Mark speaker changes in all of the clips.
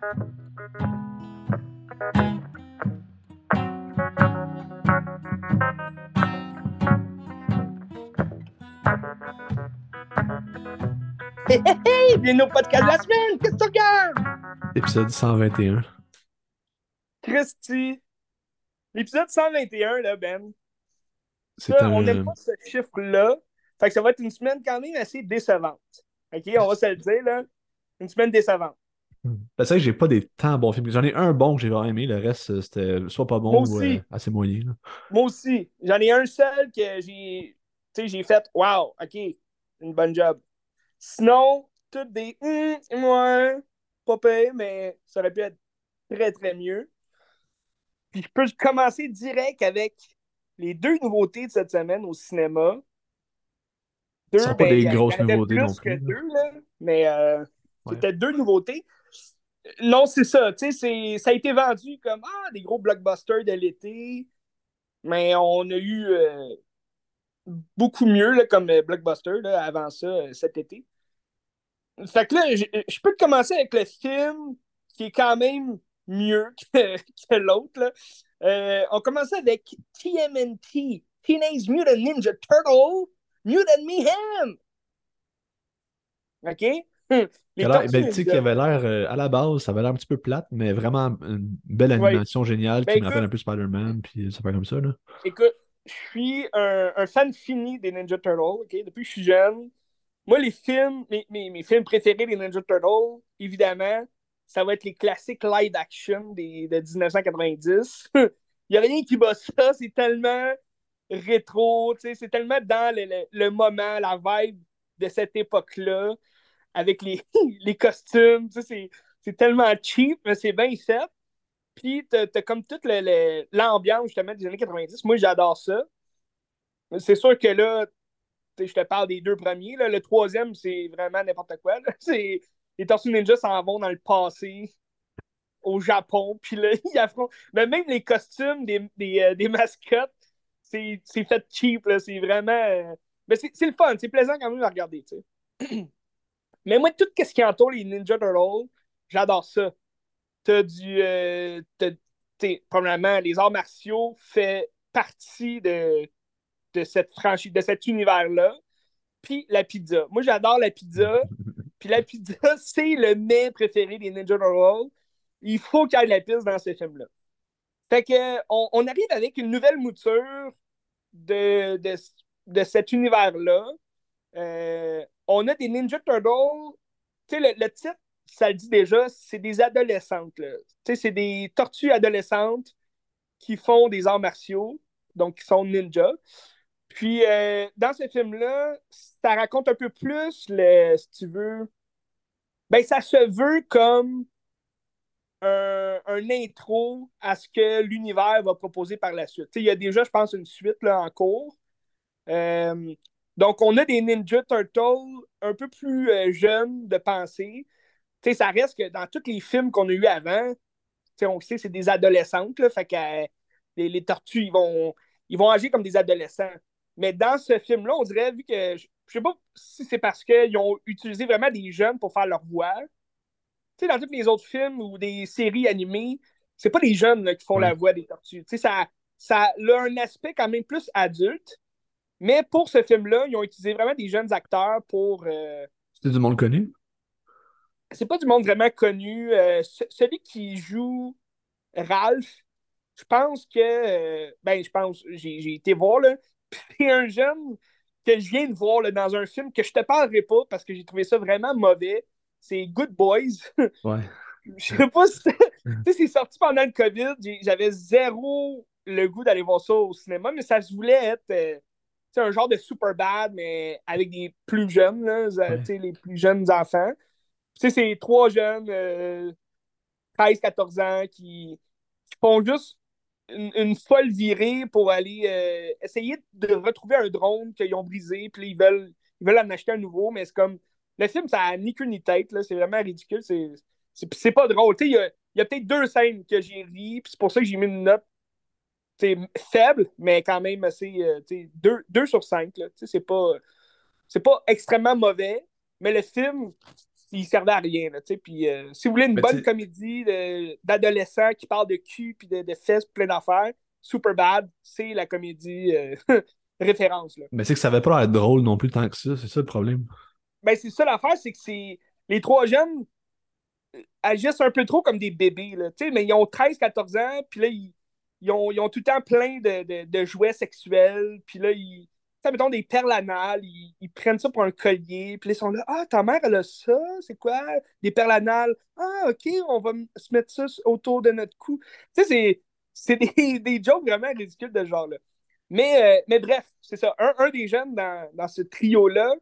Speaker 1: Hey, hey, hey! Bienvenue au podcast de la semaine! Qu'est-ce que tu regardes?
Speaker 2: Épisode 121.
Speaker 1: Christy. L'épisode 121, là, Ben.
Speaker 2: Un.
Speaker 1: On n'aime pas ce chiffre-là. Fait que ça va être une semaine quand même assez décevante. OK? On va se le dire, là. Une semaine décevante.
Speaker 2: Ben, c'est vrai que j'ai pas des tant bons films. J'en ai un bon que j'ai vraiment aimé, le reste, euh, c'était soit pas bon ou euh, assez moyen. là.
Speaker 1: Moi aussi. J'en ai un seul que j'ai. Tu sais, j'ai fait Wow, OK, une bonne job. Sinon, toutes des hum, ouais, pas pire, mais ça aurait pu être très, très mieux. Puis je peux commencer direct avec les deux nouveautés de cette semaine au cinéma. Deux,
Speaker 2: Ce sont pas
Speaker 1: ben,
Speaker 2: des grosses nouveautés non
Speaker 1: que
Speaker 2: plus, là.
Speaker 1: deux, là, mais euh,
Speaker 2: Ouais.
Speaker 1: c'était deux nouveautés. Non, c'est ça. Tu sais, ça a été vendu comme ah, des gros blockbusters de l'été. Mais on a eu euh, beaucoup mieux là, comme euh, blockbuster là, avant ça, euh, cet été. Fait que là, je, peux commencer avec le film qui est quand même mieux que, l'autre. on commence avec TMNT, Teenage Mutant Ninja Turtle, Mutant Mayhem. OK? Hum, Les
Speaker 2: Alors,
Speaker 1: Tortues
Speaker 2: ben, tu sais, avait l'air, euh, à la base, ça avait l'air un petit peu plate, mais vraiment une belle
Speaker 1: Ouais.
Speaker 2: animation géniale
Speaker 1: Ben,
Speaker 2: qui me rappelle un peu Spider-Man, puis ça fait comme ça, là.
Speaker 1: Écoute, je suis un, un fan fini des Ninja Turtles? Depuis que je suis jeune. Moi, les films, mes, mes, mes films préférés des Ninja Turtles, évidemment, ça va être les classiques live action des, de 1990. Il n'y a rien qui bat ça, c'est tellement rétro, c'est tellement dans le, le- le moment, la vibe de cette époque-là, avec les, les costumes, c'est- tellement cheap, mais c'est bien fait. Puis t'as t'as comme toute le- le- l'ambiance justement des années 90. Moi, j'adore ça. C'est sûr que là, je te parle des deux premiers. là. Le troisième, c'est vraiment n'importe quoi. les Tortues Ninja s'en vont dans le passé, au Japon. Puis là, ils affrontent. Mais même les costumes des, des, euh, des mascottes, c'est fait cheap. C'est vraiment. euh, Mais c'est c'est le fun. C'est plaisant quand même à regarder. tu sais. Mais moi, tout ce qui entoure les Ninja Turtles, j'adore ça t'as du. euh, t'sais, premièrement, les arts martiaux fait partie de, de cette franchise, de cet univers-là. Puis la pizza. Moi, j'adore la pizza. Puis la pizza, c'est le mets préféré des Ninja Turtles. Il faut qu'il y ait de la pizza dans ce film-là. Fait que, on, on arrive avec une nouvelle mouture de, de, de cet univers-là. Euh, on a des Ninja Turtles. Tu sais, le, titre, ça le dit déjà, c'est des adolescentes. Tu sais, c'est des tortues adolescentes qui font des arts martiaux, donc qui sont ninjas. Puis, euh, dans ce film-là, ça raconte un peu plus, le, si tu veux, ben, ça se veut comme un, un intro à ce que l'univers va proposer par la suite. Il y a déjà, je pense, une suite là, en cours. Euh, donc, on a des Ninja Turtles un peu plus euh, jeunes de pensée. Tu sais, ça reste que dans tous les films qu'on a eu avant, tu sais, on sait que c'est des adolescentes, là, fait que euh, les, les tortues, ils vont, ils vont agir comme des adolescents. Mais dans ce film-là, on dirait, vu que, je, je sais pas si c'est parce qu'ils ont utilisé vraiment des jeunes pour faire leur voix. Tu sais, dans tous les autres films ou des séries animées, c'est pas des jeunes là, qui font
Speaker 2: Ouais.
Speaker 1: la voix des tortues. Tu sais, ça, ça a un aspect quand même plus adulte. Mais pour ce film-là, ils ont utilisé vraiment des jeunes acteurs pour. euh,
Speaker 2: C'était du monde connu?
Speaker 1: c'est pas du monde vraiment connu. Euh, ce- celui qui joue Ralph, je pense que. euh, ben, je pense, j'ai été voir, là. C'est un jeune que je viens de voir là, dans un film que je te parlerai pas parce que j'ai trouvé ça vraiment mauvais. C'est Good Boys.
Speaker 2: Ouais.
Speaker 1: Je sais pas si. Tu sais, c'est sorti pendant le COVID. J'avais zéro le goût d'aller voir ça au cinéma, mais ça se voulait être. Euh, sais, un genre de super bad, mais avec des plus jeunes, là,
Speaker 2: Ouais.
Speaker 1: les plus jeunes enfants. Tu sais, c'est trois jeunes, euh, 13-14 ans, qui, qui font juste une, une folle virée pour aller euh, essayer de retrouver un drone qu'ils ont brisé, puis ils veulent, ils veulent en acheter un nouveau, mais c'est comme. Le film, ça a ni queue ni tête, là, c'est vraiment ridicule. C'est, c'est, c'est pas drôle. Tu sais, il y a, y a peut-être deux scènes que j'ai ri, puis c'est pour ça que j'ai mis une note faible, mais quand même assez. euh, tu sais, deux, deux sur cinq. Là, Tu sais, c'est pas, c'est pas extrêmement mauvais, mais le film, il servait à rien. Là, puis, euh, si vous voulez une
Speaker 2: Mais
Speaker 1: bonne comédie d'adolescents qui parle de cul puis de, de fesses plein d'affaires, Super Bad, c'est la comédie euh, référence. Là.
Speaker 2: Mais c'est que ça avait pas l'air drôle non plus tant que ça, c'est ça le problème.
Speaker 1: Ben, c'est ça l'affaire, c'est que c'est les trois jeunes euh, agissent un peu trop comme des bébés. Là, mais ils ont 13-14 ans, puis là, ils, ils ont, ils ont tout le temps plein de, de- de jouets sexuels, puis là, ils. Sais, mettons des perles anales, ils, ils prennent ça pour un collier, puis ils sont là, ah, ta mère, elle a ça, c'est quoi? Des perles anales? Ah, ok, on va se mettre ça autour de notre cou. Tu sais, c'est, des, des jokes vraiment ridicules de ce genre-là. Mais, euh, mais bref, c'est ça. Un, un des jeunes dans, dans ce trio-là,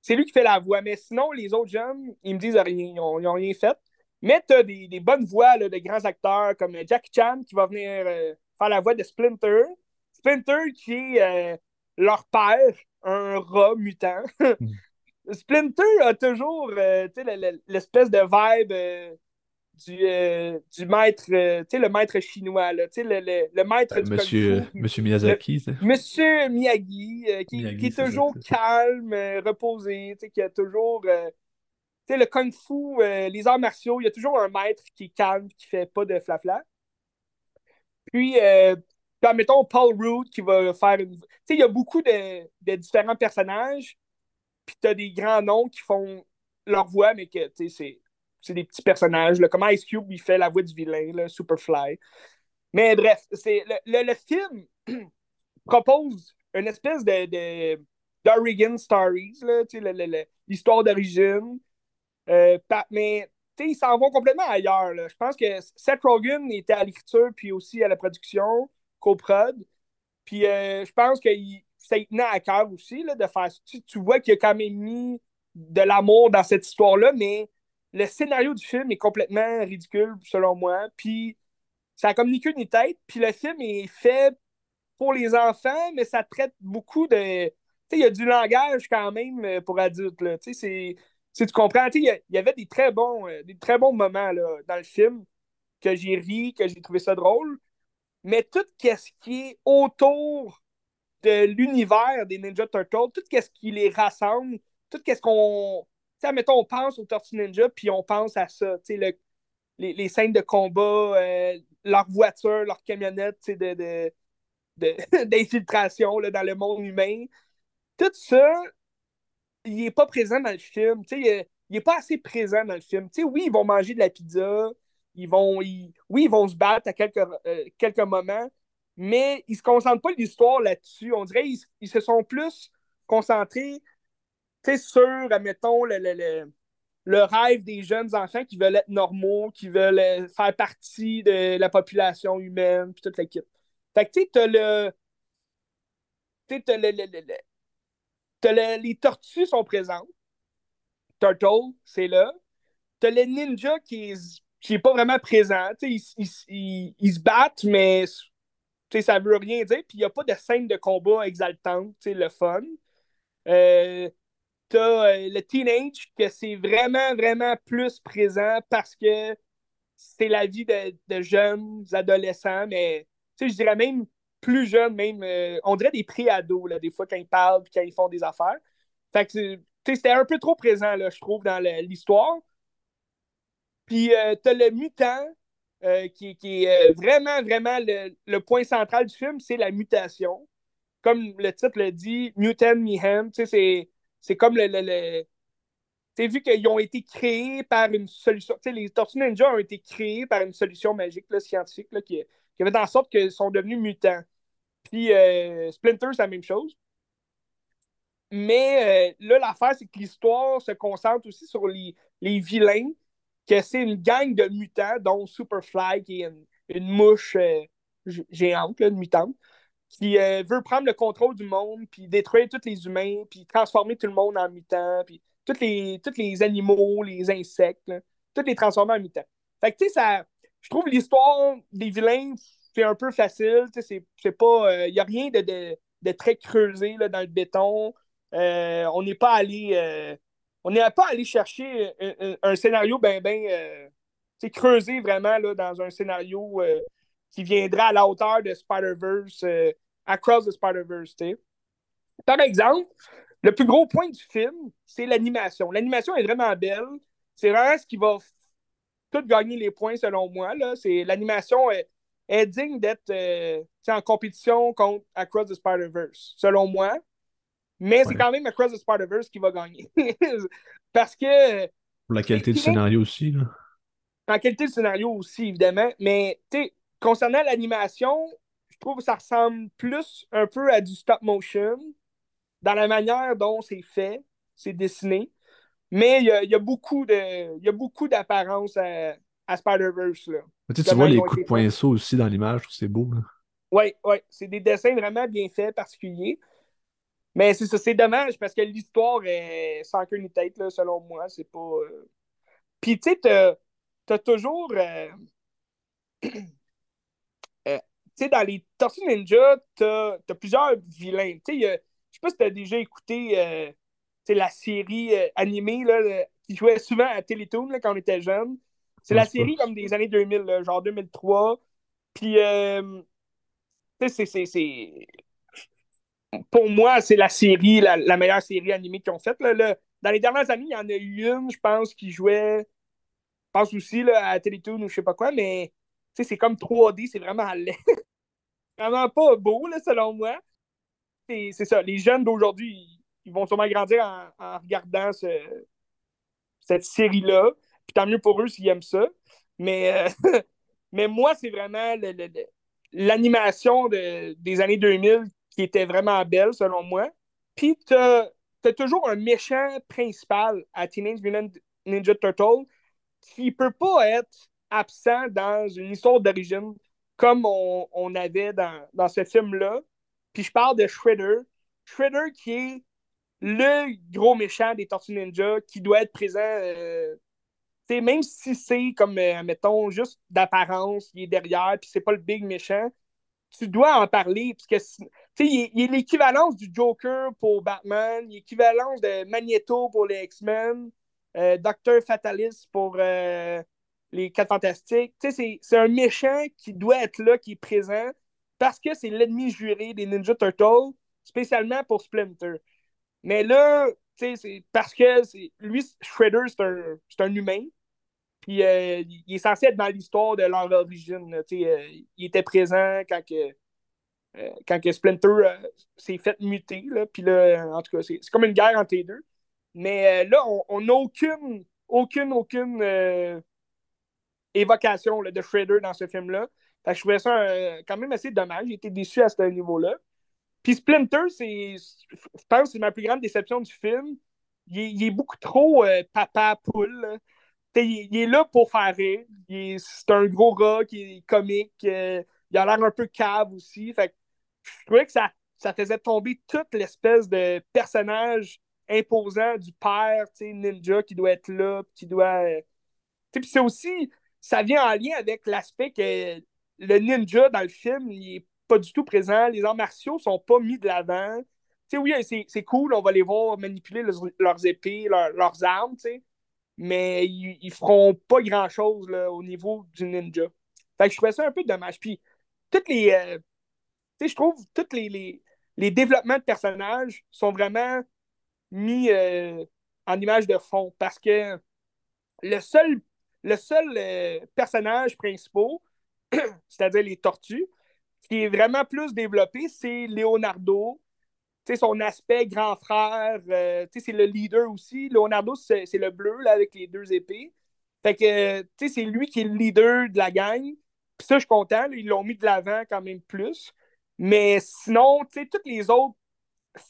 Speaker 1: c'est lui qui fait la voix. Mais sinon, les autres jeunes, ils me disent rien. Ils n'ont rien fait. Mais tu as des, des bonnes voix là, de grands acteurs comme Jackie Chan qui va venir euh, faire la voix de Splinter. Splinter qui est euh, leur père, un rat mutant. Splinter a toujours euh, l'espèce de vibe euh, du, euh, du maître, euh, tu sais, le maître chinois, là, le, le, le maître
Speaker 2: Euh,
Speaker 1: du
Speaker 2: monsieur,
Speaker 1: kung fu.
Speaker 2: monsieur Miyazaki,
Speaker 1: Monsieur Miyagi, euh, qui,
Speaker 2: Miyagi,
Speaker 1: qui est toujours calme, euh, reposé, qui a toujours. Sais, le kung fu, euh, les arts martiaux, il y a toujours un maître qui est calme, qui fait pas de flafla. Puis, euh, Paul Rudd qui va faire une. Tu sais, il y a beaucoup de, différents personnages, puis tu as des grands noms qui font leur voix, mais que, tu sais, c'est. Des petits personnages. Là, comme Ice Cube, il fait la voix du vilain, là, Superfly. Mais bref, le, le- film propose une espèce de, de Stories, l'histoire d'origine. Euh, mais ils s'en vont complètement ailleurs. Je pense que Seth Rogen était à l'écriture puis aussi à la production, co-prod. Puis euh, je pense que ça tenait à cœur aussi là, de faire. Tu, tu vois qu'il a quand même mis de l'amour dans cette histoire-là, mais le scénario du film est complètement ridicule selon moi. Puis ça a comme ni queue ni tête. Puis le film est fait pour les enfants, mais ça traite beaucoup de. Tu sais, il y a du langage quand même euh, pour adultes. Tu sais, c'est. Si tu comprends, sais, il y avait des très bons, euh, des très bons moments là, dans le film que j'ai ri, que j'ai trouvé ça drôle. Mais tout ce qui est autour de l'univers des Ninja Turtles, tout ce qui les rassemble, tout ce qu'on. Tu sais, mettons, on pense aux Tortues Ninja, puis on pense à ça. Sais, les, scènes de combat, euh, leur voiture, leur camionnette, sais, de, de, d'infiltration dans le monde humain. Tout ça, il n'est pas présent dans le film. Tu sais, il n'est pas assez présent dans le film. Tu sais, oui, ils vont manger de la pizza. Ils vont, ils- oui, ils vont se battre à quelques, euh, quelques moments, mais ils ne se concentrent pas l'histoire là-dessus. On dirait qu'ils ils se sont plus concentrés sur, admettons, le, le, le, le rêve des jeunes enfants qui veulent être normaux, qui veulent euh, faire partie de la population humaine, puis toute l'équipe. Fait que, tu sais, t'as le. Tu sais, t'as le. les tortues sont présentes. Turtle, c'est là. T'as le ninja qui est, qui est pas vraiment présent. Ils, se battent, mais ça veut rien dire. Puis il n'y a pas de scène de combat exaltante, le fun. Euh, t'as euh, le teenage que c'est vraiment, vraiment plus présent parce que c'est la vie de, de jeunes adolescents, mais je dirais même plus jeunes, même, euh, on dirait des pré-ados, des fois, quand ils parlent puis quand ils font des affaires. Fait que, c'était un peu trop présent, là, je trouve, dans l'histoire. Puis, euh, t'as le mutant, euh, qui, qui est euh, vraiment, vraiment le, le point central du film, c'est la mutation. Comme le titre le dit, Mutant Mayhem, c'est c'est comme le. le, le vu qu'ils ont été créés par une solution. Tu sais, les Tortues Ninja ont été créés par une solution magique, scientifique, là, qui, qui a fait en sorte qu'ils sont devenus mutants. Puis euh, Splinter, c'est la même chose. Mais euh, là, l'affaire, c'est que l'histoire se concentre aussi sur les, les vilains, que c'est une gang de mutants, dont Superfly, qui est une, mouche euh, géante, là, une mutante, qui veut prendre le contrôle du monde, puis détruire tous les humains, puis transformer tout le monde en mutants, puis tous les, les animaux, les insectes, là, tous les transformer en mutants. Fait que, tu sais, ça, je trouve l'histoire des vilains, c'est un peu facile, c'est, c'est pas, il n'y a rien de, de, de très creusé là, dans le béton. Euh, on n'est pas allé, euh, on n'est pas allé chercher un, scénario ben, ben, euh, creusé vraiment là, dans un scénario euh, qui viendra à la hauteur de Spider-Verse, euh, Across the Spider-Verse. Par exemple, le plus gros point du film, c'est l'animation. L'animation est vraiment belle. c'est vraiment ce qui va tout gagner les points selon moi. L'animation est, est, digne d'être euh, en compétition contre Across the Spider-Verse, selon moi. Mais c'est quand même Across the Spider-Verse qui va gagner. Parce que.
Speaker 2: Pour la qualité du scénario aussi. Là.
Speaker 1: La qualité du scénario aussi, évidemment. Mais concernant l'animation, je trouve que ça ressemble plus un peu à du stop motion dans la manière dont c'est fait, c'est dessiné. Mais il y a, beaucoup de, il y a beaucoup d'apparence à, Spider-Verse.
Speaker 2: Tu, vois les coups de poinceau aussi dans l'image, c'est beau.
Speaker 1: Oui, oui. C'est des dessins vraiment bien faits, particuliers. Mais c'est ça, c'est dommage parce que l'histoire est sans queue ni tête, là, selon moi. C'est pas. Euh, Puis tu sais, t'as toujours. Euh, euh, tu sais, dans les Tortues Ninja, t'as as plusieurs vilains. Tu sais, je sais pas si t'as déjà écouté la série animée là, qui jouait souvent à Télétoon quand on était jeune. C'est la série comme des années 2000, genre 2003. Puis, tu sais, c'est pour moi, c'est la série, la, meilleure série animée qu'ils ont faite. dans les dernières années, il y en a eu une, je pense, qui jouait, je pense aussi là, à Télétoon ou je sais pas quoi, mais c'est comme 3D, c'est vraiment laid. vraiment pas beau, là, selon moi. C'est ça, les jeunes d'aujourd'hui, ils vont sûrement grandir en, regardant cette série-là. Puis tant mieux pour eux s'ils aiment ça. Mais, euh, mais moi, c'est vraiment l'animation des années 2000 qui était vraiment belle, selon moi. Puis, tu as, toujours un méchant principal à Teenage Mutant Ninja Turtle qui peut pas être absent dans une histoire d'origine comme on, avait dans, ce film-là. Puis je parle de Shredder. Shredder qui est le gros méchant des Tortues Ninja qui doit être présent. Euh, même si c'est comme, euh, mettons, juste d'apparence, il est derrière, puis c'est pas le big méchant, tu dois en parler, parce que il, est l'équivalence du Joker pour Batman, l'équivalence de Magneto pour les X-Men, euh, Docteur Fatalis pour euh, les Quatre Fantastiques. C'est un méchant qui doit être là, qui est présent, parce que c'est l'ennemi juré des Ninja Turtles, spécialement pour Splinter. Mais là, c'est parce que lui, Shredder, c'est un, un, humain. Puis euh, il est censé être dans l'histoire de leur origine. Euh, il était présent quand que, euh, quand que Splinter s'est fait muter. Là, puis là, en tout cas, c'est comme une guerre entre les deux. Mais là, on n'a aucune, aucune, aucune évocation de Shredder dans ce film-là. je trouvais ça quand même assez dommage. J'ai été déçu à ce niveau-là. Puis Splinter, je pense que c'est ma plus grande déception du film. Il est, beaucoup trop papa poule il, est là pour faire rire. C'est un gros gars qui est comique. Euh, il a l'air un peu cave aussi. Fait je trouvais que ça, ça faisait tomber toute l'espèce de personnage imposant du père ninja qui doit être là, qui doit. Euh, c'est aussi. Ça vient en lien avec l'aspect que le ninja dans le film, il est pas du tout présent. Les arts martiaux sont pas mis de l'avant. oui, c'est cool, on va les voir manipuler leurs, épées, leurs armes, mais ils, ils feront pas grand-chose au niveau du ninja. Fait que je trouvais ça un peu dommage. Puis, toutes les. Euh, tu sais, je trouve tous les, les, développements de personnages sont vraiment mis euh, en image de fond parce que le seul, le seul euh, personnage principal, c'est-à-dire les tortues, qui est vraiment plus développé, c'est Leonardo, son aspect grand frère, euh, c'est le leader aussi. Leonardo, c'est le bleu là, avec les deux épées. Fait que c'est lui qui est le leader de la gang. Puis ça, je suis content. ils l'ont mis de l'avant quand même plus. Mais sinon, tous les autres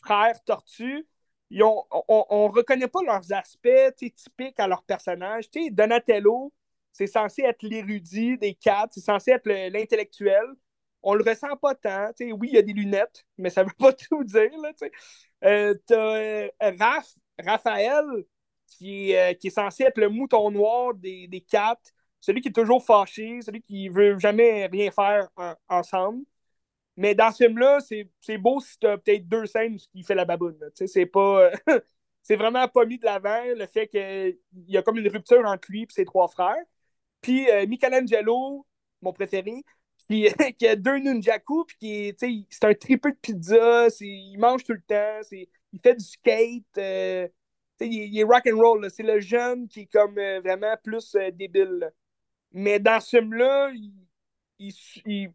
Speaker 1: frères tortues, on ne reconnaît pas leurs aspects typiques à leur personnage. Donatello, c'est censé être l'érudit des quatre, c'est censé être l'intellectuel on le ressent pas tant. oui, il y a des lunettes, mais ça veut pas tout dire. Là, euh, euh, Raphaël, qui est, euh, qui est censé être le mouton noir des, des quatre, celui qui est toujours fâché, celui qui veut jamais rien faire ensemble. Mais dans ce film-là, c'est beau si tu as peut-être deux scènes qui fait la baboune. C'est pas. c'est vraiment pas mis de l'avant le fait qu'il y a comme une rupture entre lui et ses trois frères. Puis Michelangelo, mon préféré, puis qui a deux nunjaku, puis qui c'est un triple de pizza, il mange tout le temps, il fait du skate. Euh, il, est rock and roll. C'est le jeune qui est comme euh, vraiment plus euh, débile. Mais dans ce film-là, il, il,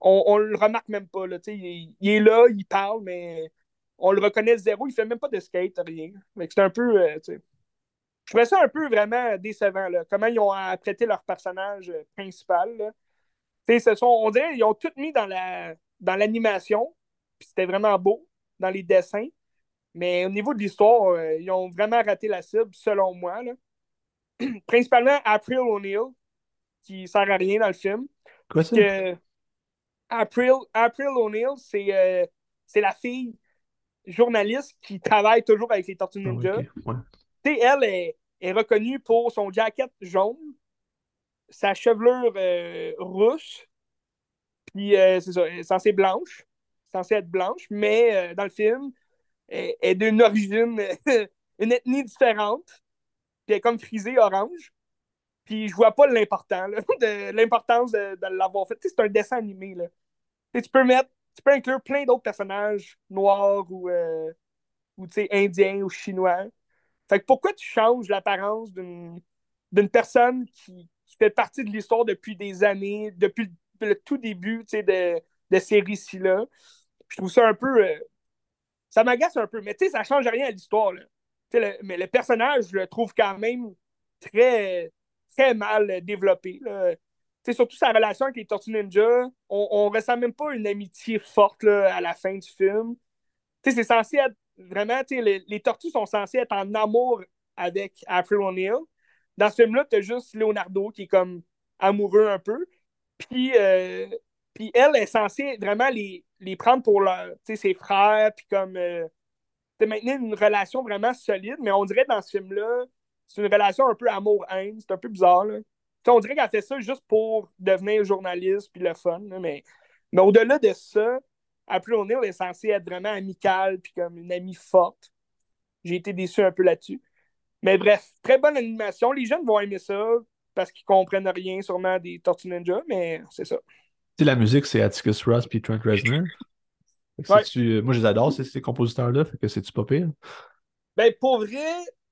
Speaker 1: on, on le remarque même pas. Là, il, il, est là, il parle, mais on le reconnaît zéro. Il fait même pas de skate, rien. C'est un peu. Je trouvais ça un peu vraiment décevant. Comment ils ont traité leur personnage principal. Ce sont, on dirait qu'ils ont tout mis dans la dans l'animation. C'était vraiment beau dans les dessins. Mais au niveau de l'histoire, euh, ils ont vraiment raté la cible, selon moi. Là. Principalement April O'Neil, qui sert à rien dans le film.
Speaker 2: Quoi ça?
Speaker 1: April, April O'Neil, c'est euh, la fille journaliste qui travaille toujours avec les Tortues ah, Ninja. Elle est, est, reconnue pour son jacket jaune, sa chevelure euh, rousse, puis euh, c'est ça, elle censée blanche, censée être blanche, mais dans le film, est, d'une origine, une ethnie différente, puis elle est comme frisée orange. Puis je vois pas l'important, l'importance de, l'avoir fait. c'est un dessin animé. Là. tu peux mettre, tu peux inclure plein d'autres personnages noirs ou, euh, ou indiens ou chinois. Fait que pourquoi tu changes l'apparence d'une, personne qui, fait partie de l'histoire depuis des années, depuis le, tout début de, de ces récits-là? Je trouve ça un peu euh, ça m'agace un peu. Mais tu sais, ça change rien à l'histoire. mais le personnage, je le trouve quand même très, très mal développé. Là. surtout sa relation avec les Tortues Ninja, on, ne ressent même pas une amitié forte à la fin du film. C'est censé être vraiment, les, les tortues sont censées être en amour avec April O'Neil. Dans ce film-là, tu as juste Leonardo qui est comme amoureux un peu. Puis, euh, puis elle est censée vraiment les, les prendre pour leur, ses frères, puis comme euh, maintenir une relation vraiment solide. Mais on dirait dans ce film-là, c'est une relation un peu amour-haine. C'est un peu bizarre. Là. on dirait qu'elle fait ça juste pour devenir journaliste, puis le fun. mais mais au-delà de ça, April O'Neil est censée être vraiment amicale, puis comme une amie forte. J'ai été déçu un peu là-dessus. Mais bref, très bonne animation. Les jeunes vont aimer ça parce qu'ils comprennent rien sûrement des Tortues Ninja, mais c'est ça
Speaker 2: la musique, c'est Atticus Ross puis Trent Reznor. moi, je les adore, ces, compositeurs-là. Fait que c'est-tu pas pire?
Speaker 1: Ben, pour vrai,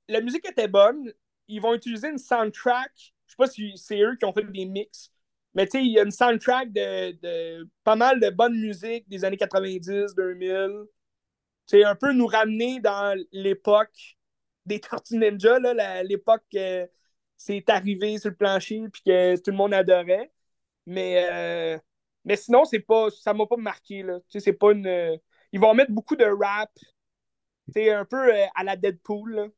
Speaker 1: la musique était bonne. Ils vont utiliser une soundtrack. Je sais pas si c'est eux qui ont fait des mix. Mais tu sais, il y a une soundtrack de, pas mal de bonne musique des années 90, 2000. C'est un peu nous ramener dans l'époque des Tortues Ninja, l'époque que c'est arrivé sur le plancher puis que tout le monde adorait. Mais euh, mais sinon, c'est pas, ça m'a pas marqué. Là. C'est pas une, ils vont mettre beaucoup de rap. C'est un peu euh, à la Deadpool.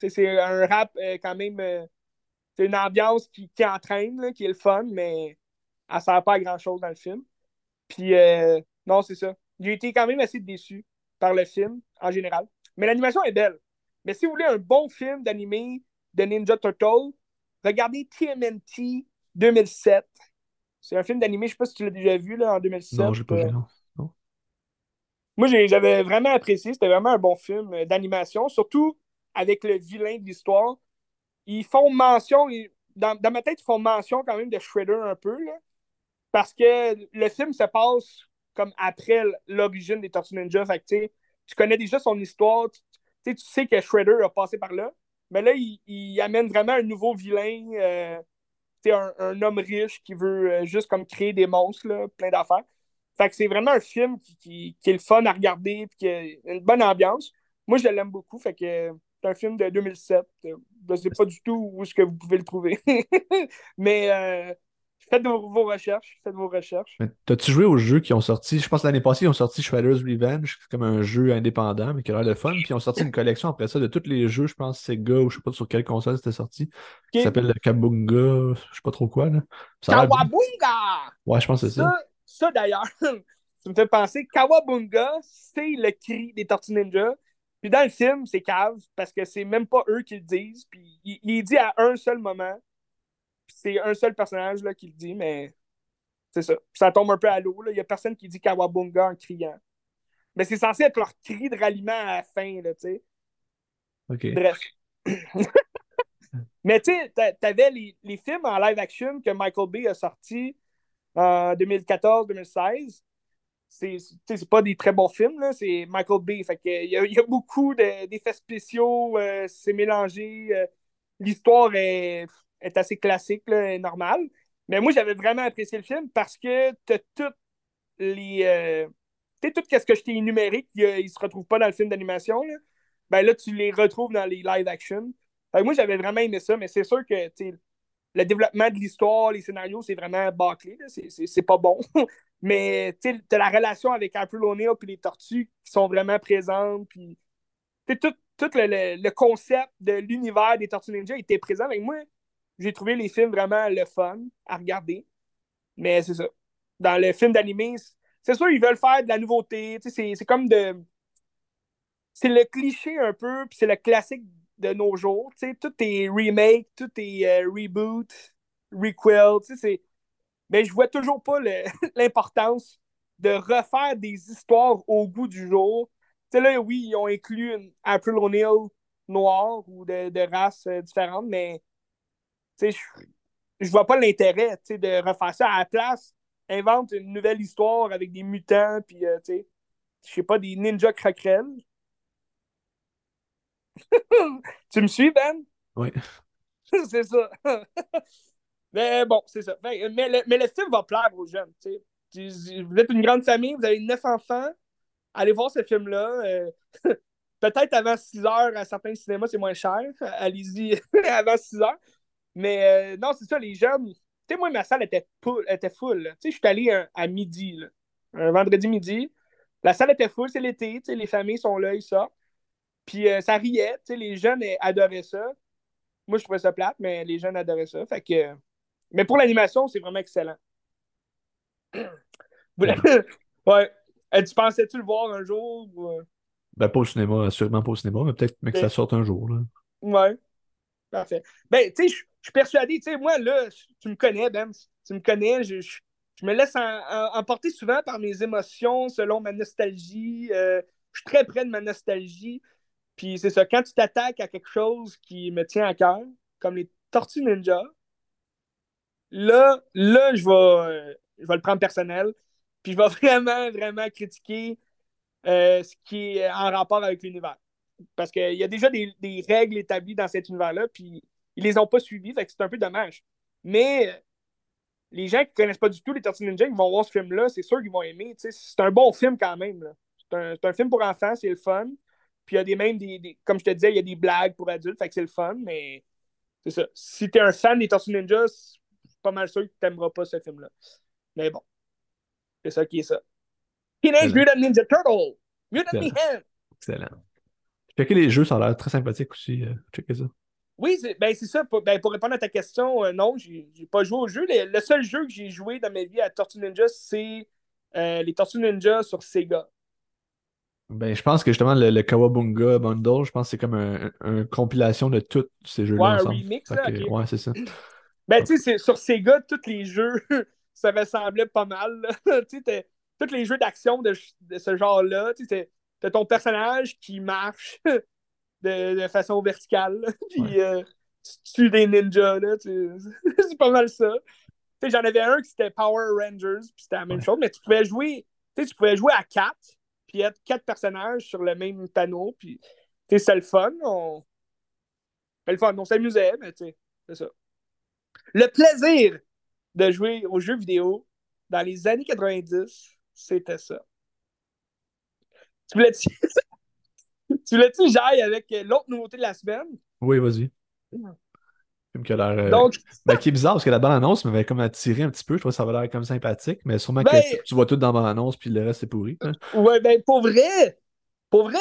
Speaker 1: C'est un rap euh, quand même. c'est une ambiance qui, qui entraîne, qui est le fun, mais elle sert pas à grand chose dans le film. Puis non, c'est ça. J'ai été quand même assez déçu par le film en général. Mais l'animation est belle. Mais si vous voulez un bon film d'animé de Ninja Turtle, regardez TMNT 2007. C'est un film d'animé, je sais pas si tu l'as déjà vu là, en 2007.
Speaker 2: Non, j'ai pas vu, non.
Speaker 1: Moi, j'avais vraiment apprécié. C'était vraiment un bon film euh, d'animation, surtout avec le vilain de l'histoire. Ils font mention, dans, ma tête, ils font mention quand même de Shredder un peu, là, parce que le film se passe comme après l'origine des Tortues Ninja. Fait que, tu connais déjà son histoire, tu, tu sais que Shredder a passé par là. Mais là, il, amène vraiment un nouveau vilain. Euh, un, homme riche qui veut euh, juste comme créer des monstres, plein d'affaires. Fait que c'est vraiment un film qui, est le fun à regarder et qui a une bonne ambiance. Moi, je l'aime beaucoup. Fait que c'est un film de 2007. Je ne sais pas du tout où est-ce que vous pouvez le trouver. Mais euh, Faites vos, recherches. Faites vos recherches.
Speaker 2: T'as-tu joué aux jeux qui ont sorti Je pense l'année passée, ils ont sorti Shredder's Revenge, comme un jeu indépendant, mais qui a l'air de fun. Puis ils ont sorti une collection après ça de tous les jeux, je pense, Sega ou je sais pas sur quelle console c'était sorti. Qui s'appelle Kabunga, je sais pas trop quoi. Là.
Speaker 1: Kawabunga
Speaker 2: Ouais, je pense que c'est ça.
Speaker 1: Ça, d'ailleurs, ça me fait penser Kawabunga, c'est le cri des Tortues Ninja. Puis dans le film, c'est cave parce que c'est même pas eux qui le disent. Puis il, il dit à un seul moment c'est un seul personnage là, qui le dit, mais c'est ça. ça tombe un peu à l'eau. Il n'y a personne qui dit Kawabunga en criant. Mais c'est censé être leur cri de ralliement à la fin, tu sais.
Speaker 2: OK.
Speaker 1: Bref. mais tu sais, t'avais les, les films en live action que Michael Bay a sortis en 2014-2016. c'est pas des très bons films, c'est Michael Bay. Fait il, y a, il y a beaucoup d'effets spéciaux, euh, c'est mélangé. Euh, l'histoire est, est, assez classique, là, normale. Mais moi, j'avais vraiment apprécié le film parce que t'as toutes les. Euh, tu sais, tout ce que je t'ai énuméré qui ne se retrouve pas dans le film d'animation, là, ben là, tu les retrouves dans les live action. moi, j'avais vraiment aimé ça, mais c'est sûr que le développement de l'histoire, les scénarios, c'est vraiment bâclé. C'est pas bon. Mais tu as la relation avec April O'Neil et les tortues qui sont vraiment présentes. Puis, tout, tout le, le, concept de l'univers des Tortues Ninja était présent. Avec moi, j'ai trouvé les films vraiment le fun à regarder. Mais c'est ça. Dans le film d'animé, c'est sûr, ils veulent faire de la nouveauté. C'est comme de. C'est le cliché un peu, puis c'est le classique de nos jours. Tout est remake, tout est euh, reboot, requel. Mais je vois toujours pas l'importance de refaire des histoires au goût du jour. Tu sais, là, oui, ils ont inclus une April O'Neil noire ou de, de races euh, différentes, mais je, vois pas l'intérêt de refaire ça à la place. Invente une nouvelle histoire avec des mutants, puis euh, tu sais, je sais pas, des ninjas craquerelles. tu me suis, Ben?
Speaker 2: Oui.
Speaker 1: C'est ça. Mais bon, c'est ça. Mais le, mais le, film va plaire aux jeunes. Vous êtes une grande famille, vous avez neuf enfants. Allez voir ce film-là. Euh, peut-être avant 6 heures à certains cinémas, c'est moins cher. Allez-y avant 6 heures. Mais euh, non, c'est ça, les jeunes. Tu sais, moi, ma salle était, était full. Tu sais, je suis allé à midi, un vendredi midi. La salle était full, c'est l'été. Tu sais, les familles sont là, ils sortent. Puis euh, ça riait. Tu sais, les jeunes adoraient ça. Moi, je trouvais ça plate, mais les jeunes adoraient ça. Fait que mais pour l'animation, c'est vraiment excellent. ouais. Euh, tu pensais-tu le voir un jour? Euh?
Speaker 2: Ben, pas au cinéma, sûrement pas au cinéma, mais peut-être que ça sorte un jour. Là.
Speaker 1: Ouais. Parfait. Ben, tu sais, je suis persuadé, tu sais, moi, là, tu me connais, Ben, tu me connais, je, me laisse emporter souvent par mes émotions selon ma nostalgie. Euh, je suis très près de ma nostalgie. Puis c'est ça, quand tu t'attaques à quelque chose qui me tient à cœur, comme les Tortues Ninja, là, là, je vais, euh, je vais le prendre personnel. Puis je vais vraiment, vraiment critiquer euh, ce qui est en rapport avec l'univers. Parce qu'il y a déjà des, règles établies dans cet univers-là, puis ils les ont pas que c'est un peu dommage. Mais les gens qui connaissent pas du tout les Tortues Ninja, ils vont voir ce film-là, c'est sûr qu'ils vont aimer. C'est un bon film quand même. C'est un, film pour enfants, c'est le fun. Puis il y a des même des, comme je te disais, il y a des blagues pour adultes, fait que c'est le fun, mais c'est ça. Si tu es un fan des Tortues Ninja, pas mal sûr que tu n'aimeras pas ce film-là. Mais bon, c'est ça qui est ça. Teenage Mutant Ninja Turtle! Mutant
Speaker 2: Excellent. Excellent. Checker les jeux, ça a l'air très sympathique aussi. Euh, checker ça.
Speaker 1: Oui, c'est ben, ça. Pour, ben, pour, répondre à ta question, euh, non, j'ai pas joué au jeu. Le, seul jeu que j'ai joué dans ma vie à Tortue Ninja, c'est euh, les Tortues Ninja sur Sega.
Speaker 2: Ben, je pense que justement, le, Kawabunga Bundle, je pense que c'est comme une un compilation de tous ces jeux-là.
Speaker 1: Ouais, un remix, là,
Speaker 2: Ouais, c'est ça.
Speaker 1: Ben, tu sais, sur Sega, tous les jeux, ça me semblait pas mal. tu sais, tous les jeux d'action de, ce genre-là, tu sais, t'as ton personnage qui marche de, façon verticale, puis euh, tu tues des ninjas, là, c'est pas mal ça. J'en avais un qui c'était Power Rangers, puis c'était la même chose, mais tu pouvais jouer, tu pouvais jouer à quatre, puis être quatre personnages sur le même panneau, puis, c'est le fun, on... Le fun, on s'amusait, mais tu sais, c'est ça. Le plaisir de jouer aux jeux vidéo dans les années 90, c'était ça. Tu voulais-tu? tu voulais-tu j'aille avec l'autre nouveauté de la semaine?
Speaker 2: Oui, vas-y. qui a l'air. Euh, Donc... Ben, qui est bizarre parce que la bande-annonce m'avait comme attiré un petit peu. Je trouve que ça avait l'air comme sympathique, mais sûrement que ben- tu vois tout dans la bande-annonce puis le reste c'est pourri. Hein.
Speaker 1: Ouais, ben pour vrai, pour vrai,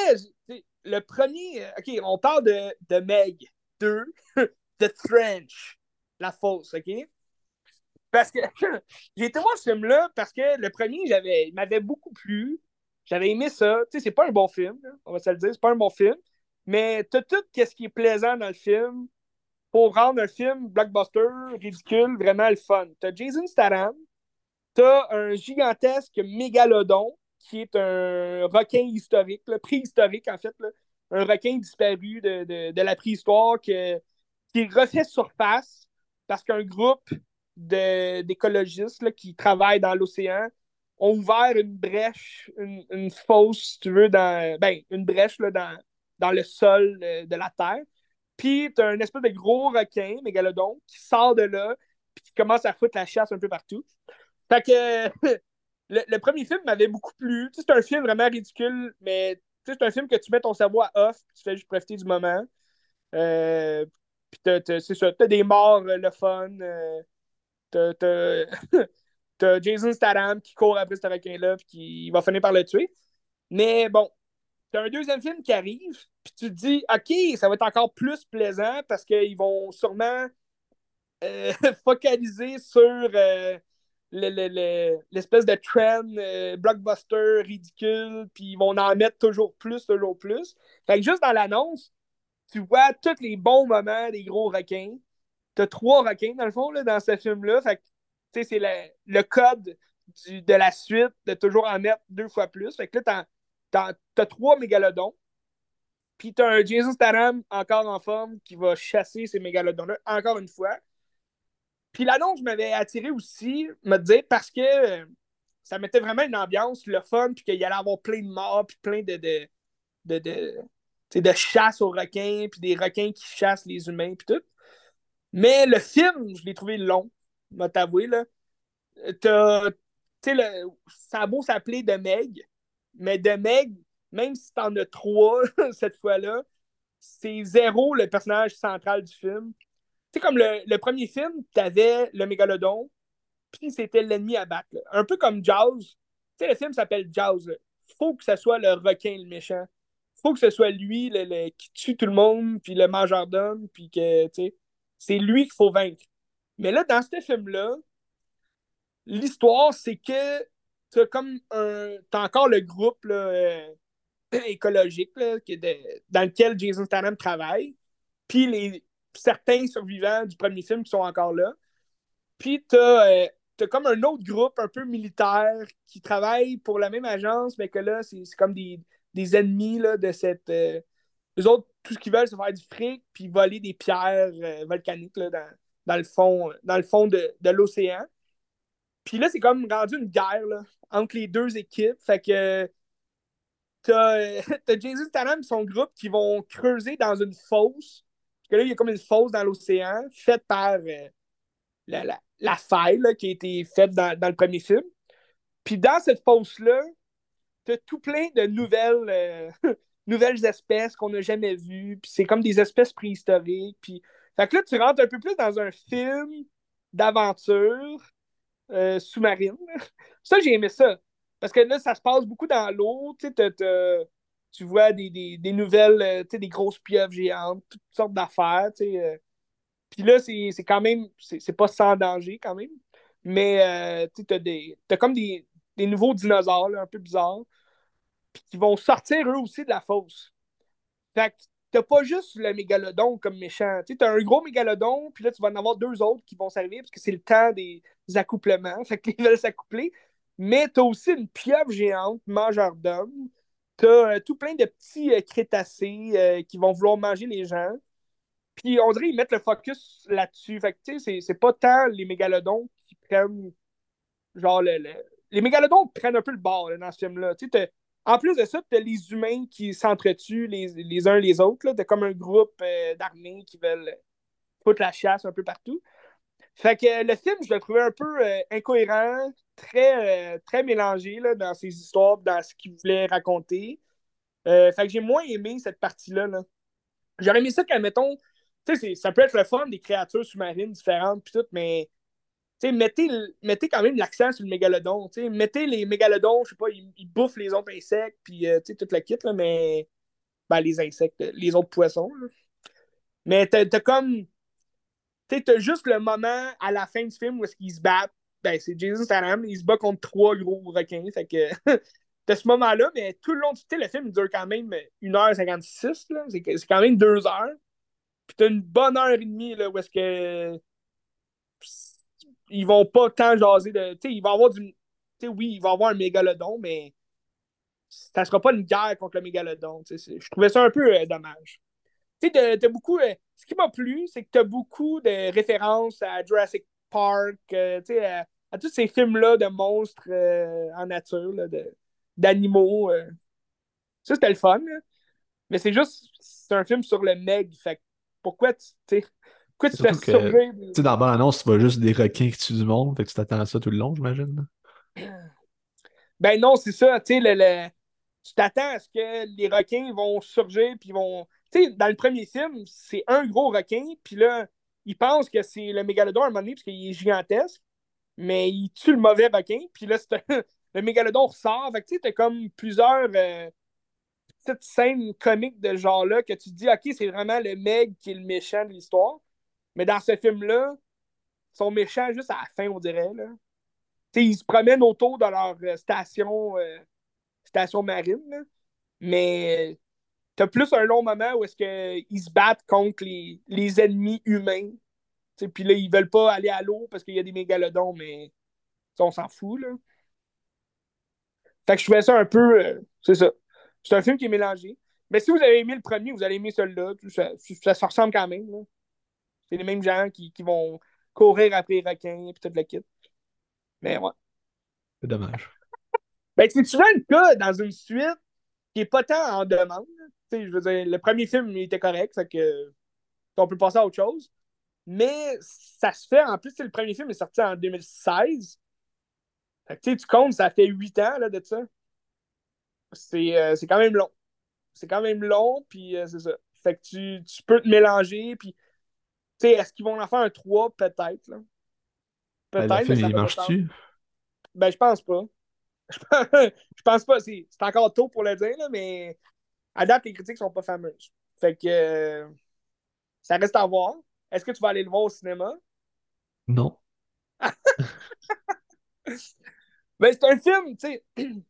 Speaker 1: le premier. Euh, ok, on parle de, de Meg 2, The Trench la fausse, OK? Parce que j'ai été voir ce film-là parce que le premier, il m'avait beaucoup plu. J'avais aimé ça. Tu sais, c'est pas un bon film, on va se le dire, c'est pas un bon film. Mais t'as tout ce qui est plaisant dans le film pour rendre un film blockbuster, ridicule, vraiment le fun. T'as Jason Statham, t'as un gigantesque mégalodon qui est un requin historique, préhistorique en fait, un requin disparu de, de la préhistoire que, qui refait surface parce qu'un groupe d'écologistes qui travaillent dans l'océan ont ouvert une brèche, une, fosse, si tu veux, dans. Ben, une brèche là, dans, dans le sol de la Terre. Puis t'as un espèce de gros requin, mégalodon, qui sort de là, puis qui commence à foutre la chasse un peu partout. Fait que le, premier film m'avait beaucoup plu. c'est un film vraiment ridicule, mais c'est un film que tu mets ton cerveau à off, puis tu fais juste profiter du moment. Euh, puis c'est ça, t'as des morts, euh, le fun. Euh, t'as Jason Statham qui court après ce requin-là, puis qui va finir par le tuer. Mais bon, t'as un deuxième film qui arrive, puis tu te dis, OK, ça va être encore plus plaisant parce qu'ils vont sûrement focaliser sur l'espèce de trend euh, blockbuster ridicule, puis ils vont en mettre toujours plus, toujours plus. Fait que juste dans l'annonce, tu vois tous les bons moments des gros requins. T'as trois requins, dans le fond, là, dans ce film-là. Fait que, c'est le, code de la suite de toujours en mettre deux fois plus. Fait que là, t'as trois mégalodons. Puis t'as un Jason Statham encore en forme qui va chasser ces mégalodons-là encore une fois. Puis l'annonce m'avait attiré aussi, me dire, parce que ça mettait vraiment une ambiance, le fun, puis qu'il allait avoir plein de morts, puis plein de, de, de, de, de chasse aux requins, puis des requins qui chassent les humains, puis tout. Mais le film, je l'ai trouvé long, m'a t'avouer, là. T'as, le, ça a beau s'appeler The Meg, mais The Meg, même si t'en as trois cette fois-là, c'est zéro le personnage central du film sais, comme le, premier film, tu avais le mégalodon, puis c'était l'ennemi à battre. Un peu comme Jaws. Tu sais, le film s'appelle Jaws. Faut que ce soit le requin, le méchant. Faut que ce soit lui le, qui tue tout le monde, puis le mangeur d'hommes, puis que, tu c'est lui qu'il faut vaincre. Mais là, dans ce film-là, l'histoire, c'est que tu comme un. T'as encore le groupe là, euh, écologique là, dans lequel Jason Statham travaille. Puis les, certains survivants du premier film qui sont encore là. Puis tu as, euh, comme un autre groupe un peu militaire qui travaille pour la même agence, mais que là, c'est comme des, ennemis là, de cette. Euh, eux autres, tout ce qu'ils veulent, c'est faire du fric puis voler des pierres euh, volcaniques là, dans, le fond, dans le fond de, l'océan. Puis là, c'est comme rendu une guerre là, entre les deux équipes. Fait que t'as as Jason Statham et son groupe qui vont creuser dans une fosse que là, il y a comme une fosse dans l'océan faite par euh, la, la, faille qui a été faite dans, le premier film. Puis dans cette fosse-là, tu as tout plein de nouvelles, euh, nouvelles espèces qu'on n'a jamais vues. Puis c'est comme des espèces préhistoriques. Puis... Fait que là, tu rentres un peu plus dans un film d'aventure euh, sous-marine. Ça, j'ai aimé ça. Parce que là, ça se passe beaucoup dans l'eau. Tu sais, tu vois des, des, nouvelles, euh, des grosses pieuvres géantes, toutes sortes d'affaires. Euh. Puis là, c'est quand même, c'est pas sans danger quand même. Mais euh, tu as, comme des, nouveaux dinosaures un peu bizarres, qui vont sortir eux aussi de la fosse. Fait que t'as pas juste le mégalodon comme méchant. Tu as un gros mégalodon, puis là, tu vas en avoir deux autres qui vont servir parce que c'est le temps des, accouplements. Fait qu'ils veulent s'accoupler. Mais tu as aussi une pieuvre géante, mangeur d'hommes, T'as euh, tout plein de petits euh, crétacés euh, qui vont vouloir manger les gens. Puis on dirait qu'ils mettent le focus là-dessus. Fait que tu sais, c'est pas tant les mégalodons qui prennent. Genre, le, les mégalodons prennent un peu le bord dans ce film-là. En plus de ça, t'as les humains qui s'entretuent les, uns les autres. T'as comme un groupe d'armées qui veulent foutre la chasse un peu partout. Fait que le film, je le trouvais un peu incohérent, très, euh, très mélangé là, dans ses histoires, dans ce qu'il voulait raconter. Euh, fait que j'ai moins aimé cette partie-là. Là. J'aurais aimé ça quand, mettons, ça peut être le fun des créatures sous-marines différentes, puis tout, mais mettez, mettez quand même l'accent sur le mégalodon. Mettez les mégalodons, je sais pas, ils, bouffent les autres insectes, puis euh, toute la kit, là, mais. Ben, les insectes, les autres poissons. Mais t'as comme. Tu t'as juste le moment à la fin du film où est-ce qu'ils se battent, ben, c'est Jason Statham, il se bat contre trois gros requins. Fait que de ce moment-là, mais tout le long du le film dure quand même 1h56. C'est quand même 2 heures. Puis t'as une bonne heure et demie là, où est-ce que ils vont pas tant jaser de. Tu sais, il va avoir du. Tu oui, il va avoir un mégalodon, mais ça sera pas une guerre contre le mégalodon. Je trouvais ça un peu euh, dommage. Tu sais, t'as beaucoup. Euh, ce qui m'a plu, c'est que t'as beaucoup de références à Jurassic Park, euh, tu sais, à tous ces films-là de monstres en nature, d'animaux. Ça, c'était le fun. Mais c'est juste, c'est un film sur le Meg. Fait pourquoi tu, pourquoi tu fais survivre?
Speaker 2: Tu sais, dans la annonce tu vois juste des requins qui tuent du monde. Fait que tu t'attends à ça tout le long, j'imagine.
Speaker 1: Ben non, c'est ça. Tu sais, le, tu t'attends à ce que les requins vont surgir puis vont. Tu sais, dans le premier film, c'est un gros requin, puis là, ils pensent que c'est le mégalodon à un moment donné parce qu'il est gigantesque mais il tue le mauvais requin. Puis là, le mégalodon ressort. Fait que tu sais, t'as comme plusieurs euh, petites scènes comiques de genre-là que tu te dis, OK, c'est vraiment le Meg qui est le méchant de l'histoire. Mais dans ce film-là, ils sont méchants juste à la fin, on dirait. Là. ils se promènent autour de leur euh, station, euh, station marine. Là. Mais t'as plus un long moment où est-ce qu'ils se battent contre les, les ennemis humains puis là, ils veulent pas aller à l'eau parce qu'il y a des mégalodons, mais on s'en fout, là. Fait que je trouvais ça un peu. Euh, c'est ça. C'est un film qui est mélangé. Mais si vous avez aimé le premier, vous allez aimer celui-là. Ça, ça, se ressemble quand même. C'est les mêmes gens qui, qui, vont courir après les requins et tout le kit. Mais ouais.
Speaker 2: C'est dommage.
Speaker 1: Ben, c'est souvent le cas dans une suite qui est pas tant en demande. je veux dire, le premier film il était correct, fait que on peut passer à autre chose. Mais ça se fait, en plus, le premier film est sorti en 2016. Fait que, tu comptes, ça fait 8 ans là, de ça. Euh, c'est quand même long. C'est quand même long, puis euh, c'est ça. Fait que tu, tu, peux te mélanger, puis est-ce qu'ils vont en faire un 3? Peut-être, là.
Speaker 2: Ben, Peut-être. mais ça il marche-tu?
Speaker 1: Ben, je pense pas. Je pense pas. C'est encore tôt pour le dire, là, mais à date, les critiques sont pas fameuses. Fait que euh, ça reste à voir. Est-ce que tu vas aller le voir au cinéma?
Speaker 2: Non.
Speaker 1: Mais c'est un film, tu sais.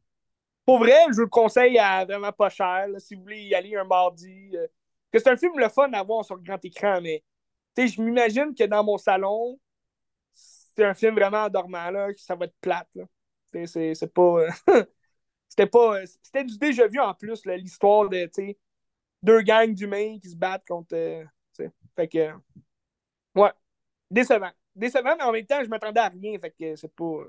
Speaker 1: Pour vrai, je vous le conseille à vraiment pas cher, si vous voulez y aller un mardi. Euh, que c'est un film le fun à voir sur le grand écran, mais tu sais, je m'imagine que dans mon salon, c'est un film vraiment endormant, là, que ça va être plate. C'est pas. Euh, c'était pas. Euh, c'était du déjà vu en plus, l'histoire de deux gangs d'humains qui se battent contre. fait que. Ouais. Décevant. Décevant, mais en même temps, je m'attendais à rien. Fait que c'est pas.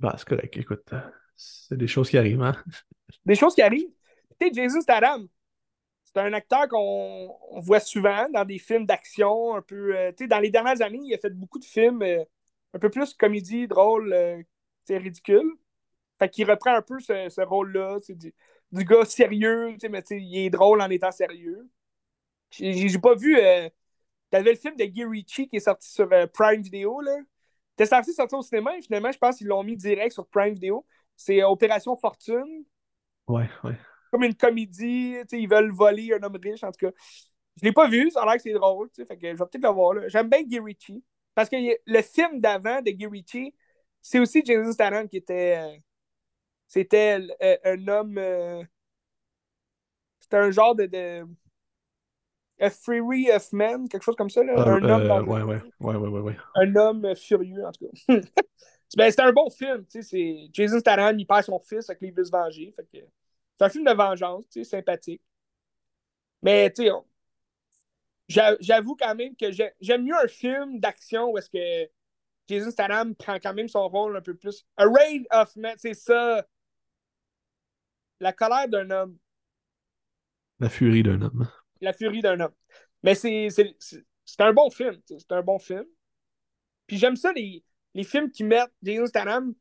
Speaker 2: Bah, c'est correct. Écoute, euh, c'est des choses qui arrivent, hein?
Speaker 1: Des choses qui arrivent. Tu sais, Jason Statham, c'est un acteur qu'on voit souvent dans des films d'action, un peu. Euh, tu dans les dernières années, il a fait beaucoup de films euh, un peu plus comédie, drôle, c'est ridicule. Fait qu'il reprend un peu ce, rôle-là. Du, du gars sérieux, mais il est drôle en étant sérieux. J'ai pas vu T'avais le film de Guy Ritchie qui est sorti sur euh, Prime Video. là. T'es censé sortir au cinéma et finalement, je pense qu'ils l'ont mis direct sur Prime Video. C'est euh, Opération Fortune.
Speaker 2: Ouais, ouais.
Speaker 1: Comme une comédie. Ils veulent voler un homme riche, en tout cas. Je l'ai pas vu, ça a l'air que c'est drôle. Fait que je vais peut-être le voir. J'aime bien Guy Ritchie. Parce que le film d'avant de Guy Ritchie, c'est aussi Jason Statham qui était. Euh, c'était un homme. c'était un genre de a Fury of Men, quelque chose comme ça. Là.
Speaker 2: un homme euh, ouais, ouais, ouais, ouais, ouais,
Speaker 1: Un homme furieux, en tout cas. ben, c'était un bon film. C'est Jason Statham, il perd son fils avec les veut se venger. Fait que... C'est un film de vengeance, sympathique. Mais, tu sais, j'avoue quand même que j'aime mieux un film d'action où est-ce que Jason Statham prend quand même son rôle un peu plus. A Raid of Men, c'est ça. La colère d'un homme.
Speaker 2: La furie d'un homme.
Speaker 1: La furie d'un homme. Mais c'est un bon film. C'est un bon film. Puis j'aime ça, les, les films qui mettent Jason Statham.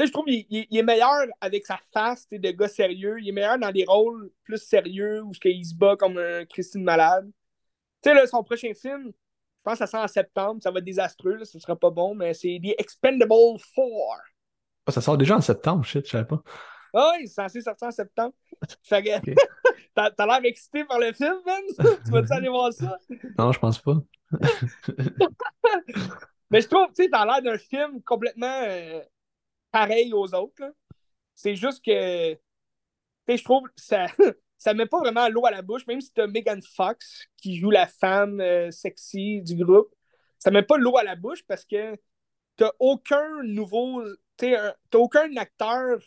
Speaker 1: Tu sais, je trouve qu'il il, est meilleur avec sa face de gars sérieux. Il est meilleur dans des rôles plus sérieux où il se bat comme un Christine malade. Tu sais, là, son prochain film, je pense que ça sera en septembre. Ça va être désastreux, là, ce sera pas bon, mais c'est The Expendable 4.
Speaker 2: Ah, ça sort déjà en septembre, shit, je savais pas.
Speaker 1: Ah oui, c'est censé sortir en septembre. Fait que, t'as l'air excité par le film, Ben? tu vas-tu aller voir ça?
Speaker 2: Non, je pense pas.
Speaker 1: Mais je trouve, tu sais, t'as l'air d'un film complètement euh, pareil aux autres. C'est juste que, tu je trouve ça, ça met pas vraiment l'eau à la bouche, même si t'as Megan Fox qui joue la femme euh, sexy du groupe. Ça met pas l'eau à la bouche parce que t'as aucun nouveau, t'as aucun acteur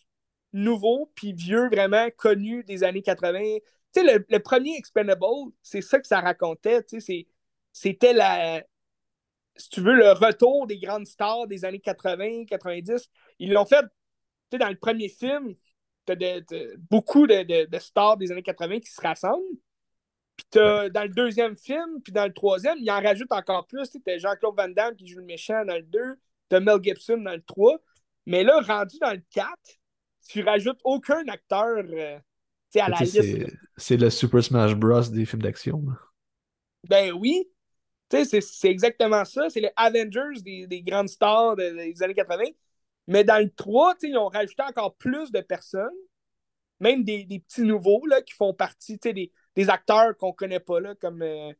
Speaker 1: nouveau puis vieux, vraiment connu des années 80. Tu sais, le, le, premier Expendable, c'est ça que ça racontait. Tu sais, c'était la, si tu veux, le retour des grandes stars des années 80, 90. Ils l'ont fait, tu sais, dans le premier film, tu as beaucoup de, de, stars des années 80 qui se rassemblent. Puis t'as, dans le deuxième film, puis dans le troisième, il en rajoute encore plus. T'as Jean-Claude Van Damme qui joue le méchant dans le 2, t'as Mel Gibson dans le 3. Mais là, rendu dans le 4, tu rajoutes aucun acteur euh, à la liste.
Speaker 2: C'est, le Super Smash Bros. des films d'action.
Speaker 1: Ben oui. C'est, exactement ça. C'est les Avengers des, des grandes stars des années 80. Mais dans le 3, ils ont rajouté encore plus de personnes, même des, petits nouveaux là, qui font partie des, des acteurs qu'on connaît pas, là, comme euh,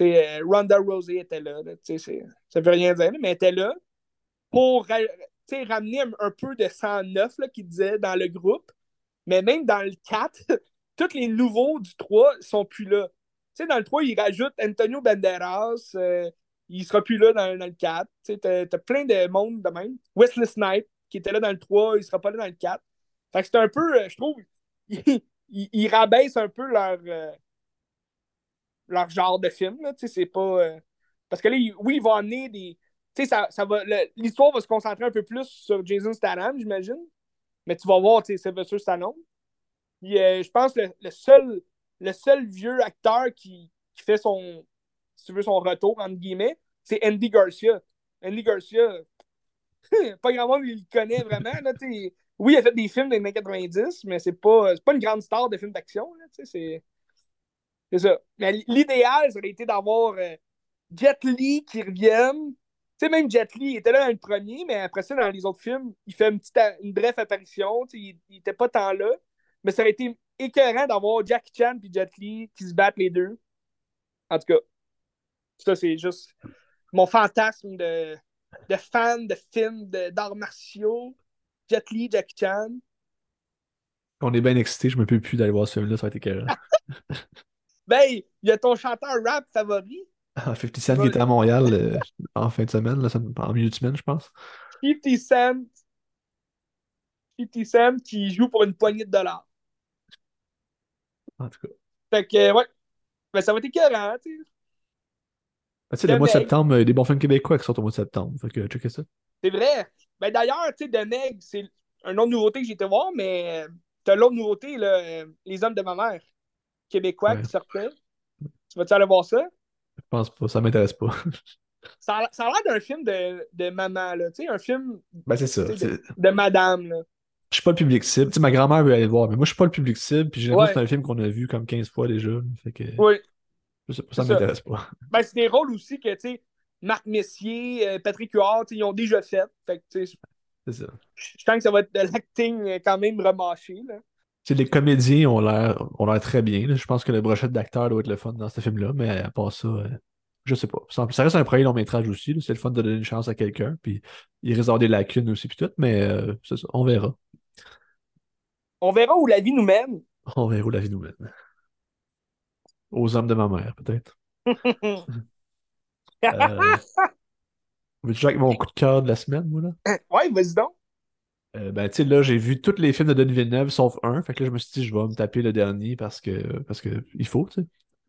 Speaker 1: euh, Ronda était là. là ça veut rien dire, mais elle était là pour ramener un, peu de 109 là, qui disait dans le groupe. Mais même dans le 4, tous les nouveaux du 3 sont plus là. Sais dans le 3, ils rajoutent Antonio Banderas, euh, il sera plus là dans, le 4. Tu as, as, plein de monde de même. Wesley Snipe, qui était là dans le 3, il sera pas là dans le 4. Fait que c'est un peu, euh, je trouve, ils, rabaissent un peu leur, euh, leur genre de film. C'est pas. parce que là, oui, ils vont amener des ça, ça va, l'histoire va se concentrer un peu plus sur Jason Statham, j'imagine. Mais tu vas voir, tu sais, Stallone. Euh, je pense que le, seul, le seul vieux acteur qui, qui fait son, tu veux, son retour, entre guillemets, c'est Andy Garcia. Andy Garcia, pas grand monde il le connaît vraiment. Là, oui, il a fait des films des années 90, mais c'est pas, pas une grande star de films d'action. C'est ça. Mais l'idéal, ça aurait été d'avoir euh, Jet Li qui revienne, tu sais, même Jet Li, il était là dans le premier, mais après ça, dans les autres films, il fait une, petite, une brève apparition. Il n'était pas tant là. Mais ça aurait été écœurant d'avoir Jackie Chan et Jet Li qui se battent les deux. En tout cas, ça, c'est juste mon fantasme de, de fan de films d'arts martiaux. Jet Li, Jackie Chan.
Speaker 2: On est bien excités, je me peux plus d'aller voir ce film-là, ça va être écœurant.
Speaker 1: ben, il y a ton chanteur rap favori?
Speaker 2: 50 Cent qui était à Montréal euh, en fin de semaine, là, en milieu de semaine, je pense.
Speaker 1: 50 Cent. 50 Cent qui joue pour une poignée de dollars.
Speaker 2: En tout cas.
Speaker 1: Fait que, ouais. Mais ça va être écœurant, tu sais.
Speaker 2: Ben, tu sais, le mois de septembre, il y a des bons films québécois qui sortent au mois de septembre. Fait que, checkez ça.
Speaker 1: C'est vrai. Ben, d'ailleurs, tu sais, The Meg, c'est un autre nouveauté que j'ai été voir, mais euh, t'as l'autre nouveauté, là, euh, Les Hommes de ma mère, québécois qui sortait. Tu vas-tu aller voir ça?
Speaker 2: Je pense pas, ça m'intéresse pas.
Speaker 1: ça a, l'air d'un film de, de maman, là. Tu sais, un film
Speaker 2: ben, c'est ça,
Speaker 1: de, de, madame, là.
Speaker 2: Je suis pas le public cible. Tu sais, ma grand-mère veut aller le voir, mais moi, je suis pas le public cible. Puis que c'est un film qu'on a vu comme 15 fois déjà. Fait que...
Speaker 1: Oui.
Speaker 2: Pas, ça m'intéresse pas.
Speaker 1: Ben, c'est des rôles aussi que, tu sais, Marc Messier, euh, Patrick Huard, ils ont déjà fait. Fait que, tu sais,
Speaker 2: c'est ça.
Speaker 1: Je sens que ça va être de l'acting euh, quand même remâché, là.
Speaker 2: les comédiens ont l'air, ont l'air très bien. Je pense que le brochette d'acteur doit être le fun dans ce film-là, mais à part ça, euh, je sais pas. Ça reste un premier long métrage aussi. C'est le fun de donner une chance à quelqu'un. Puis il risque des lacunes aussi, puis tout, mais euh, ça, on verra.
Speaker 1: On verra où la vie nous mène.
Speaker 2: On verra où la vie nous mène. Aux hommes de ma mère, peut-être. euh... Veux-tu avec mon coup de cœur de la semaine, moi, là?
Speaker 1: Ouais, vas-y donc.
Speaker 2: Euh, ben, tu sais, là, j'ai vu tous les films de Denis Villeneuve sauf un. Fait que là, je me suis dit, je vais me taper le dernier parce que, parce que il faut, tu sais.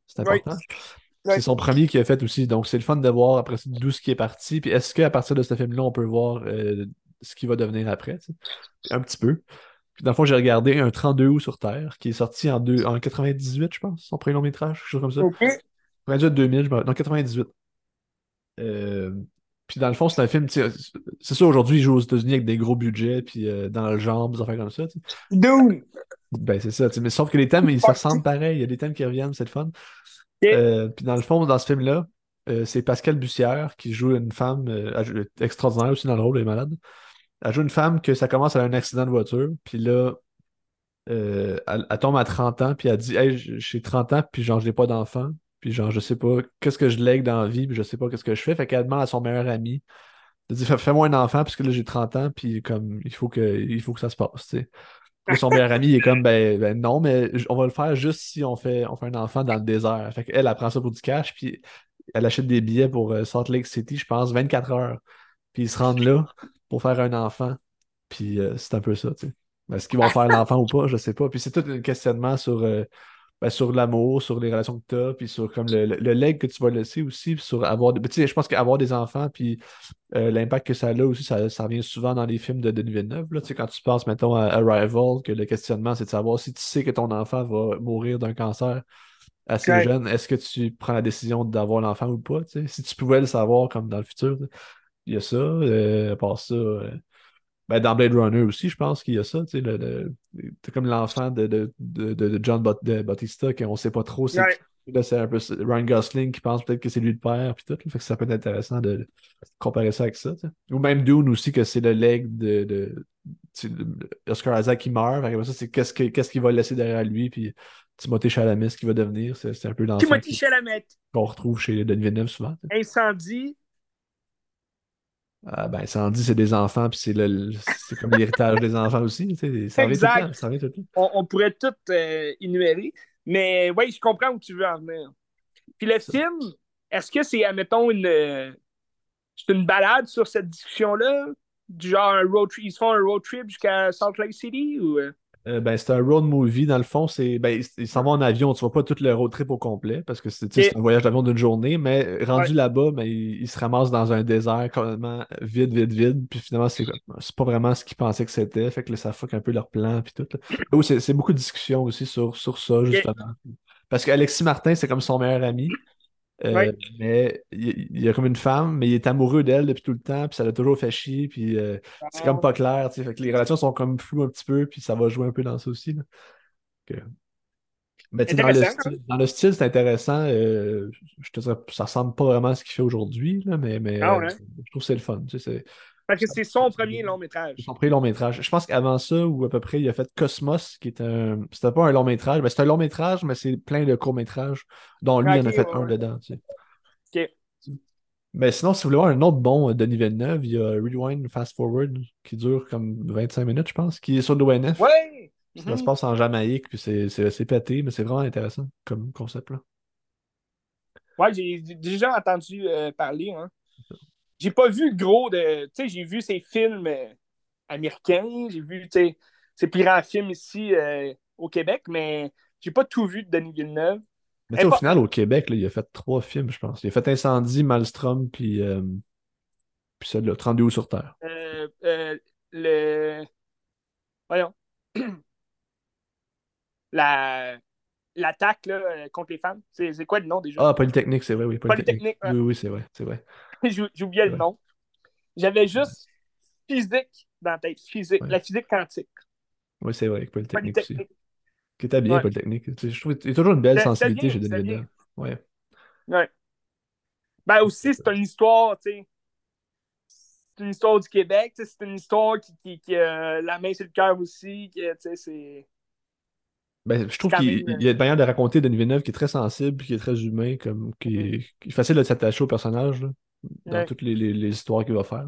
Speaker 2: C'est important. C'est son premier qui a fait aussi. Donc, c'est le fun de voir après d'où ce qui est parti. Puis, est-ce qu'à partir de ce film-là, on peut voir euh, ce qui va devenir après? Un petit peu. Puis, dans le fond, j'ai regardé un 32 août sur Terre qui est sorti en, deux, en 98, je pense, son premier long métrage, quelque chose comme ça.
Speaker 1: OK.
Speaker 2: 98 2000, je non, 98. Euh, puis dans le fond, c'est un film, c'est ça, aujourd'hui, il joue aux États-Unis avec des gros budgets, puis euh, dans le genre, des affaires comme ça.
Speaker 1: Doom!
Speaker 2: Ben, c'est ça, mais sauf que les thèmes, ils se ressemblent pareil. Il y a des thèmes qui reviennent, c'est le fun. Euh, puis dans le fond, dans ce film-là, euh, c'est Pascal Bussière qui joue une femme extraordinaire aussi dans le rôle, elle est malade. Elle joue une femme que ça commence à un accident de voiture, puis là, elle, tombe à 30 ans, puis elle dit Hey, j'ai 30 ans, puis genre, je n'ai pas d'enfant. Puis genre, je sais pas qu'est-ce que je lègue dans la vie, puis je sais pas qu'est-ce que je fais. Fait qu'elle demande à son meilleur ami de dire Fais-moi un enfant, puisque là j'ai 30 ans, puis comme il faut que, il faut que ça se passe. sais. son meilleur ami est comme ben, ben, non, mais on va le faire juste si on fait, on fait un enfant dans le désert. Fait elle prend ça pour du cash, puis elle achète des billets pour euh, Salt Lake City, je pense, 24 heures. Puis ils se rendent là pour faire un enfant. Puis euh, c'est un peu ça, tu sais. Est-ce qu'ils vont faire l'enfant ou pas? Je sais pas. Puis c'est tout un questionnement sur. Euh, ben, sur l'amour, sur les relations que tu as, puis sur comme le, le, leg que tu vas laisser aussi, puis sur avoir. Ben, je pense qu'avoir des enfants, puis euh, l'impact que ça a aussi, ça, ça revient souvent dans les films de Denis Villeneuve. Là, quand tu penses, mettons, à Arrival, que le questionnement, c'est de savoir si tu sais que ton enfant va mourir d'un cancer assez jeune, est-ce que tu prends la décision d'avoir l'enfant ou pas? Si tu pouvais le savoir comme dans le futur, il y a ça. Euh, à part ça, euh, ben, dans Blade Runner aussi, je pense qu'il y a ça. Tu sais, le, comme l'enfant de, de, de, John Bautista, qu'on ne sait pas trop. C'est un peu Ryan Gosling qui pense peut-être que c'est lui le père. Puis tout, fait que ça peut être intéressant de comparer ça avec ça. Ou même Dune aussi, que c'est le leg de, de, Oscar Isaac qui meurt. ça, c'est qu'est-ce qu'il va laisser derrière lui. Puis Timothée Chalamet, ce qu'il va devenir. C'est un peu dans
Speaker 1: Timothée Chalamet.
Speaker 2: Qu'on retrouve chez Denis Villeneuve souvent.
Speaker 1: Incendie,
Speaker 2: ah, ben, Sandy, c'est des enfants, puis c'est, le, c'est comme l'héritage des enfants aussi. Ça exact. Tout le temps,
Speaker 1: On, pourrait tout euh, énumérer. Mais oui, je comprends où tu veux en venir. Puis le film, est-ce que c'est, admettons, une, c'est une balade sur cette discussion-là? Du genre, un road trip, ils se font un road trip jusqu'à Salt Lake City? Ou... Euh?
Speaker 2: Ben, c'est un road movie. Dans le fond, c'est ben, ils s'en vont en avion. Tu vois pas tout le road trip au complet parce que c'est un voyage d'avion d'une journée, mais rendu là-bas, ben, ils, se ramassent dans un désert complètement vide, vide, vide. Puis finalement, c'est pas vraiment ce qu'ils pensaient que c'était. Fait que ça fuck un peu leur plan. Puis tout. c'est beaucoup de discussions aussi sur, sur ça, justement. Parce qu'Alexis Martin, c'est comme son meilleur ami. Euh, mais il, y a comme une femme, mais il est amoureux d'elle depuis tout le temps, puis ça l'a toujours fait chier, puis euh, c'est comme pas clair, fait que les relations sont comme floues un petit peu, puis ça va jouer un peu dans ça aussi. Mais dans le, style, hein? dans le style, c'est intéressant. Euh, je te dirais, ça ressemble pas vraiment à ce qu'il fait aujourd'hui, mais, mais ah je trouve que c'est le fun.
Speaker 1: Parce que c'est son premier long métrage.
Speaker 2: Son premier long métrage. Je pense qu'avant ça, ou à peu près, il a fait Cosmos, qui est un. C'était pas un long métrage, mais c'est un long métrage, mais c'est plein de courts métrages, dont lui, il en a fait un dedans. Tu sais. OK. Mais sinon, si vous voulez voir un autre bon euh, Denis Villeneuve, il y a Rewind Fast Forward, qui dure comme 25 minutes, je pense, qui est sur l'ONF.
Speaker 1: Ouais!
Speaker 2: Ça se passe en Jamaïque, puis c'est pété, mais c'est vraiment intéressant comme concept. là.
Speaker 1: Ouais, j'ai déjà entendu euh, parler. Hein j'ai pas vu le gros de. Tu sais, j'ai vu ces films euh, américains, j'ai vu ces plus grands films ici euh, au Québec, mais j'ai pas tout vu de Denis Villeneuve.
Speaker 2: Mais au final, au Québec, il a fait trois films, je pense. Il a fait Incendie, Maelstrom, puis, euh, puis celui-là, 32 août sur Terre.
Speaker 1: le. Voyons. La l'attaque contre les femmes. C'est quoi le nom déjà?
Speaker 2: Ah, Polytechnique, c'est vrai, oui.
Speaker 1: Polytechnique.
Speaker 2: Oui, oui, c'est vrai, c'est vrai.
Speaker 1: J'oubliais le nom. J'avais juste physique dans la tête, physique, la physique quantique.
Speaker 2: Oui, c'est vrai, Polytechnique, aussi. Qui était bien, Polytechnique. Je trouve qu'il y a toujours une belle sensibilité chez Denis Ouais.
Speaker 1: Ouais. Ben aussi, c'est une histoire, tu sais. C'est une histoire du Québec, c'est une histoire qui, qui, a la main sur le cœur aussi, tu sais, c'est.
Speaker 2: Ben, je trouve qu'il y a une manière de raconter Denis Villeneuve qui est très sensible, qui est très humain, comme, qui, est, qui est facile de s'attacher au personnage. Là dans toutes les, les, histoires qu'il va faire.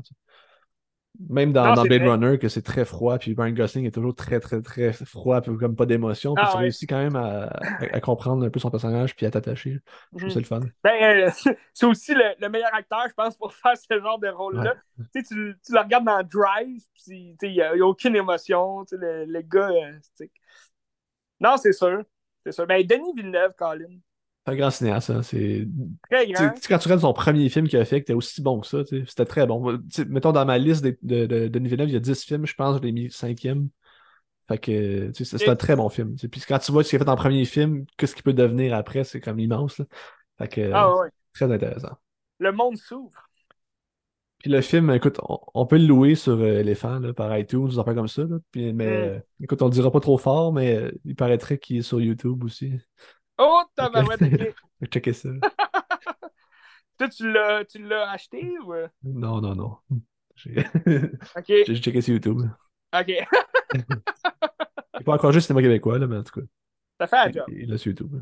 Speaker 2: Même dans, dans Blade Runner, que c'est très froid, puis Brian Gosling est toujours très, très, très froid, puis comme pas d'émotion. Puis ah, tu réussis quand même à, à, comprendre un peu son personnage, puis à t'attacher. Je trouve mhm. ça le fun.
Speaker 1: Ben, euh, c'est aussi le, meilleur acteur, je pense, pour faire ce genre de rôle-là. Tu, tu le regardes dans Drive, puis il n'y a, aucune émotion. Le, le gars. Euh, non, c'est sûr. C'est sûr. Ben, Denis Villeneuve, Colin.
Speaker 2: Un grand cinéaste, ça. C'est... Très grand. quand tu regardes son premier film qu'il a fait, que était aussi bon que ça, c'était très bon. mettons, dans ma liste de, de, de, Villeneuve, il y a 10 films, je pense, je l'ai mis cinquième. Fait que c'est un très bon film. Puis quand tu vois ce qu'il a fait en premier film, qu'est-ce qu'il peut devenir après, c'est comme immense. Là. Fait que ah, ouais. très intéressant.
Speaker 1: Le monde s'ouvre.
Speaker 2: Puis le film, écoute, on, peut le louer sur euh, Elephant là, par iTunes, des affaires comme ça. Là. Puis, mais mm. euh, écoute, on le dira pas trop fort, mais euh, il paraîtrait qu'il est sur YouTube aussi.
Speaker 1: Oh, tabarouette, ok.
Speaker 2: Checker ça.
Speaker 1: Toi, tu l'as, tu l'as acheté ou?
Speaker 2: Non, non, non. J'ai J'ai checké sur YouTube.
Speaker 1: Ok.
Speaker 2: Il pas encore juste cinéma québécois, là, mais en tout cas.
Speaker 1: Ça fait un job.
Speaker 2: Il l'a sur YouTube.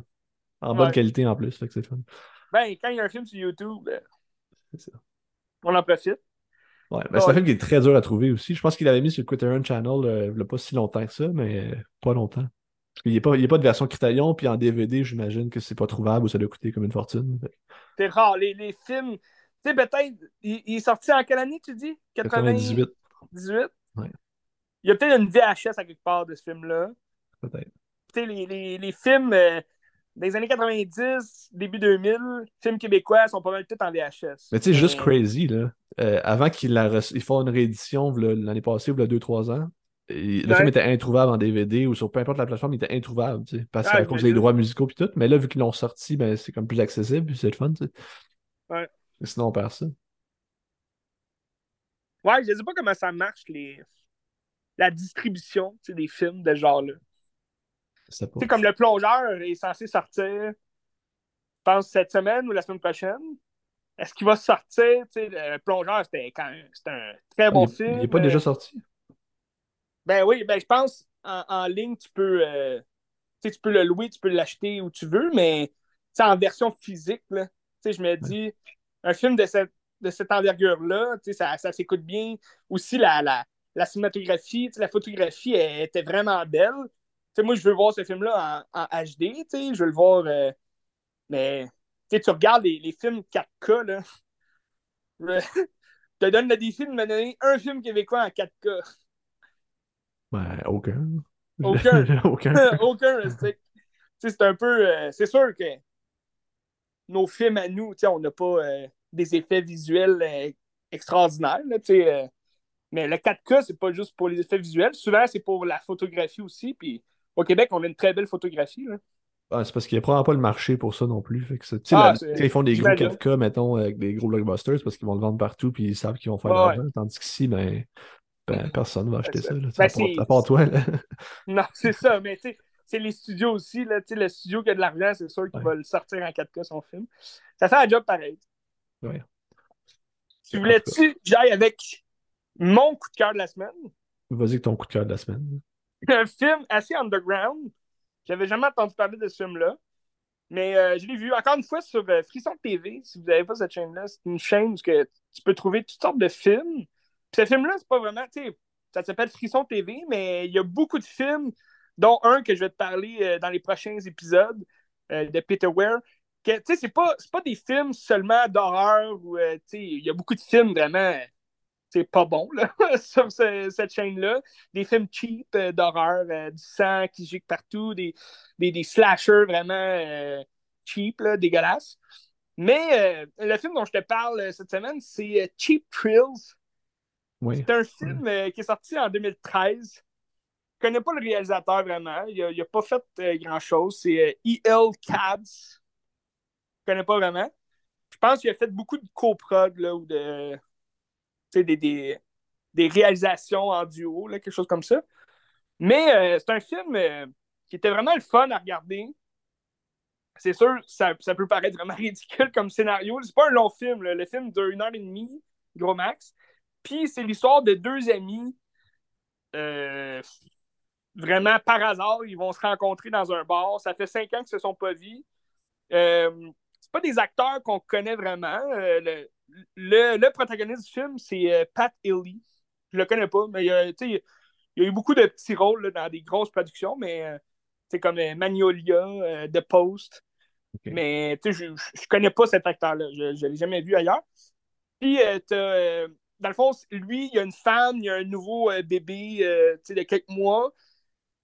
Speaker 2: En bonne qualité en plus, fait que c'est fun.
Speaker 1: Ben, quand il y a un film sur YouTube, ben, c'est ça. on en profite.
Speaker 2: Ouais, ben, c'est un film qui est très dur à trouver aussi. Je pense qu'il l'avait mis sur le Criterion Channel euh, il n'y a pas si longtemps que ça, mais pas longtemps. Il n'y a, pas de version Criterion, puis en DVD, j'imagine que c'est pas trouvable ou ça doit coûter comme une fortune.
Speaker 1: C'est rare. Les, les films. Tu sais, peut-être. Il, est sorti en quelle année, tu dis?
Speaker 2: 98.
Speaker 1: 18 ouais. Il y a peut-être une VHS à quelque part de ce film-là.
Speaker 2: Peut-être.
Speaker 1: Tu sais, les, les, les, films. Euh, les années 90, début 2000, films québécois sont pas mal tous en VHS.
Speaker 2: Mais tu sais, juste crazy, là. Euh, avant qu'ils il font une réédition l'année passée, ou il y a 2-3 ans, le film était introuvable en DVD ou sur peu importe la plateforme, il était introuvable, tu sais, parce ah, à cause des droits musicaux et tout. Mais là, vu qu'ils l'ont sorti, ben, c'est comme plus accessible, c'est le fun, tu sais.
Speaker 1: Ouais.
Speaker 2: sinon, on perd ça.
Speaker 1: Ouais, je sais pas comment ça marche, les... la distribution des films de ce genre-là. C'est comme le plongeur est censé sortir, je pense, cette semaine ou la semaine prochaine. Est-ce qu'il va sortir? Le plongeur, c'était un très bon film.
Speaker 2: Il n'est pas déjà sorti?
Speaker 1: Ben oui, ben je pense en, ligne, tu peux, euh, tu peux le louer, tu peux l'acheter où tu veux, mais en version physique, là, je me dis, un film de cette, de cette envergure-là, ça, ça s'écoute bien. Aussi, la, la, la cinématographie, la photographie elle, était vraiment belle. moi, je veux voir ce film-là en, en, HD, je veux le voir. Euh, mais tu regardes les, les, films 4K, là. je te donne le défi de me donner un film québécois en 4K.
Speaker 2: Ben, aucun.
Speaker 1: Aucun.
Speaker 2: aucun.
Speaker 1: aucun, c'est un peu. Euh, c'est sûr que nos films à nous, on n'a pas euh, des effets visuels euh, extraordinaires. Là, mais le 4K, c'est pas juste pour les effets visuels. Souvent, c'est pour la photographie aussi. Puis au Québec, on a une très belle photographie.
Speaker 2: Là. c'est parce qu'il n'y a probablement pas le marché pour ça non plus. Fait que ah, ils font des gros 4K, mettons, avec des gros blockbusters, parce qu'ils vont le vendre partout, puis ils savent qu'ils vont faire de l'argent. Tandis qu'ici, ben, ben, personne ne va acheter ça. Là, ben, à, part, toi. Là.
Speaker 1: Non, c'est ça, mais tu sais, c'est les studios aussi. Là, le studio qui a de l'argent, c'est sûr qu'il va le sortir en 4K son film. Ça fait un job pareil.
Speaker 2: Oui.
Speaker 1: Tu voulais-tu que j'aille avec mon coup de cœur de la semaine?
Speaker 2: Vas-y avec ton coup de cœur de la semaine.
Speaker 1: Un film assez underground. J'avais jamais entendu parler de ce film-là. Mais euh, je l'ai vu encore une fois sur euh, Frisson TV. Si vous n'avez pas cette chaîne-là, c'est une chaîne où tu peux trouver toutes sortes de films ce film-là, c'est pas vraiment, ça s'appelle Frisson TV, mais il y a beaucoup de films, dont un que je vais te parler euh, dans les prochains épisodes euh, de Peter Ware. Tu sais, c'est pas, pas des films seulement d'horreur euh, il y a beaucoup de films vraiment, c'est pas bon, là, sur cette chaîne-là. Des films cheap d'horreur, du sang qui gicle partout, des, des, des slashers vraiment cheap, là, dégueulasses. Mais le film dont je te parle cette semaine, c'est Cheap Thrills c'est un film euh, qui est sorti en 2013. Je connais pas le réalisateur vraiment. Il n'a pas fait euh, grand-chose. C'est E.L. Euh, Cabs. Je connais pas vraiment. Je pense qu'il a fait beaucoup de coprod ou de des, réalisations en duo, là, quelque chose comme ça. Mais c'est un film qui était vraiment le fun à regarder. C'est sûr, ça, ça peut paraître vraiment ridicule comme scénario. C'est pas un long film. Le film dure une heure et demie, gros max. Puis c'est l'histoire de deux amis. Euh, vraiment par hasard, ils vont se rencontrer dans un bar. Ça fait cinq ans qu'ils se sont pas vus. Euh, c'est pas des acteurs qu'on connaît vraiment. Euh, le, protagoniste du film, c'est euh, Pat Illy. Je le connais pas, mais il y a, eu beaucoup de petits rôles dans des grosses productions, mais c'est comme Magnolia, The Post. Mais je, je connais pas cet acteur-là. Je ne l'ai jamais vu ailleurs. Puis, tu as dans le fond, lui, il y a une femme, il y a un nouveau euh, bébé euh, de quelques mois.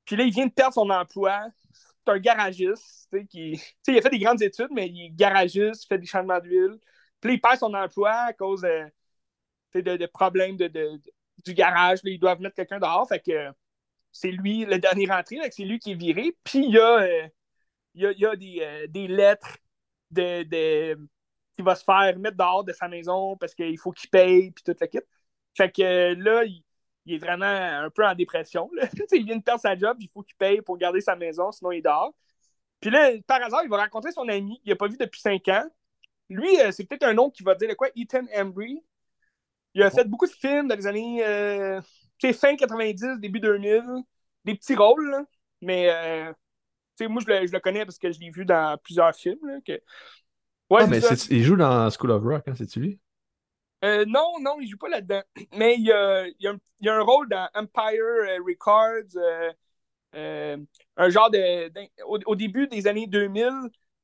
Speaker 1: Puis là, il vient de perdre son emploi. C'est un garagiste. Qui, il a fait des grandes études, mais il est garagiste, il fait des changements d'huile. Puis là, il perd son emploi à cause de, de, problèmes de, du garage. Là, ils doivent mettre quelqu'un dehors. Fait que c'est lui, le dernier rentré, c'est lui qui est viré. Puis il y a, euh, il y a, il y a des, des, lettres de, qui va se faire mettre dehors de sa maison parce qu'il faut qu'il paye, puis toute la. Fait que là, il, est vraiment un peu en dépression. il vient de perdre sa job, il faut qu'il paye pour garder sa maison, sinon il dort. Puis là, par hasard, il va rencontrer son ami qu'il n'a pas vu depuis cinq ans. Lui, euh, c'est peut-être un nom qui va dire quoi, Ethan Embry. Il a fait beaucoup de films dans les années euh, fin 90, début 2000. Des petits rôles, mais euh, moi, je le, connais parce que je l'ai vu dans plusieurs films.
Speaker 2: Ouais, ah, mais il joue dans School of Rock, hein, c'est-tu lui?
Speaker 1: Euh, non, non, il joue pas là-dedans. Mais il y a, il y a, un, rôle dans Empire euh, Records, euh, un genre de. Au, début des années 2000,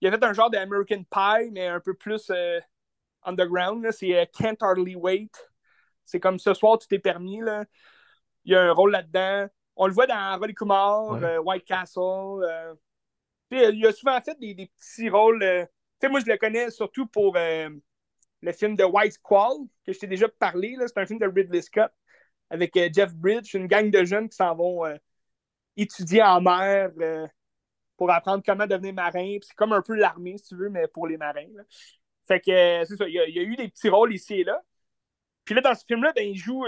Speaker 1: il y avait un genre d'American Pie, mais un peu plus underground. C'est Can't Hardly Wait. C'est comme ce soir, tout est permis. Là. Il y a un rôle là-dedans. On le voit dans Rolly Kumar, White Castle. il a souvent fait des, petits rôles. Euh, moi, je le connais surtout pour euh, le film de White Squall, que je t'ai déjà parlé. C'est un film de Ridley Scott avec euh, Jeff Bridge, une gang de jeunes qui s'en vont étudier en mer pour apprendre comment devenir marin. C'est comme un peu l'armée, si tu veux, mais pour les marins. Fait que c'est ça, il y, a, eu des petits rôles ici et là. Puis là, dans ce film-là, ben, il joue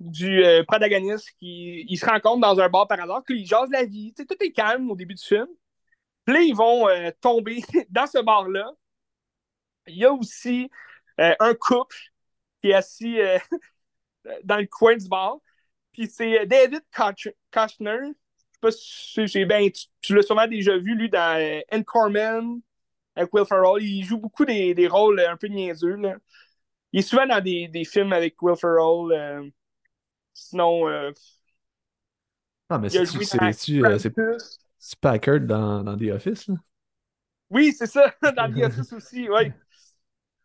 Speaker 1: du euh, protagoniste qui il se rencontre dans un bar par hasard, puis il jase la vie. tout est calme au début du film. Puis là, ils vont euh, tomber dans ce bar-là. Il y a aussi euh, un couple qui est assis dans le coin du bar. Puis c'est David Kochner. Je sais pas si bien, tu, l'as sûrement déjà vu, lui, dans Corman avec Will Ferrell. Il joue beaucoup des, des rôles un peu niaiseux. Là. Il est souvent dans des, des films avec Will Ferrell. Sinon. Euh,
Speaker 2: ah, mais c'est-tu c'est Packard dans, dans The Office, là?
Speaker 1: Oui, c'est ça, dans The Office aussi, oui.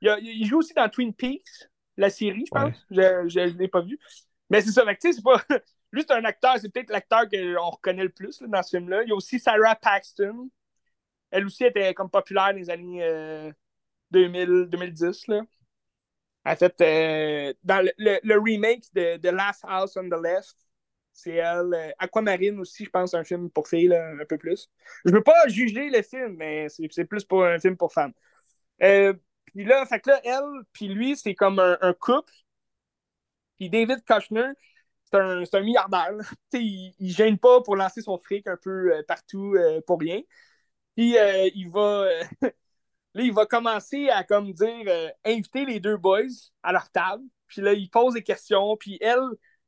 Speaker 1: Il, il, joue aussi dans Twin Peaks, la série, je pense. Je ne l'ai pas vu. Mais c'est ça, tu sais, c'est pas. Lui, c'est un acteur, c'est peut-être l'acteur qu'on reconnaît le plus là, dans ce film-là. Il y a aussi Sarah Paxton. Elle aussi était comme populaire dans les années 2000, euh, 2010. Là. En fait, euh, dans le, remake de The Last House on the Left, c'est elle. Euh, Aquamarine aussi, je pense, un film pour filles, un peu plus. Je veux pas juger le film, mais c'est plus pour un film pour femmes. Euh, puis là, fait que là, elle, puis lui, c'est comme un, couple. Puis David Kushner, c'est un, un, milliardaire. Il, il gêne pas pour lancer son fric un peu partout pour rien. Puis il va Là, il va commencer à comme dire euh, inviter les deux boys à leur table. Puis là, il pose des questions. Puis elle,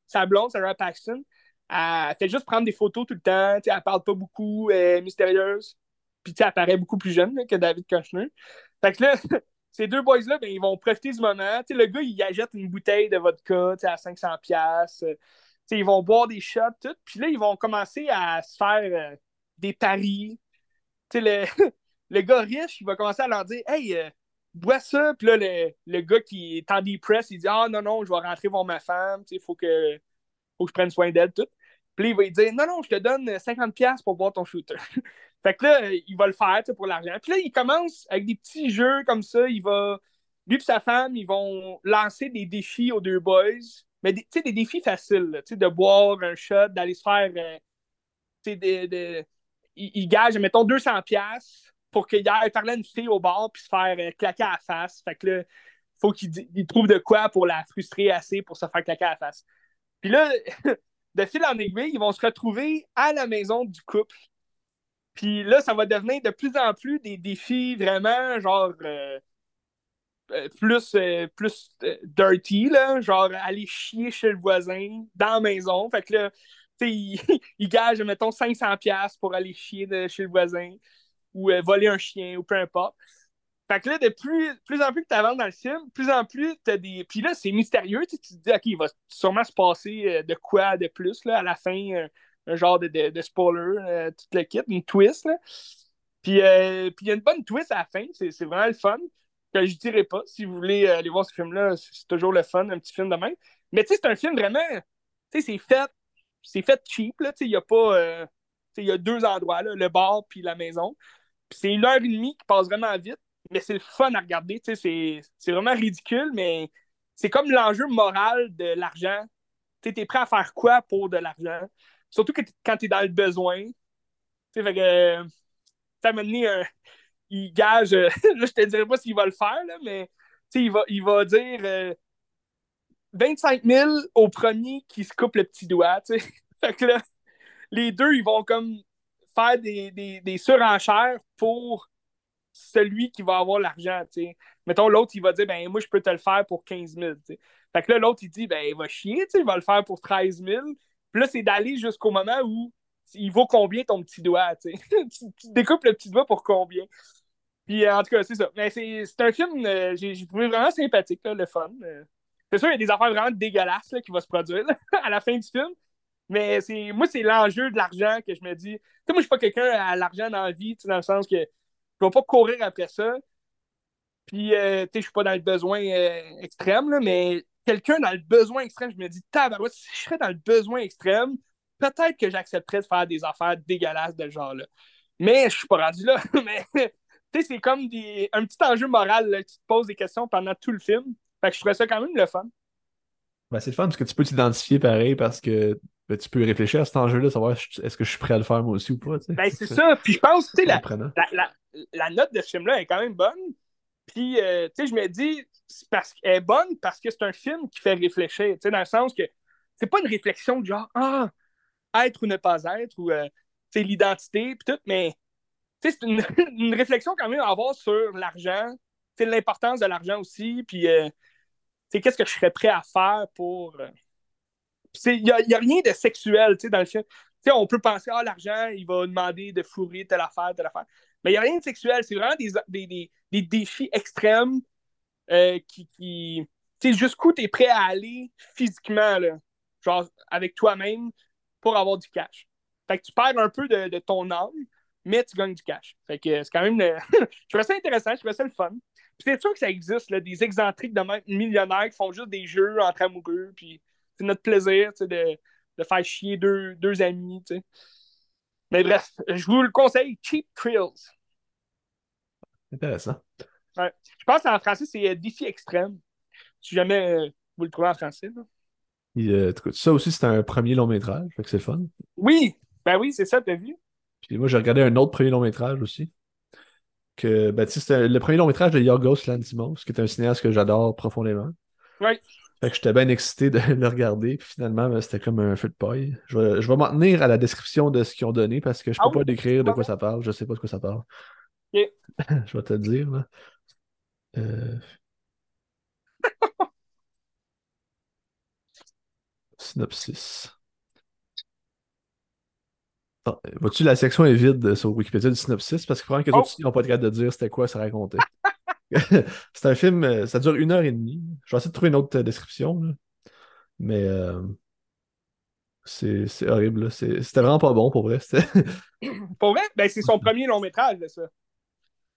Speaker 1: sa blonde, Sarah Paxton, elle fait juste prendre des photos tout le temps. Elle parle pas beaucoup, elle est mystérieuse. Puis elle paraît beaucoup plus jeune que David Kushner. Fait que là, ces deux boys-là, ben, ils vont profiter du moment. le gars, il achète une bouteille de vodka à 500$. Euh, ils vont boire des shots, tout. Puis là, ils vont commencer à se faire euh, des paris. Le, le gars riche, il va commencer à leur dire Hey, euh, bois ça. Puis là, le, gars qui est en dépress, il dit Ah non, non, je vais rentrer voir ma femme, il faut que, faut que je prenne soin d'elle, tout. Puis il va lui dire Non, non, je te donne 50$ pour boire ton shooter. fait que là, il va le faire pour l'argent. Puis là, il commence avec des petits jeux comme ça. Il va. Lui et sa femme, ils vont lancer des défis aux deux boys. Mais des, des défis faciles, de boire un shot, d'aller se faire. Euh, de, de, il, il gage, mettons, 200$ pour qu'il aille parler à une fille au bar puis se faire euh, claquer à la face. Fait que là, faut qu'il trouve de quoi pour la frustrer assez pour se faire claquer à la face. Puis là, de fil en aiguille, ils vont se retrouver à la maison du couple. Puis là, ça va devenir de plus en plus des défis vraiment genre euh, euh, plus, plus dirty, là, genre aller chier chez le voisin dans la maison. Fait que là, il, il gage, mettons, 500$ pour aller chier chez le voisin ou euh, voler un chien ou peu importe. Fait que là, de plus, en plus que tu avances dans le film, plus en plus tu as des. Puis là, c'est mystérieux. Tu te dis, OK, il va sûrement se passer euh, de quoi de plus là, à la fin, euh, un genre de, spoiler, tout le kit, une twist. Là. Puis il y a une bonne twist à la fin, c'est vraiment le fun. Que je dirais pas. Si vous voulez aller voir ce film-là, c'est toujours le fun, un petit film de même. Mais tu sais, c'est un film vraiment. Tu sais, c'est fait. C'est fait cheap, là. Tu sais, il y a pas. il y a deux endroits, là, le bar puis la maison c'est une heure et demie qui passe vraiment vite, mais c'est le fun à regarder. C'est vraiment ridicule, mais c'est comme l'enjeu moral de l'argent. Tu es prêt à faire quoi pour de l'argent? Surtout que quand tu es dans le besoin. Fait que, un. Il gage. là, je te dirais pas s'il va le faire, là, mais il va, il va dire 25 euh, 000 au premier qui se coupe le petit doigt. Fait que là, les deux, ils vont comme faire des, des, des, surenchères pour celui qui va avoir l'argent. Mettons, l'autre, il va dire ben moi, je peux te le faire pour 15 000. Fait que là, l'autre, il dit ben il va chier, il va le faire pour 13 000. Puis là, c'est d'aller jusqu'au moment où il vaut combien ton petit doigt. tu, découpes le petit doigt pour combien? Puis en tout cas, c'est ça. Mais c'est un film, euh, j'ai trouvé vraiment sympathique, le fun. Euh. c'est sûr, il y a des affaires vraiment dégueulasses qui vont se produire à la fin du film. Mais moi, c'est l'enjeu de l'argent que je me dis. Tu sais, moi, je suis pas quelqu'un à l'argent dans la vie, dans le sens que je vais pas courir après ça. Puis, euh, tu sais, je suis pas dans le besoin euh, extrême, là, mais quelqu'un dans le besoin extrême, je me dis, tabarouette, si je serais dans le besoin extrême, peut-être que j'accepterais de faire des affaires dégueulasses de ce genre-là. Mais je suis pas rendu là. Mais tu sais, c'est comme des, un petit enjeu moral. Là, tu te poses des questions pendant tout le film. Fait que je trouvais ça quand même le fun.
Speaker 2: Ben, c'est le fun parce que tu peux t'identifier pareil parce que ben, tu peux réfléchir à cet enjeu-là, savoir est-ce que je suis prêt à le faire moi aussi ou pas.
Speaker 1: Ben, c'est ça. Puis je pense, tu sais, la, la, la, note de ce film-là est quand même bonne. Puis, euh, tu sais, je me dis, c'est parce qu'elle est bonne parce que c'est un film qui fait réfléchir. Tu sais, dans le sens que c'est pas une réflexion de genre, ah, être ou ne pas être, ou, euh, tu sais, l'identité, puis tout, mais, tu sais, c'est une, une, réflexion quand même à avoir sur l'argent, tu sais, l'importance de l'argent aussi, puis, euh, qu'est-ce que je serais prêt à faire pour. Euh, il n'y a, a, rien de sexuel dans le film. on peut penser, ah, l'argent, il va demander de fourrer telle affaire, telle affaire. Mais il n'y a rien de sexuel. C'est vraiment des, des, des, défis extrêmes euh, qui. qui tu sais, jusqu'où tu es prêt à aller physiquement, là, genre avec toi-même, pour avoir du cash. Fait que tu perds un peu de, de ton âme, mais tu gagnes du cash. Fait que c'est quand même. je trouvais ça intéressant, je trouvais ça le fun c'est sûr que ça existe, des excentriques de millionnaires qui font juste des jeux entre amoureux, puis c'est notre plaisir de, de, faire chier deux, deux amis. Mais bref, je vous le conseille, Cheap Thrills.
Speaker 2: Intéressant.
Speaker 1: Ouais. Je pense qu'en français, c'est euh, Défi extrême. Si jamais euh, vous le trouvez en français. Là.
Speaker 2: Euh, ça aussi, c'est un premier long métrage, fait que c'est fun.
Speaker 1: Oui, ben oui, c'est ça, t'as vu?
Speaker 2: Puis moi, j'ai regardé un autre premier long métrage aussi que ben, c'était le premier long métrage de Yorgos Lanthimos, qui est un cinéaste que j'adore profondément.
Speaker 1: Ouais.
Speaker 2: Fait que j'étais bien excité de le regarder, puis finalement, ben, c'était comme un feu de paille. Je vais, je vais m'en tenir à la description de ce qu'ils ont donné parce que je peux ah pas décrire de quoi ça parle, je sais pas de quoi ça parle.
Speaker 1: Okay.
Speaker 2: je vais te le dire. Là. Euh... Synopsis. Vois-tu, la section est vide sur Wikipédia du synopsis? Parce que probablement que les oh. autres n'ont pas de de dire c'était quoi ça racontait. c'est un film, euh, ça dure une heure et demie. Je vais essayer de trouver une autre euh, description. Mais euh, c'est horrible. C'était vraiment pas bon pour vrai.
Speaker 1: pour vrai? Ben, c'est son premier long métrage, de ça.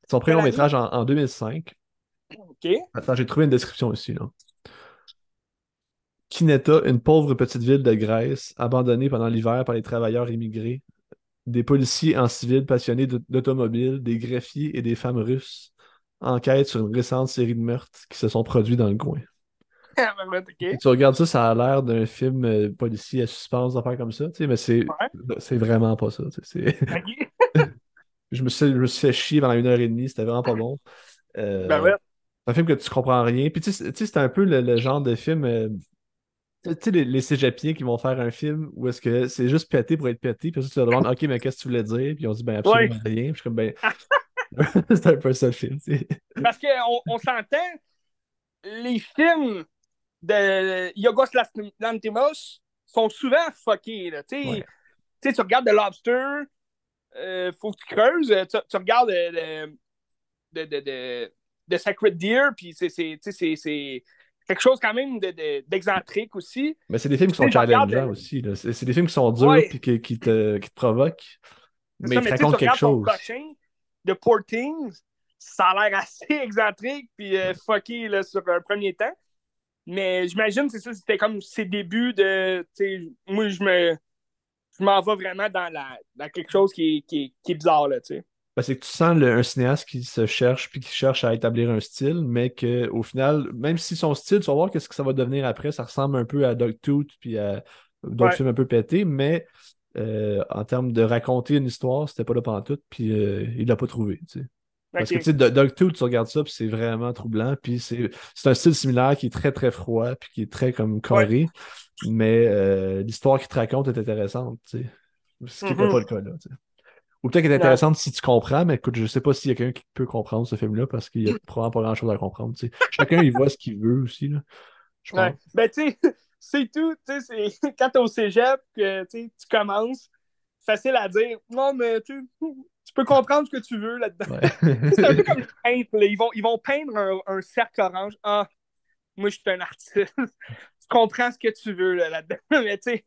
Speaker 2: Son premier long métrage en, 2005.
Speaker 1: OK.
Speaker 2: Attends, j'ai trouvé une description ici. Là. Kineta, une pauvre petite ville de Grèce, abandonnée pendant l'hiver par les travailleurs immigrés, des policiers en civil passionnés d'automobiles, des greffiers et des femmes russes enquêtent sur une récente série de meurtres qui se sont produits dans le coin.
Speaker 1: Ah, ben,
Speaker 2: tu regardes ça, ça a l'air d'un film euh, policier à suspense, d'affaires comme ça, mais c'est vraiment pas ça. je, me suis, je me suis fait chier pendant une heure et demie, c'était vraiment pas bon. Euh,
Speaker 1: ben
Speaker 2: c'est un film que tu comprends rien. Puis tu sais, c'est un peu le, genre de film. Euh, tu sais, les, les cégepiens qui vont faire un film où est-ce que c'est juste pété pour être pété, puis tu te demandes, OK, mais qu'est-ce que tu voulais dire? Puis on dit, ben absolument rien. Puis je suis comme, ben. c'est un peu ça le film.
Speaker 1: Parce qu'on on, s'entend, les films de Yogos Lantimos sont souvent fuckés. Tu regardes The Lobster, euh, faut que tu creuses. Tu, regardes de, de, de, de, Sacred Deer, puis c'est quelque chose quand même d'excentrique aussi.
Speaker 2: Mais c'est des films qui sont challengeants aussi. C'est des films qui sont durs et qui, qui, te, qui te provoquent. Mais, ils te racontent quelque chose.
Speaker 1: De Poor Things, ça a l'air assez excentrique puis euh, fucky là, sur un premier temps. Mais j'imagine c'est ça, c'était comme ses débuts de. Moi, je me. Je m'en vais vraiment dans, la, dans quelque chose qui est, qui qui est bizarre, là, tu sais.
Speaker 2: Ben, c'est que tu sens un cinéaste qui se cherche puis qui cherche à établir un style, mais qu'au final, même si son style, tu vas voir qu'est-ce que ça va devenir après, ça ressemble un peu à Dogtooth puis à films un peu pétés, mais euh, en termes de raconter une histoire, c'était pas là tout puis euh, il l'a pas trouvé. Parce que tu sais, Dogtooth, tu regardes ça, puis c'est vraiment troublant, puis c'est un style similaire qui est très très froid, puis qui est très comme carré, mais euh, l'histoire qu'il te raconte est intéressante, tu sais. Ce qui n'est mm-hmm. pas le cas là. Ou peut-être qu'elle est intéressante si tu comprends, mais écoute, je sais pas s'il y a quelqu'un qui peut comprendre ce film-là parce qu'il y a probablement pas grand-chose à comprendre. Chacun, il voit ce qu'il veut aussi. Là,
Speaker 1: Ben, tu sais, c'est tout. C'est... Quand t'es au cégep, que tu commences, facile à dire. Non, mais tu peux comprendre ce que tu veux là-dedans. c'est un peu comme peindre. Ils, vont, ils vont peindre un, un, cercle orange. Ah, moi, je suis un artiste. tu comprends ce que tu veux là-dedans. mais tu sais,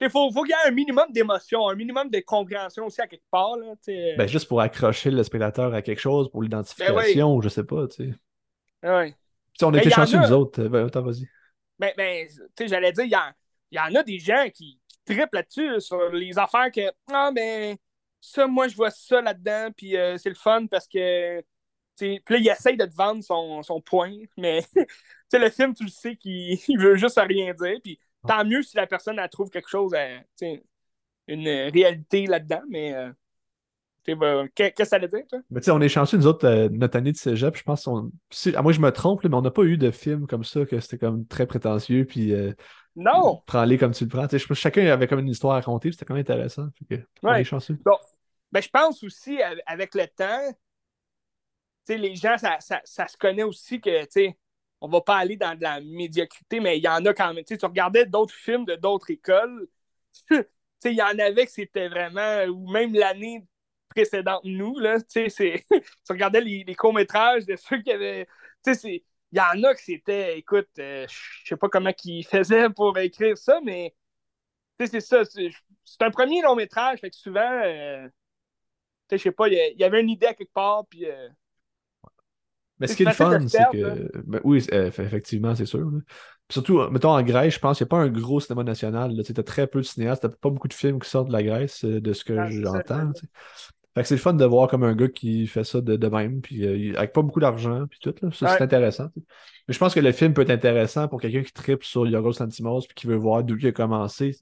Speaker 1: il faut, faut qu'il y ait un minimum d'émotion, un minimum de compréhension aussi à quelque part. Là,
Speaker 2: ben, juste pour accrocher le spectateur à quelque chose, pour l'identification, ben je sais pas. tu
Speaker 1: Ouais.
Speaker 2: on était chanceux, nous autres. Ben, attends, vas-y.
Speaker 1: Ben, ben j'allais dire, il y, y, en a des gens qui, qui trippent là-dessus, sur les affaires que, ah, ben, ça, moi, je vois ça là-dedans, puis euh, c'est le fun parce que. Puis là, il essaye de te vendre son, son point, mais le film, tu le sais qu'il veut juste rien dire. Puis tant mieux si la personne elle trouve quelque chose, une réalité là-dedans, mais. Euh, qu'est-ce que ça veut dire, toi?
Speaker 2: Mais on est chanceux, nous autres, euh, notre année de cégep, je pense, on... à moi je me trompe, mais on n'a pas eu de film comme ça, que c'était comme très prétentieux, puis
Speaker 1: non!
Speaker 2: Prends-les comme tu le prends. chacun avait comme une histoire à raconter, c'était quand même intéressant.
Speaker 1: on est chanceux. Bon. Ben, je pense aussi, avec le temps, les gens, ça, se connaît aussi que, tu on va pas aller dans de la médiocrité, mais il y en a quand même. Tu regardais d'autres films de d'autres écoles, il y en avait que c'était vraiment, ou même l'année précédente nous, là, tu regardais les, les courts-métrages de ceux qui avaient, tu il y en a que c'était, écoute, euh, je sais pas comment ils faisaient pour écrire ça, mais c'est ça. C'est un premier long métrage, fait que souvent, euh, je sais pas, il y, avait une idée à quelque part, puis. Euh,
Speaker 2: mais ce qui est le fun, c'est que. Ben, oui, effectivement, c'est sûr. surtout, mettons en Grèce, je pense qu'il n'y a pas un gros cinéma national. Tu as très peu de cinéastes, tu pas beaucoup de films qui sortent de la Grèce, de ce que j'entends. Fait que c'est le fun de voir comme un gars qui fait ça de, même, puis euh, avec pas beaucoup d'argent, puis tout, là. Ça, c'est intéressant. Mais je pense que le film peut être intéressant pour quelqu'un qui tripe sur Yorgos Santimos puis qui veut voir d'où il a commencé.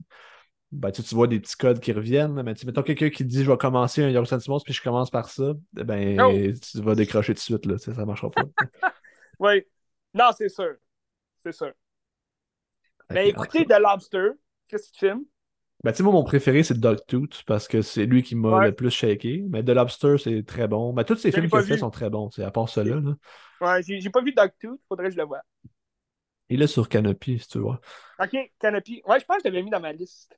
Speaker 2: Ben, tu, vois des petits codes qui reviennent, mais tu mettons quelqu'un qui dit je vais commencer un Yorgos Santimos puis je commence par ça, eh ben oh! tu vas décrocher tout de suite, là. Ça marchera pas.
Speaker 1: oui. Non, c'est sûr. C'est sûr. Mais écoutez The Lobster, qu'est-ce que tu filmes?
Speaker 2: Ben, tu sais, moi, mon préféré, c'est Dogtooth parce que c'est lui qui m'a le plus shaké. Mais The Lobster, c'est très bon. Mais tous ces films qu'il a fait sont très bons, à part ceux-là. Là.
Speaker 1: Ouais, j'ai pas vu Dogtooth, faudrait que je le voie.
Speaker 2: Il est sur Canopy, si tu vois.
Speaker 1: Ok, Canopy. Ouais, je pense que je l'avais mis dans ma liste.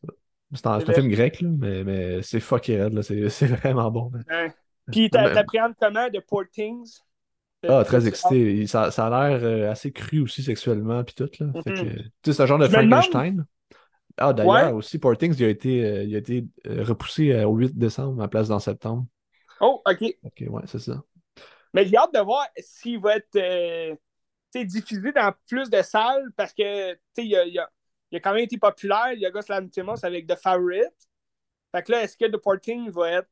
Speaker 2: C'est un, film grec, là, mais, mais c'est fucking red, c'est vraiment bon.
Speaker 1: Ouais. Puis t'appréhendes comment de Poor Things?
Speaker 2: Ah, très excité. Ça, ça a l'air euh, assez cru aussi sexuellement, puis tout. Là. Fait mm-hmm. que, tu sais, c'est un genre de Frankenstein. Ah, d'ailleurs, aussi, Portings, il a été, euh, il a été euh, repoussé euh, au 8 décembre à place d'en septembre.
Speaker 1: Oh, OK.
Speaker 2: OK, ouais, c'est ça.
Speaker 1: Mais j'ai hâte de voir s'il va être diffusé dans plus de salles parce que il a, il, a, il a quand même été populaire, il y a Gus Lantimos avec The Favorite. Fait que là, est-ce que The Porting va être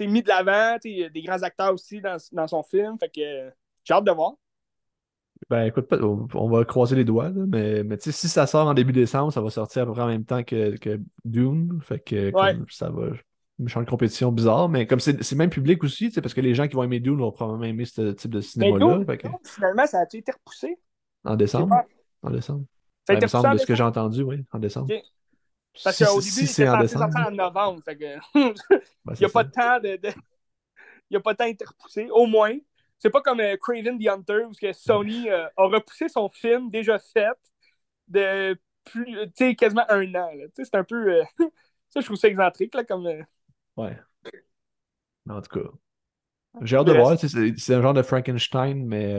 Speaker 1: mis de l'avant? Il y a des grands acteurs aussi dans, dans son film? Fait que j'ai hâte de voir.
Speaker 2: Ben écoute, on va croiser les doigts, mais, mais si ça sort en début décembre, ça va sortir à peu près en même temps que, que Dune. Fait que ça va. Une de compétition bizarre, mais comme c'est même public aussi, parce que les gens qui vont aimer Dune vont probablement aimer ce type de cinéma-là.
Speaker 1: Finalement, ça a été repoussé?
Speaker 2: En décembre? En décembre. Ça a été repoussé. de ce que j'ai entendu, oui, en décembre.
Speaker 1: Parce qu'au début, si c'est en décembre. en novembre. Fait que... Ben, il n'y a, pas de temps de... Il n'y a pas de temps d'être repoussé, au moins. C'est pas comme euh, Craven the Hunter où que Sony euh, a repoussé son film déjà fait de plus, quasiment un an. C'est un peu. Euh, ça, je trouve ça excentrique là, comme.
Speaker 2: Ouais. En tout cas. J'ai hâte de voir. C'est un genre de Frankenstein, mais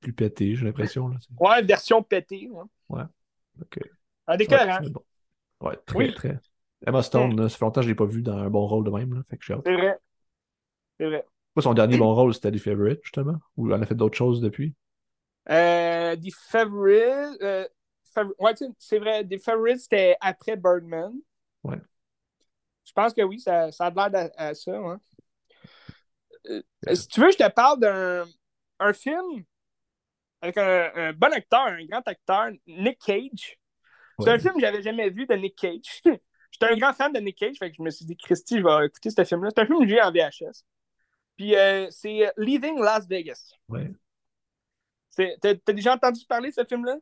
Speaker 2: plus pété, j'ai l'impression.
Speaker 1: Ouais, version pétée. Ouais.
Speaker 2: ouais. OK.
Speaker 1: Décor, hein?
Speaker 2: Ouais, très, très. Emma Stone, ça fait longtemps que je l'ai pas vu dans un bon rôle de même. Là, fait que
Speaker 1: C'est vrai. C'est vrai
Speaker 2: son dernier bon rôle, c'était The Favorite, justement? Ou elle a fait d'autres choses depuis?
Speaker 1: Euh, The Favorite. Euh, ouais, c'est vrai. The Favorite, c'était après Birdman.
Speaker 2: Ouais.
Speaker 1: Je pense que oui, ça, ça a l'air à, ça. Euh, si tu veux, je te parle d'un un film avec un, bon acteur, un grand acteur, Nick Cage. C'est un film que j'avais jamais vu de Nick Cage. J'étais un grand fan de Nick Cage, fait que je me suis dit, Christy, je vais écouter ce film-là. C'est un film que j'ai en VHS. Puis euh, c'est Leaving Las Vegas.
Speaker 2: Ouais.
Speaker 1: T'as déjà entendu parler de ce film-là?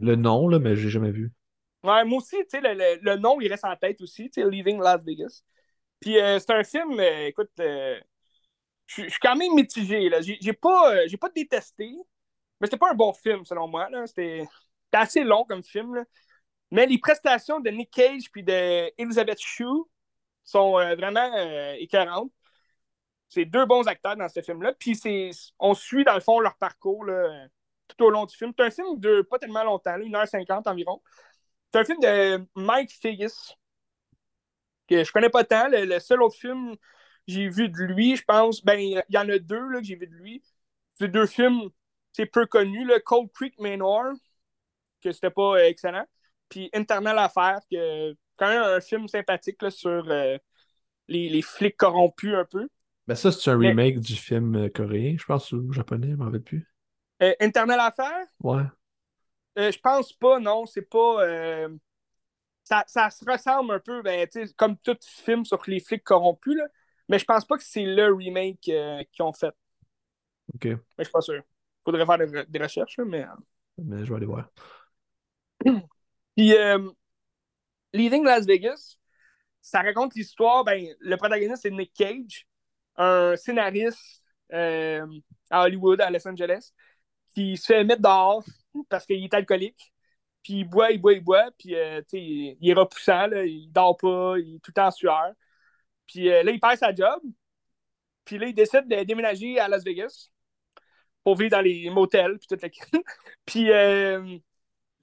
Speaker 2: Le nom, là, mais j'ai jamais vu.
Speaker 1: Ouais, moi aussi, tu sais, le, le, nom, il reste en tête aussi, tu sais, Leaving Las Vegas. Puis euh, c'est un film, euh, écoute, je suis quand même mitigé, là. J'ai pas, j'ai pas détesté, mais c'était pas un bon film, selon moi, là. C'était assez long comme film, là. Mais les prestations de Nick Cage puis de Elizabeth Shue sont vraiment écœurantes c'est deux bons acteurs dans ce film-là. Puis on suit, dans le fond, leur parcours tout au long du film. C'est un film de pas tellement longtemps, 1h50 environ. C'est un film de Mike Figgis, que je connais pas tant. Le, seul autre film j'ai vu de lui, je pense, ben il y en a deux là, que j'ai vu de lui. C'est deux films, c'est peu connu, le Cold Creek Manor, que c'était pas euh, excellent. Puis Internal Affair, que quand même un film sympathique là, sur. Euh, les, les flics corrompus un peu.
Speaker 2: Ben ça, c'est un remake du film euh, coréen, je pense, ou japonais, je m'en rappelle plus.
Speaker 1: Euh, Internal Affair?
Speaker 2: Ouais.
Speaker 1: Euh, je pense pas, non, c'est pas. euh, Ça, ça se ressemble un peu, ben, tu sais, comme tout film sur les flics corrompus, là. Mais je pense pas que c'est le remake qu'ils ont fait.
Speaker 2: Ok.
Speaker 1: Mais je suis pas sûr. Faudrait faire des, des recherches, mais.
Speaker 2: Mais je vais aller voir.
Speaker 1: Puis, Leaving Las Vegas, ça raconte l'histoire. Ben, le protagoniste, c'est Nick Cage, un scénariste euh, à Hollywood, à Los Angeles, qui se fait mettre dehors parce qu'il est alcoolique. Puis il boit, il boit, il boit. Puis, euh, il, est repoussant, là, il dort pas, il est tout le temps en sueur. Puis euh, là, il perd sa job. Puis là, il décide de déménager à Las Vegas pour vivre dans les motels, puis toute la Puis là,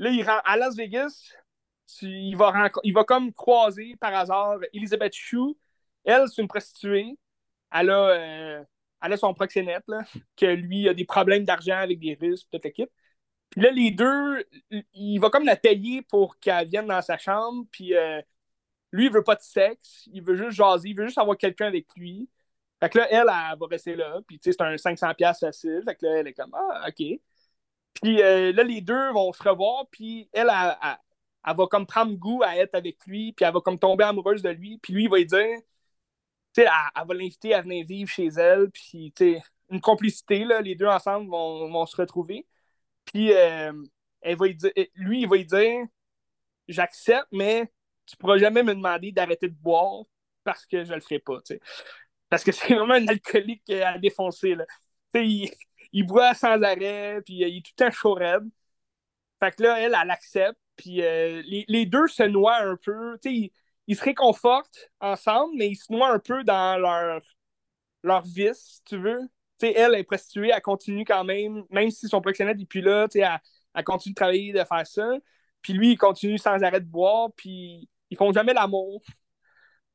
Speaker 1: il rentre à Las Vegas. il, va il va comme croiser par hasard Elizabeth Shue. Elle, c'est une prostituée. Elle a, euh, elle a son proxénète, là, que lui a des problèmes d'argent avec des Russes, toute l'équipe. Puis là, les deux, il va comme la payer pour qu'elle vienne dans sa chambre. Puis euh, lui, il veut pas de sexe. Il veut juste jaser. Il veut juste avoir quelqu'un avec lui. Fait que là, elle, elle, va rester là. Puis, tu sais, c'est un 500$ facile. Fait que là, elle est comme, ah, OK. Puis euh, là, les deux vont se revoir. Puis elle, elle, elle- va comme prendre goût à être avec lui. Puis elle va comme tomber amoureuse de lui. Puis lui, il va lui dire, elle, elle va l'inviter à venir vivre chez elle. Puis, une complicité, là. Les deux ensemble vont, vont se retrouver. Puis euh, elle va lui dire, lui, il va lui dire, j'accepte, mais tu pourras jamais me demander d'arrêter de boire parce que je le ferai pas. Parce que c'est vraiment un alcoolique euh, à défoncer, là. Il, il boit sans arrêt, puis euh, il est tout le temps chaud. Fait que là, elle, elle accepte, puis les, les deux se noient un peu. Ils, se réconfortent ensemble, mais ils se noient un peu dans leur, leur vice, si tu veux. Tu sais, elle est prostituée, elle continue quand même, même si son proxénète n'est plus là, elle, elle continue de travailler, de faire ça. Puis lui, il continue sans arrêt de boire, puis ils font jamais l'amour.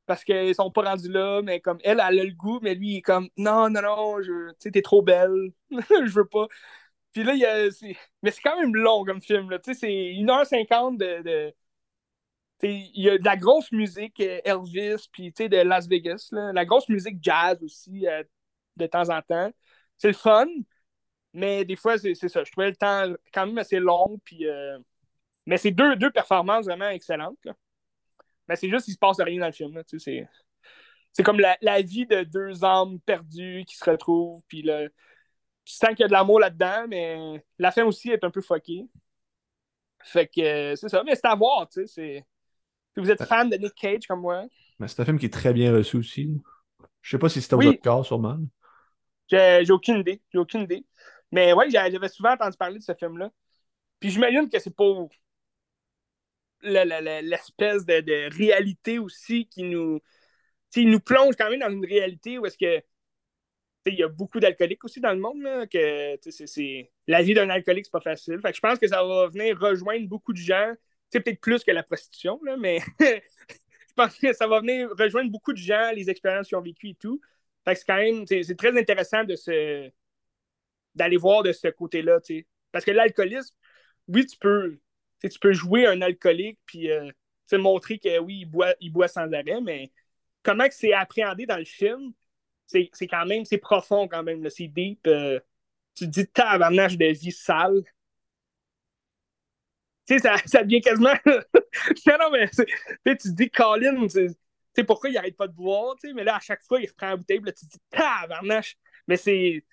Speaker 1: Parce qu'ils sont pas rendus là, mais comme elle, elle a le goût, mais lui, il est comme non, non, non, je... tu sais, t'es trop belle, je veux pas. Puis là, il y a... mais c'est quand même long comme film. Tu sais, c'est 1h50 de. de... Il y a de la grosse musique euh, Elvis, puis de Las Vegas, là. La grosse musique jazz aussi, euh, de temps en temps. C'est le fun, mais des fois, c'est ça. Je trouvais le temps quand même assez long, puis. euh, Mais c'est deux, deux performances vraiment excellentes, là. Mais c'est juste qu'il se passe rien dans le film, c'est. Comme la, la vie de deux âmes perdues qui se retrouvent, puis là, tu sens qu'il y a de l'amour là-dedans, mais la fin aussi est un peu fuckée. Fait que c'est ça, mais c'est à voir, tu sais. Vous êtes fan de Nick Cage comme moi,
Speaker 2: Mais c'est un film qui est très bien reçu aussi. Je sais pas si c'était
Speaker 1: Oui.
Speaker 2: Oscars, sûrement.
Speaker 1: j'ai j'ai aucune idée. J'ai aucune idée. Mais ouais, j'ai- j'avais souvent entendu parler de ce film-là. Puis j'imagine que c'est pour le- le- le- l'espèce de, de réalité aussi qui nous. il nous plonge quand même dans une réalité où est-ce que. Il y a beaucoup d'alcooliques aussi dans le monde. Là, que, c'est- c'est- La vie d'un alcoolique, c'est pas facile. Fait que je pense que ça va venir rejoindre beaucoup de gens. C'est peut-être plus que la prostitution, là, mais je pense que ça va venir rejoindre beaucoup de gens, les expériences qu'ils ont vécues et tout. C'est quand même, c'est très intéressant d'aller voir de ce côté-là. Parce que l'alcoolisme, oui, tu peux, tu peux jouer un alcoolique puis euh, montrer que oui, il boit, il boit sans arrêt, mais comment c'est appréhendé dans le film, c'est quand même, c'est profond quand même, c'est deep. euh, tu te dis tabarnage de vie sale. Tu sais, ça, ça devient quasiment. non, non, mais tu te dis, Colin, sais, pourquoi il arrête pas de boire, tu sais, mais là, à chaque fois, il reprend la bouteille, puis là, tu te dis, tabarnache. Mais c'est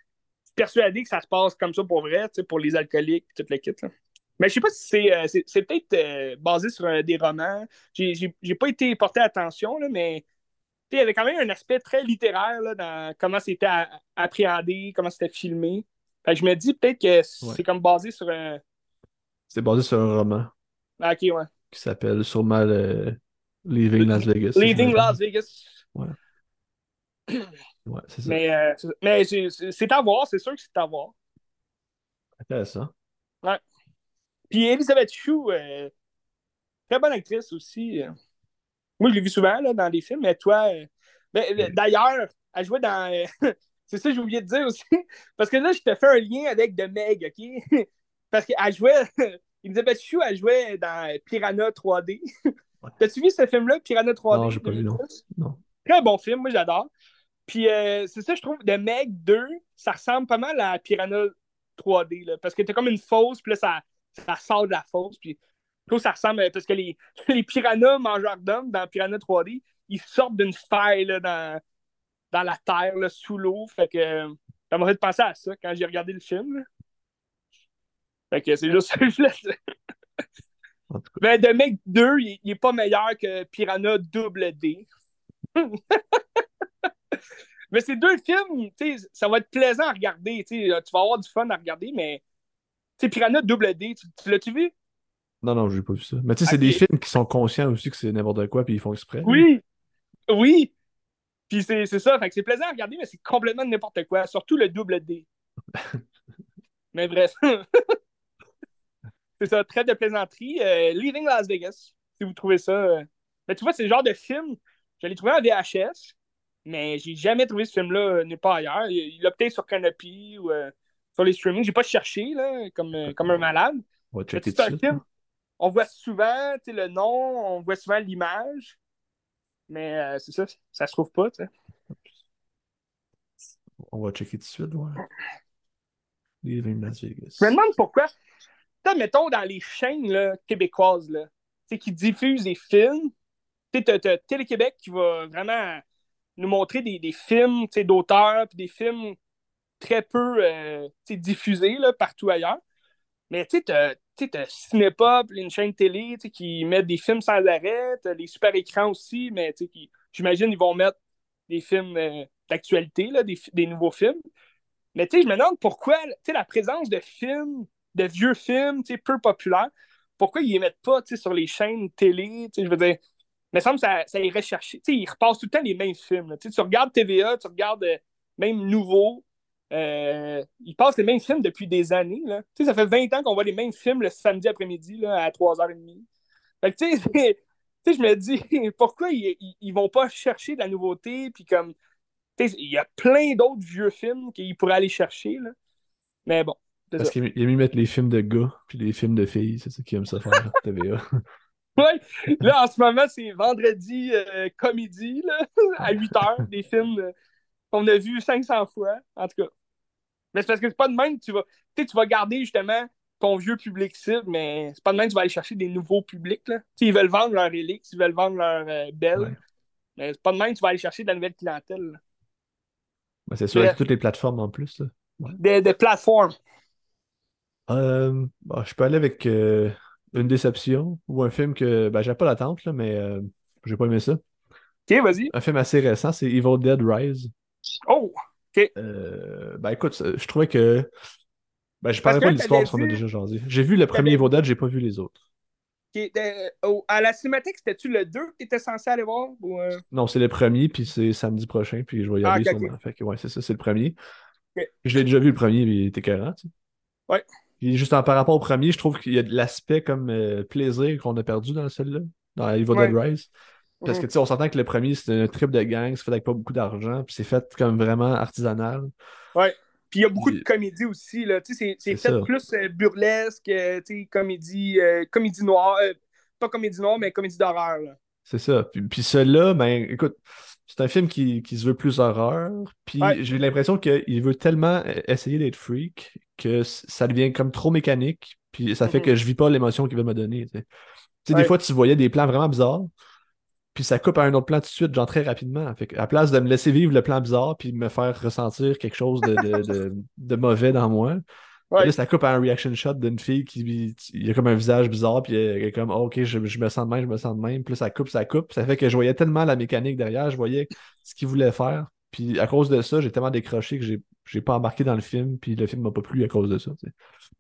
Speaker 1: persuadé que ça se passe comme ça pour vrai, tu sais, pour les alcooliques, et toute le kit, là. Mais je sais pas si c'est euh, c'est peut-être euh, basé sur euh, des romans. J'ai pas été porté attention, là, mais il y avait quand même un aspect très littéraire là, dans comment c'était appréhendé, comment c'était filmé. Fait que je me dis peut-être que c'est
Speaker 2: Ouais.
Speaker 1: comme basé sur.
Speaker 2: C'est basé sur un roman
Speaker 1: Ah, ok, ouais.
Speaker 2: qui s'appelle sûrement le Leaving Las Vegas.
Speaker 1: Leaving. Las Vegas.
Speaker 2: Ouais, c'est ça.
Speaker 1: Mais, euh, c'est- mais c'est- à voir, c'est sûr que c'est à voir.
Speaker 2: Intéressant.
Speaker 1: Puis Elisabeth Chou, euh, très bonne actrice aussi. euh. Moi, je l'ai vu souvent là, dans des films, mais toi, euh, ben, d'ailleurs, elle jouait dans. c'est ça que j'ai oublié de dire aussi. Parce que là, je te fais un lien avec The Meg, OK? Parce qu'elle jouait. Elisabeth Chou, elle jouait dans Piranha 3D.
Speaker 2: Ouais.
Speaker 1: T'as-tu vu ce film-là, Piranha 3D?
Speaker 2: Non, j'ai pas vu, non.
Speaker 1: 2010?
Speaker 2: Non.
Speaker 1: Très bon film, moi j'adore. Puis euh, c'est ça, je trouve, The Meg 2, ça ressemble pas mal à Piranha 3D, là, parce que t'as comme une fosse, puis là, ça, ça sort de la fosse, puis je trouve que ça ressemble, euh, parce que les, les piranhas mangeurs d'hommes dans Piranha 3D, ils sortent d'une faille là, dans, dans la terre, là, sous l'eau, fait que euh, ça m'a fait penser à ça quand j'ai regardé le film. Fait que c'est juste ça que je. Mais The Meg 2, il, il, est pas meilleur que Piranha double D. mais ces deux films, ça va être plaisant à regarder. Tu vas avoir du fun à regarder, mais Piranha Double D, tu, tu l'as-tu vu?
Speaker 2: Non, non, j'ai pas vu ça. Mais tu sais, c'est des films qui sont conscients aussi que c'est n'importe quoi, puis ils font exprès.
Speaker 1: Oui, oui. Puis c'est ça, fait que c'est plaisant à regarder, mais c'est complètement n'importe quoi, surtout le double D. mais bref. c'est ça, très de plaisanterie. Euh, Leaving Las Vegas, si vous trouvez ça. Euh, mais tu vois, c'est le genre de film, je l'ai trouvé en VHS, mais j'ai jamais trouvé ce film-là euh, nulle part ailleurs. Il l'a peut-être sur Canopy ou sur les streamings. J'ai pas cherché là, comme, comme un malade.
Speaker 2: C'est un film.
Speaker 1: On voit souvent le nom, on voit souvent l'image, mais c'est ça, ça se trouve pas.
Speaker 2: On va checker tout de suite. Ouais. Leaving Las Vegas.
Speaker 1: Je me demande pourquoi mettons, dans les chaînes québécoises là, qui diffusent des films, tu as, Télé-Québec qui va vraiment nous montrer des, films d'auteurs, puis des films très peu euh, diffusés là, partout ailleurs. Mais tu as Cinépop, une chaîne télé qui met des films sans arrêt, les super écrans aussi, mais j'imagine qu'ils vont mettre des films euh, d'actualité, des, des nouveaux films. Mais je me demande pourquoi la présence de films de vieux films peu populaires, pourquoi ils les mettent pas sur les chaînes télé? Je veux dire, il me semble que ça, ça irait chercher. ils repassent tout le temps les mêmes films. Tu regardes TVA, tu regardes euh, même Nouveau. Euh, ils passent les mêmes films depuis des années. Là. Ça fait 20 ans qu'on voit les mêmes films le samedi après-midi à 3h30. Fait que, je me dis, pourquoi ils, ils, vont pas chercher de la nouveauté? Puis comme, il y a plein d'autres vieux films qu'ils pourraient aller chercher. Là. Mais bon,
Speaker 2: parce qu'il a mis mettre les films de gars puis les films de filles, c'est ça qui aime ça faire TVA.
Speaker 1: oui, là en ce moment, c'est vendredi euh, comédie là, à 8 h, des films euh, qu'on a vus 500 fois, en tout cas. Mais c'est parce que c'est pas de même que tu vas. Tu vas garder justement ton vieux public cible, mais c'est pas de même que tu vas aller chercher des nouveaux publics. Là. ils veulent vendre leur Elix, ils veulent vendre leur euh, Belle. Mais c'est pas de même que tu vas aller chercher de la nouvelle clientèle.
Speaker 2: Ben, c'est sûr, avec toutes les plateformes en plus.
Speaker 1: Des, des plateformes.
Speaker 2: Euh, bah, je peux aller avec euh, une déception ou un film que ben, j'ai pas l'attente, mais euh, j'ai pas aimé ça.
Speaker 1: Ok, vas-y.
Speaker 2: Un film assez récent, c'est Evil Dead Rise.
Speaker 1: Oh, ok.
Speaker 2: ben écoute, je trouvais que. Ben, je parlais pas de l'histoire parce qu'on a déjà jasé. J'ai vu le premier Evil Dead, j'ai pas vu les autres.
Speaker 1: à la cinématique, c'était-tu le 2 que tu étais censé aller voir
Speaker 2: Non, c'est le premier, puis c'est samedi prochain, puis je vais y ah, aller sûrement. Fait que, ouais, c'est ça, c'est le premier. Je l'ai déjà vu le premier, mais il était carré. Tu sais.
Speaker 1: Ouais
Speaker 2: juste par rapport au premier, je trouve qu'il y a de l'aspect comme euh, plaisir qu'on a perdu dans celle-là, dans Evil Dead Rise. Parce que, mhm. tu sais, on s'entend que le premier, c'était un trip de gang, c'est fait avec pas beaucoup d'argent, puis c'est fait comme vraiment artisanal.
Speaker 1: Ouais. Puis il y a beaucoup de comédie aussi, là. Tu sais, c'est fait plus euh, burlesque, euh, tu sais, comédie, comédie noire. pas comédie noire, mais comédie d'horreur,
Speaker 2: C'est ça. Puis, puis celui-là, ben, écoute, c'est un film qui, qui, se veut plus horreur. Puis j'ai l'impression qu'il veut tellement essayer d'être freak que ça devient comme trop mécanique. Puis ça fait mhm. que je vis pas l'émotion qu'il veut me donner. Tu sais, des fois, tu voyais des plans vraiment bizarres. Puis ça coupe à un autre plan tout de suite, genre très rapidement. Fait à place de me laisser vivre le plan bizarre puis me faire ressentir quelque chose de, de, de, mauvais dans moi, Là, ça coupe à un reaction shot d'une fille qui il y a comme un visage bizarre, puis elle est comme oh, ok, je, me sens de même, je me sens de même. Puis ça coupe, ça coupe. Ça fait que je voyais tellement la mécanique derrière, je voyais ce qu'il voulait faire. Puis à cause de ça, j'ai tellement décroché que j'ai pas embarqué dans le film, puis le film m'a pas plu à cause de ça.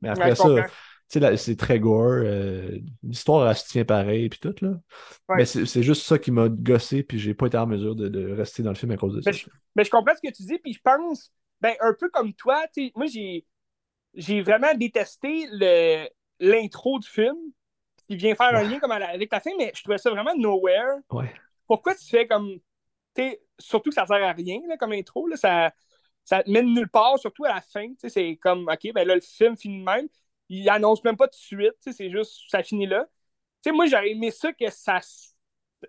Speaker 2: Mais après ça, c'est très gore. Euh, l'histoire, elle se tient pareil, puis tout. Là. Mais c'est juste ça qui m'a gossé, puis j'ai pas été en mesure de, rester dans le film à cause de ça.
Speaker 1: mais je comprends ce que tu dis, puis je pense, ben, un peu comme toi, moi, j'ai j'ai vraiment détesté l'intro du film, qui vient faire un lien comme avec ta fin, mais je trouvais ça vraiment nowhere. Pourquoi tu fais comme. Surtout que ça sert à rien comme intro, là, ça, ça te mène nulle part, surtout à la fin. C'est comme, OK, ben là, le film finit de même. Il annonce même pas de suite, c'est juste, ça finit là. moi, j'aurais aimé ça que ça,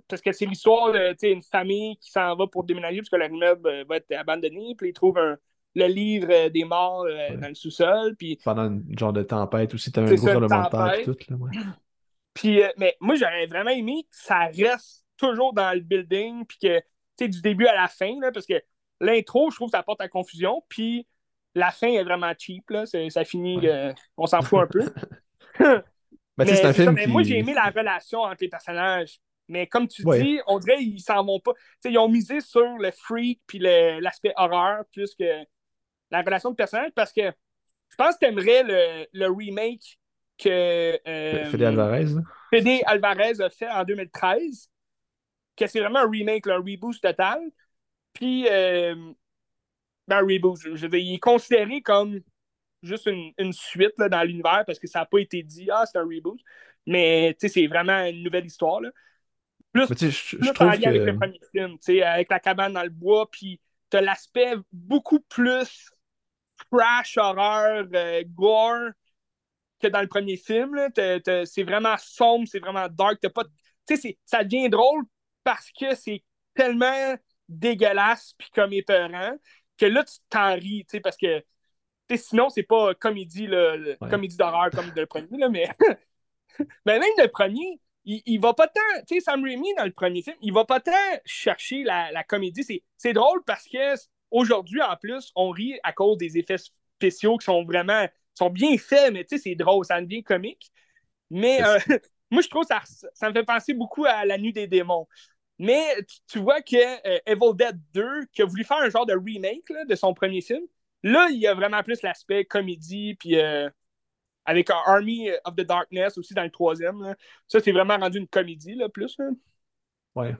Speaker 1: parce que c'est l'histoire d'une famille qui s'en va pour déménager parce que leur immeuble euh, va être abandonné, puis ils trouvent le livre euh, des morts dans le sous-sol. Puis...
Speaker 2: Pendant une genre de tempête aussi, t'as un gros élémentaire et tout. Là,
Speaker 1: Puis, mais moi, j'aurais vraiment aimé que ça reste toujours dans le building, puis que, du début à la fin, là, parce que l'intro, je trouve que ça porte à confusion, puis la fin est vraiment cheap, là, ça finit, on s'en fout un peu.
Speaker 2: Mais, film
Speaker 1: moi, j'ai aimé la relation entre les personnages. Mais comme tu dis, on dirait qu'ils s'en vont pas. ils ont misé sur le freak puis l'aspect horreur plus que la relation de personnage parce que je pense que tu aimerais le, le, remake que euh,
Speaker 2: Fede Alvarez.
Speaker 1: Fede Alvarez a fait en 2013. Que c'est vraiment un remake, un reboot total. Puis, euh, ben, un reboot, je veux il est considéré comme juste une, suite là, dans l'univers parce que ça n'a pas été dit, ah, c'est un reboot. Mais c'est vraiment une nouvelle histoire. Là. Plus, je, plus avec le premier film, avec la cabane dans le bois, puis tu as l'aspect beaucoup plus crash, horreur, euh, gore que dans le premier film. C'est vraiment sombre, c'est vraiment dark. Pas... Ça devient drôle parce que c'est tellement dégueulasse puis comme épeurant que là, tu t'en ris, parce que sinon, c'est pas comédie, comédie d'horreur comme le premier, là, mais... mais même le premier, il, il va pas tant. Tu sais, Sam Raimi, dans le premier film, il va pas tant chercher la, la comédie. C'est drôle parce que aujourd'hui, en plus, on rit à cause des effets spéciaux qui sont vraiment sont bien faits, mais tu sais, c'est drôle, ça devient comique. Mais euh, moi, je trouve que ça, ça me fait penser beaucoup à La Nuit des démons. Mais tu, vois que euh, Evil Dead 2, qui a voulu faire un genre de remake de son premier film, Là, il y a vraiment plus l'aspect comédie, puis euh, avec Army of the Darkness aussi dans le troisième. Ça, c'est vraiment rendu une comédie, là, plus.
Speaker 2: Ouais.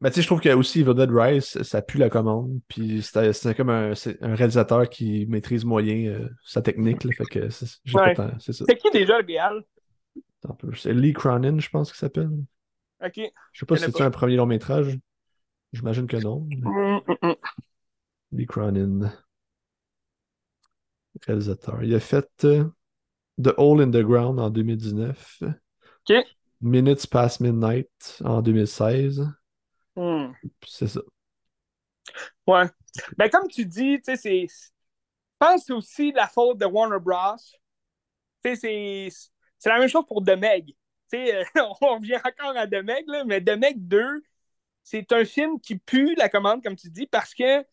Speaker 2: Mais tu sais, je trouve que aussi Evil Dead Rise, ça pue la commande. Puis c'est comme un, un, réalisateur qui maîtrise moyen euh, sa technique. Là, fait que c'est
Speaker 1: ça. C'est qui déjà le réal?
Speaker 2: C'est Lee Cronin, je pense qu'il s'appelle.
Speaker 1: Ok.
Speaker 2: Je sais pas si c'est un premier long métrage. J'imagine que non. Mm, mm, mm. Lee Cronin réalisateur. Il a fait euh, The Hole in the Ground en 2019.
Speaker 1: OK.
Speaker 2: Minutes Past Midnight en 2016.
Speaker 1: Hmm.
Speaker 2: C'est ça.
Speaker 1: Ouais. Ben, comme tu dis, tu sais, c'est. Je pense que c'est aussi la faute de Warner Bros. Tu sais, c'est la même chose pour The Meg. Sais, on revient encore à The Meg, là, mais The Meg 2, c'est un film qui pue la commande, comme tu dis, parce que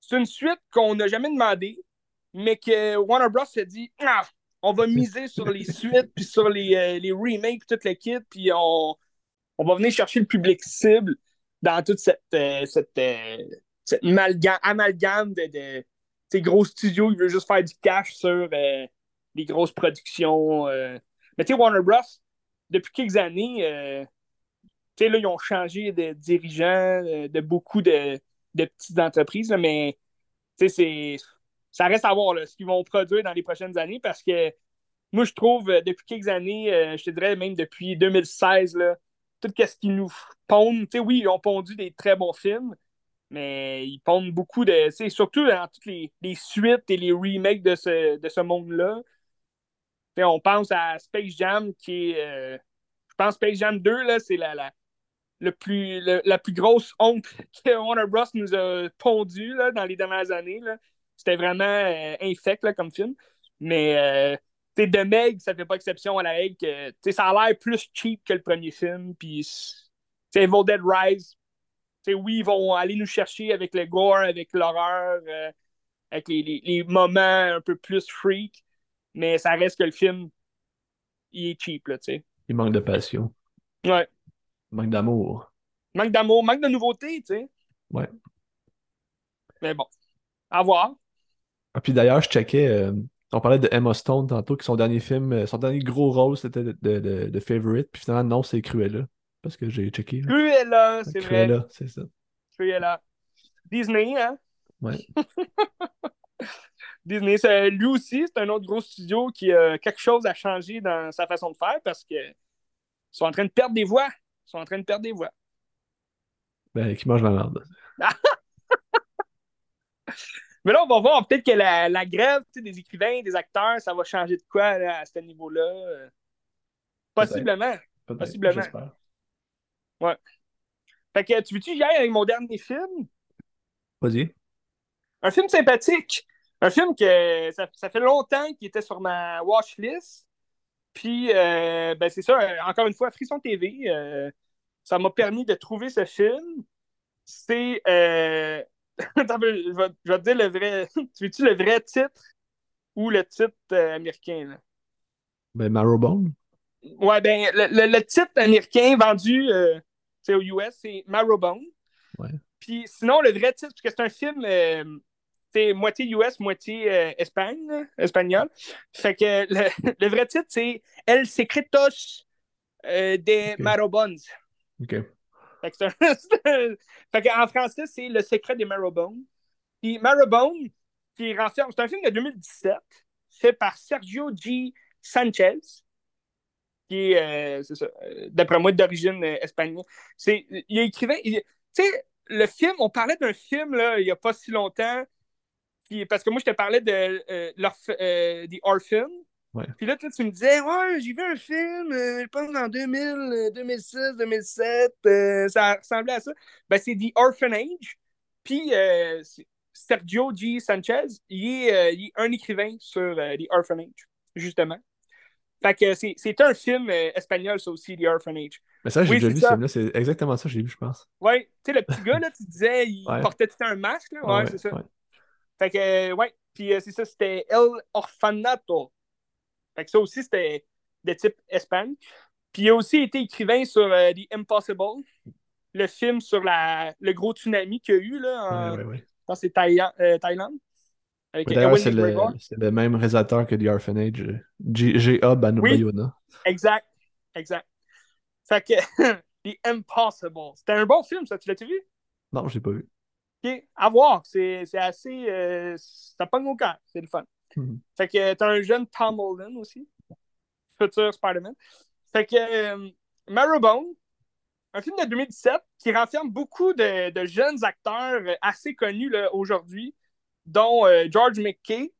Speaker 1: c'est une suite qu'on n'a jamais demandé mais que Warner Bros. s'est dit ah, on va miser sur les suites, puis sur les, euh, les remakes, puis toute l'équipe, puis on, on va venir chercher le public cible dans toute cette, euh, cette, euh, cette amalgame, de, de ces gros studios qui veulent juste faire du cash sur les grosses productions. Mais tu sais, Warner Bros., depuis quelques années, sais, là, ils ont changé de dirigeants de beaucoup de, petites entreprises, mais ça reste à voir ce qu'ils vont produire dans les prochaines années parce que moi, je trouve, euh, depuis quelques années, euh, je te dirais même depuis 2016, là, tout ce qu'ils nous pondent, oui, ils ont pondu des très bons films, mais ils pondent beaucoup de. Surtout dans toutes les, suites et les remakes de ce, de ce monde-là. On pense à Space Jam qui est. Euh, je pense Space Jam 2, c'est la, la, le plus, la plus grosse honte que Warner Bros. nous a pondu là, dans les dernières années. Là. C'était vraiment euh, infect comme film. Mais euh, de Meg, ça fait pas exception à la règle que ça a l'air plus cheap que le premier film. Puis Evil Dead Rise, oui, ils vont aller nous chercher avec le gore, avec l'horreur, euh, avec les, moments un peu plus freak, mais ça reste que le film, il est cheap, là, tu sais.
Speaker 2: Il manque de passion.
Speaker 1: Ouais.
Speaker 2: Il manque d'amour.
Speaker 1: Manque d'amour, manque de nouveauté, tu sais.
Speaker 2: Ouais.
Speaker 1: Mais bon, à voir.
Speaker 2: Ah, puis d'ailleurs, je checkais, euh, on parlait de Emma Stone tantôt, que son dernier film, euh, son dernier gros rôle, c'était de, de, de, Favorite. Puis finalement, non, c'est Cruella. Parce que j'ai checké.
Speaker 1: Cruella, c'est vrai.
Speaker 2: Cruella, c'est ça.
Speaker 1: Cruella. Disney, hein?
Speaker 2: Ouais.
Speaker 1: Disney, lui aussi, c'est un autre gros studio qui a quelque chose à changer dans sa façon de faire parce qu'ils sont en train de perdre des voix. Ils sont en train de perdre des voix.
Speaker 2: Ben, qui mange la merde.
Speaker 1: Mais là, on va voir peut-être que la, la grève des écrivains, des acteurs, ça va changer de quoi à ce niveau-là. Possiblement. Possiblement. Ouais. Fait que tu veux-tu y aller avec mon dernier film?
Speaker 2: Vas-y.
Speaker 1: Un film sympathique. Un film que ça, ça fait longtemps qu'il était sur ma watch list. Puis, euh, ben c'est ça, encore une fois, Frisson TV, euh, ça m'a permis de trouver ce film. C'est. Euh... je, vais, je, vais, te dire le vrai. tu veux-tu le vrai titre ou le titre euh, américain? Là?
Speaker 2: Ben, Marrowbone.
Speaker 1: Ouais, ben, le, le, le titre américain vendu euh, aux US, c'est Marrowbone.
Speaker 2: Ouais.
Speaker 1: Puis sinon, le vrai titre, parce que c'est un film c'est moitié US, moitié euh, Espagne, espagnol. Fait que le, le vrai titre, c'est El Secretos euh, de
Speaker 2: Ok.
Speaker 1: Marrowbones.
Speaker 2: OK.
Speaker 1: Fait que un- fait en français, c'est Le secret des Marrowbones. Puis Marrowbone, qui renferme, c'est un film de 2017, fait par Sergio G. Sanchez, qui est, euh, c'est ça, euh, d'après moi, d'origine euh, espagnole. C'est, il écrivait, tu sais, le film, on parlait d'un film, là, il n'y a pas si longtemps, puis, parce que moi, je te parlais de euh, l'orph- euh, The Orphan.
Speaker 2: Ouais.
Speaker 1: Puis là, tu me disais, ouais, j'ai vu un film, euh, je pense en 2000, euh, 2006, 2007, euh, ça ressemblait à ça. Ben, c'est The Orphanage. Puis, euh, Sergio G. Sanchez, il est, euh, il est un écrivain sur euh, The Orphanage, justement. Fait que c'est c'est un film euh, espagnol, ça aussi, The Orphanage.
Speaker 2: Mais ça, j'ai
Speaker 1: Oui,
Speaker 2: déjà vu ce film-là. C'est exactement ça que j'ai vu, je pense.
Speaker 1: Ouais, tu sais, le petit gars, là, tu disais, il
Speaker 2: Ouais.
Speaker 1: portait tout un masque, là? Ouais, c'est ça. Fait que, ouais. Puis euh, c'est ça, c'était El Orfanato. Fait que ça aussi, c'était de type Espagne. Puis il a aussi été écrivain sur euh, The Impossible, le film sur la, le gros tsunami qu'il y a eu, là, en,
Speaker 2: Ouais, ouais, ouais.
Speaker 1: je pense que c'est Thaï- euh, Thaïlande.
Speaker 2: D'ailleurs, c'est le,
Speaker 1: McGregor.
Speaker 2: c'est le même réalisateur que The Orphanage, G.A. Ban-
Speaker 1: Oui. Exact. Exact. Fait que The Impossible. C'était un bon film, ça. Tu l'as-tu vu?
Speaker 2: Non, je l'ai pas vu.
Speaker 1: OK? À voir. C'est assez. euh, ça pogne au cœur. C'est le fun.
Speaker 2: Mhm.
Speaker 1: Fait que t'as un jeune Tom Holland aussi. Futur Spider-Man. Fait que euh, Marrowbone, un film de 2017 qui renferme beaucoup de, de jeunes acteurs euh, assez connus aujourd'hui, dont euh, George McKay.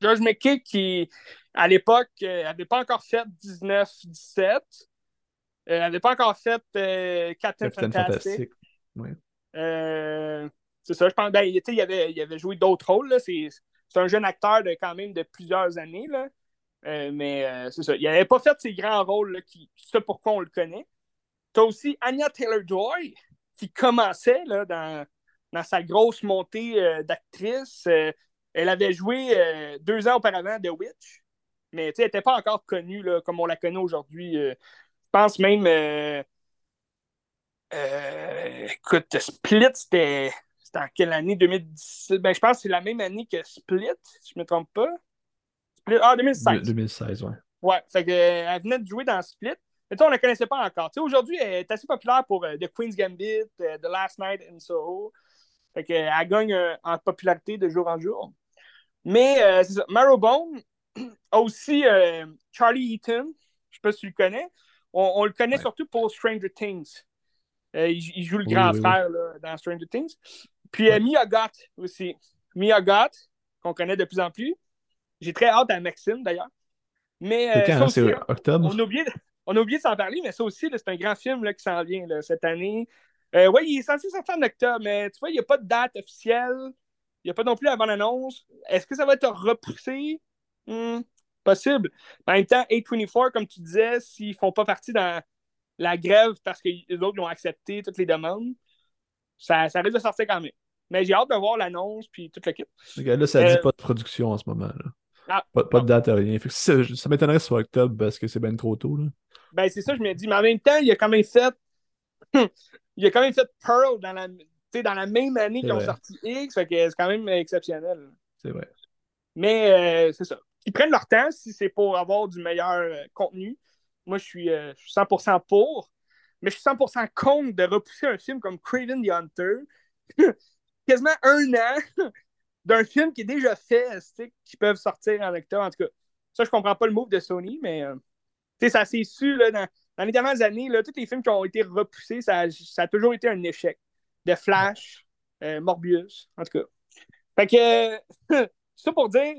Speaker 1: George McKay qui, à l'époque, n'avait pas encore fait 19-17. n'avait pas encore fait euh, Captain,
Speaker 2: Capitaine
Speaker 1: Fantastic. Euh, c'est ça, je pense. Ben, il avait, il avait joué d'autres rôles. C'est un jeune acteur de quand même de plusieurs années. Là. Euh, mais euh, c'est ça. Il n'avait pas fait ces grands rôles là, qui, pourquoi on le connaît. Tu as aussi Anya Taylor-Joy qui commençait là, dans, dans sa grosse montée d'actrice. Elle avait joué deux ans auparavant The Witch, mais elle n'était pas encore connue là, comme on la connaît aujourd'hui. Je pense même. Euh, écoute, Split, c'était. C'était en quelle année? 2017 Ben, je pense que c'est la même année que Split, si je ne me trompe pas. Split, ah, 2016.
Speaker 2: 2016, ouais.
Speaker 1: Ouais, fait que, euh, elle venait de jouer dans Split. Mais tu sais, on ne la connaissait pas encore. Aujourd'hui, elle est assez populaire pour euh, The Queen's Gambit, The Last Night in Soho. Fait que, elle gagne en popularité de jour en jour. Mais, c'est ça. Marrowbone a aussi Charlie Eaton. Je sais pas si tu le connais. On, on le connaît
Speaker 2: Ouais.
Speaker 1: surtout pour Stranger Things. Euh, il, il joue le
Speaker 2: Oui,
Speaker 1: grand
Speaker 2: oui, oui.
Speaker 1: frère là, dans Stranger Things. Puis euh,
Speaker 2: Ouais.
Speaker 1: Mia Goth aussi. Mia Goth, qu'on connaît de plus en plus. J'ai très hâte à Maxime, d'ailleurs. Mais euh,
Speaker 2: C'est quand, hein? octobre?
Speaker 1: on a oublié, on a oublié de s'en parler, mais ça aussi, c'est un grand film là, qui s'en vient là, cette année. Euh, oui, il est censé sortir en octobre, mais tu vois, il n'y a pas de date officielle. Il n'y a pas non plus la bande-annonce. Est-ce que ça va être repoussé? Hmm, possible. En même temps, A24, comme tu disais, s'ils ne font pas partie dans la grève parce que les autres ont accepté toutes les demandes, ça, ça risque de sortir quand même. Mais j'ai hâte de voir l'annonce puis toute l'équipe.
Speaker 2: Là, ça
Speaker 1: Euh,
Speaker 2: dit pas de production en ce moment. Là.
Speaker 1: Ah,
Speaker 2: Pas, pas de date, rien. Fait que ça, ça m'étonnerait soit octobre parce que c'est bien trop tôt. Là.
Speaker 1: Ben, c'est ça, je me dis. Mais en même temps, il a quand même fait. il a quand même fait Pearl dans la, dans la même année qu'ils ont sorti X. Fait que c'est quand même exceptionnel.
Speaker 2: C'est vrai.
Speaker 1: Mais euh, c'est ça. Ils prennent leur temps si c'est pour avoir du meilleur euh, contenu. Moi, je suis, euh, je suis 100% pour. Mais je suis 100% contre de repousser un film comme Craven the Hunter. quasiment un an d'un film qui est déjà fait, qui peuvent sortir en octobre. En tout cas, ça, je comprends pas le move de Sony, mais euh, ça s'est su là, dans, dans les dernières années, là, tous les films qui ont été repoussés, ça, ça a toujours été un échec. De Flash, euh, Morbius, en tout cas. Fait que, ça pour dire,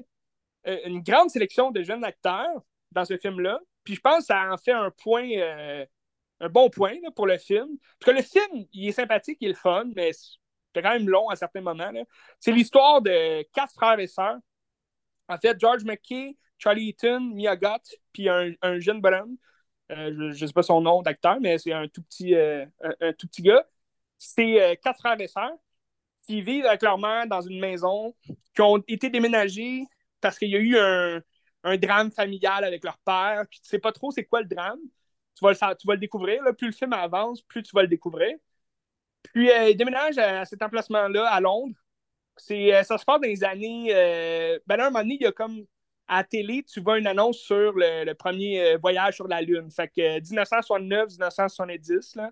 Speaker 1: une grande sélection de jeunes acteurs dans ce film-là. Puis je pense que ça en fait un point, euh, un bon point pour le film. Parce que le film, il est sympathique, il est fun, mais c'est quand même long à certains moments. C'est l'histoire de quatre frères et sœurs. En fait, George McKay, Charlie Eaton, Mia Gott, puis un, jeune bonhomme. Euh, je ne sais pas son nom d'acteur, mais c'est un tout petit, euh, un, tout petit gars. C'est quatre frères et sœurs qui vivent avec leur mère dans une maison, qui ont été déménagés parce qu'il y a eu un, un, drame familial avec leur père, puis tu sais pas trop c'est quoi le drame. Tu vas le, découvrir. Plus le film avance, plus tu vas le découvrir. Puis ils déménagent à, cet emplacement-là à Londres. C'est, ça se passe dans les années. ben là, un moment donné, il y a comme à la télé, tu vois une annonce sur le, premier euh, voyage sur la Lune. Fait que 1969-1970, euh,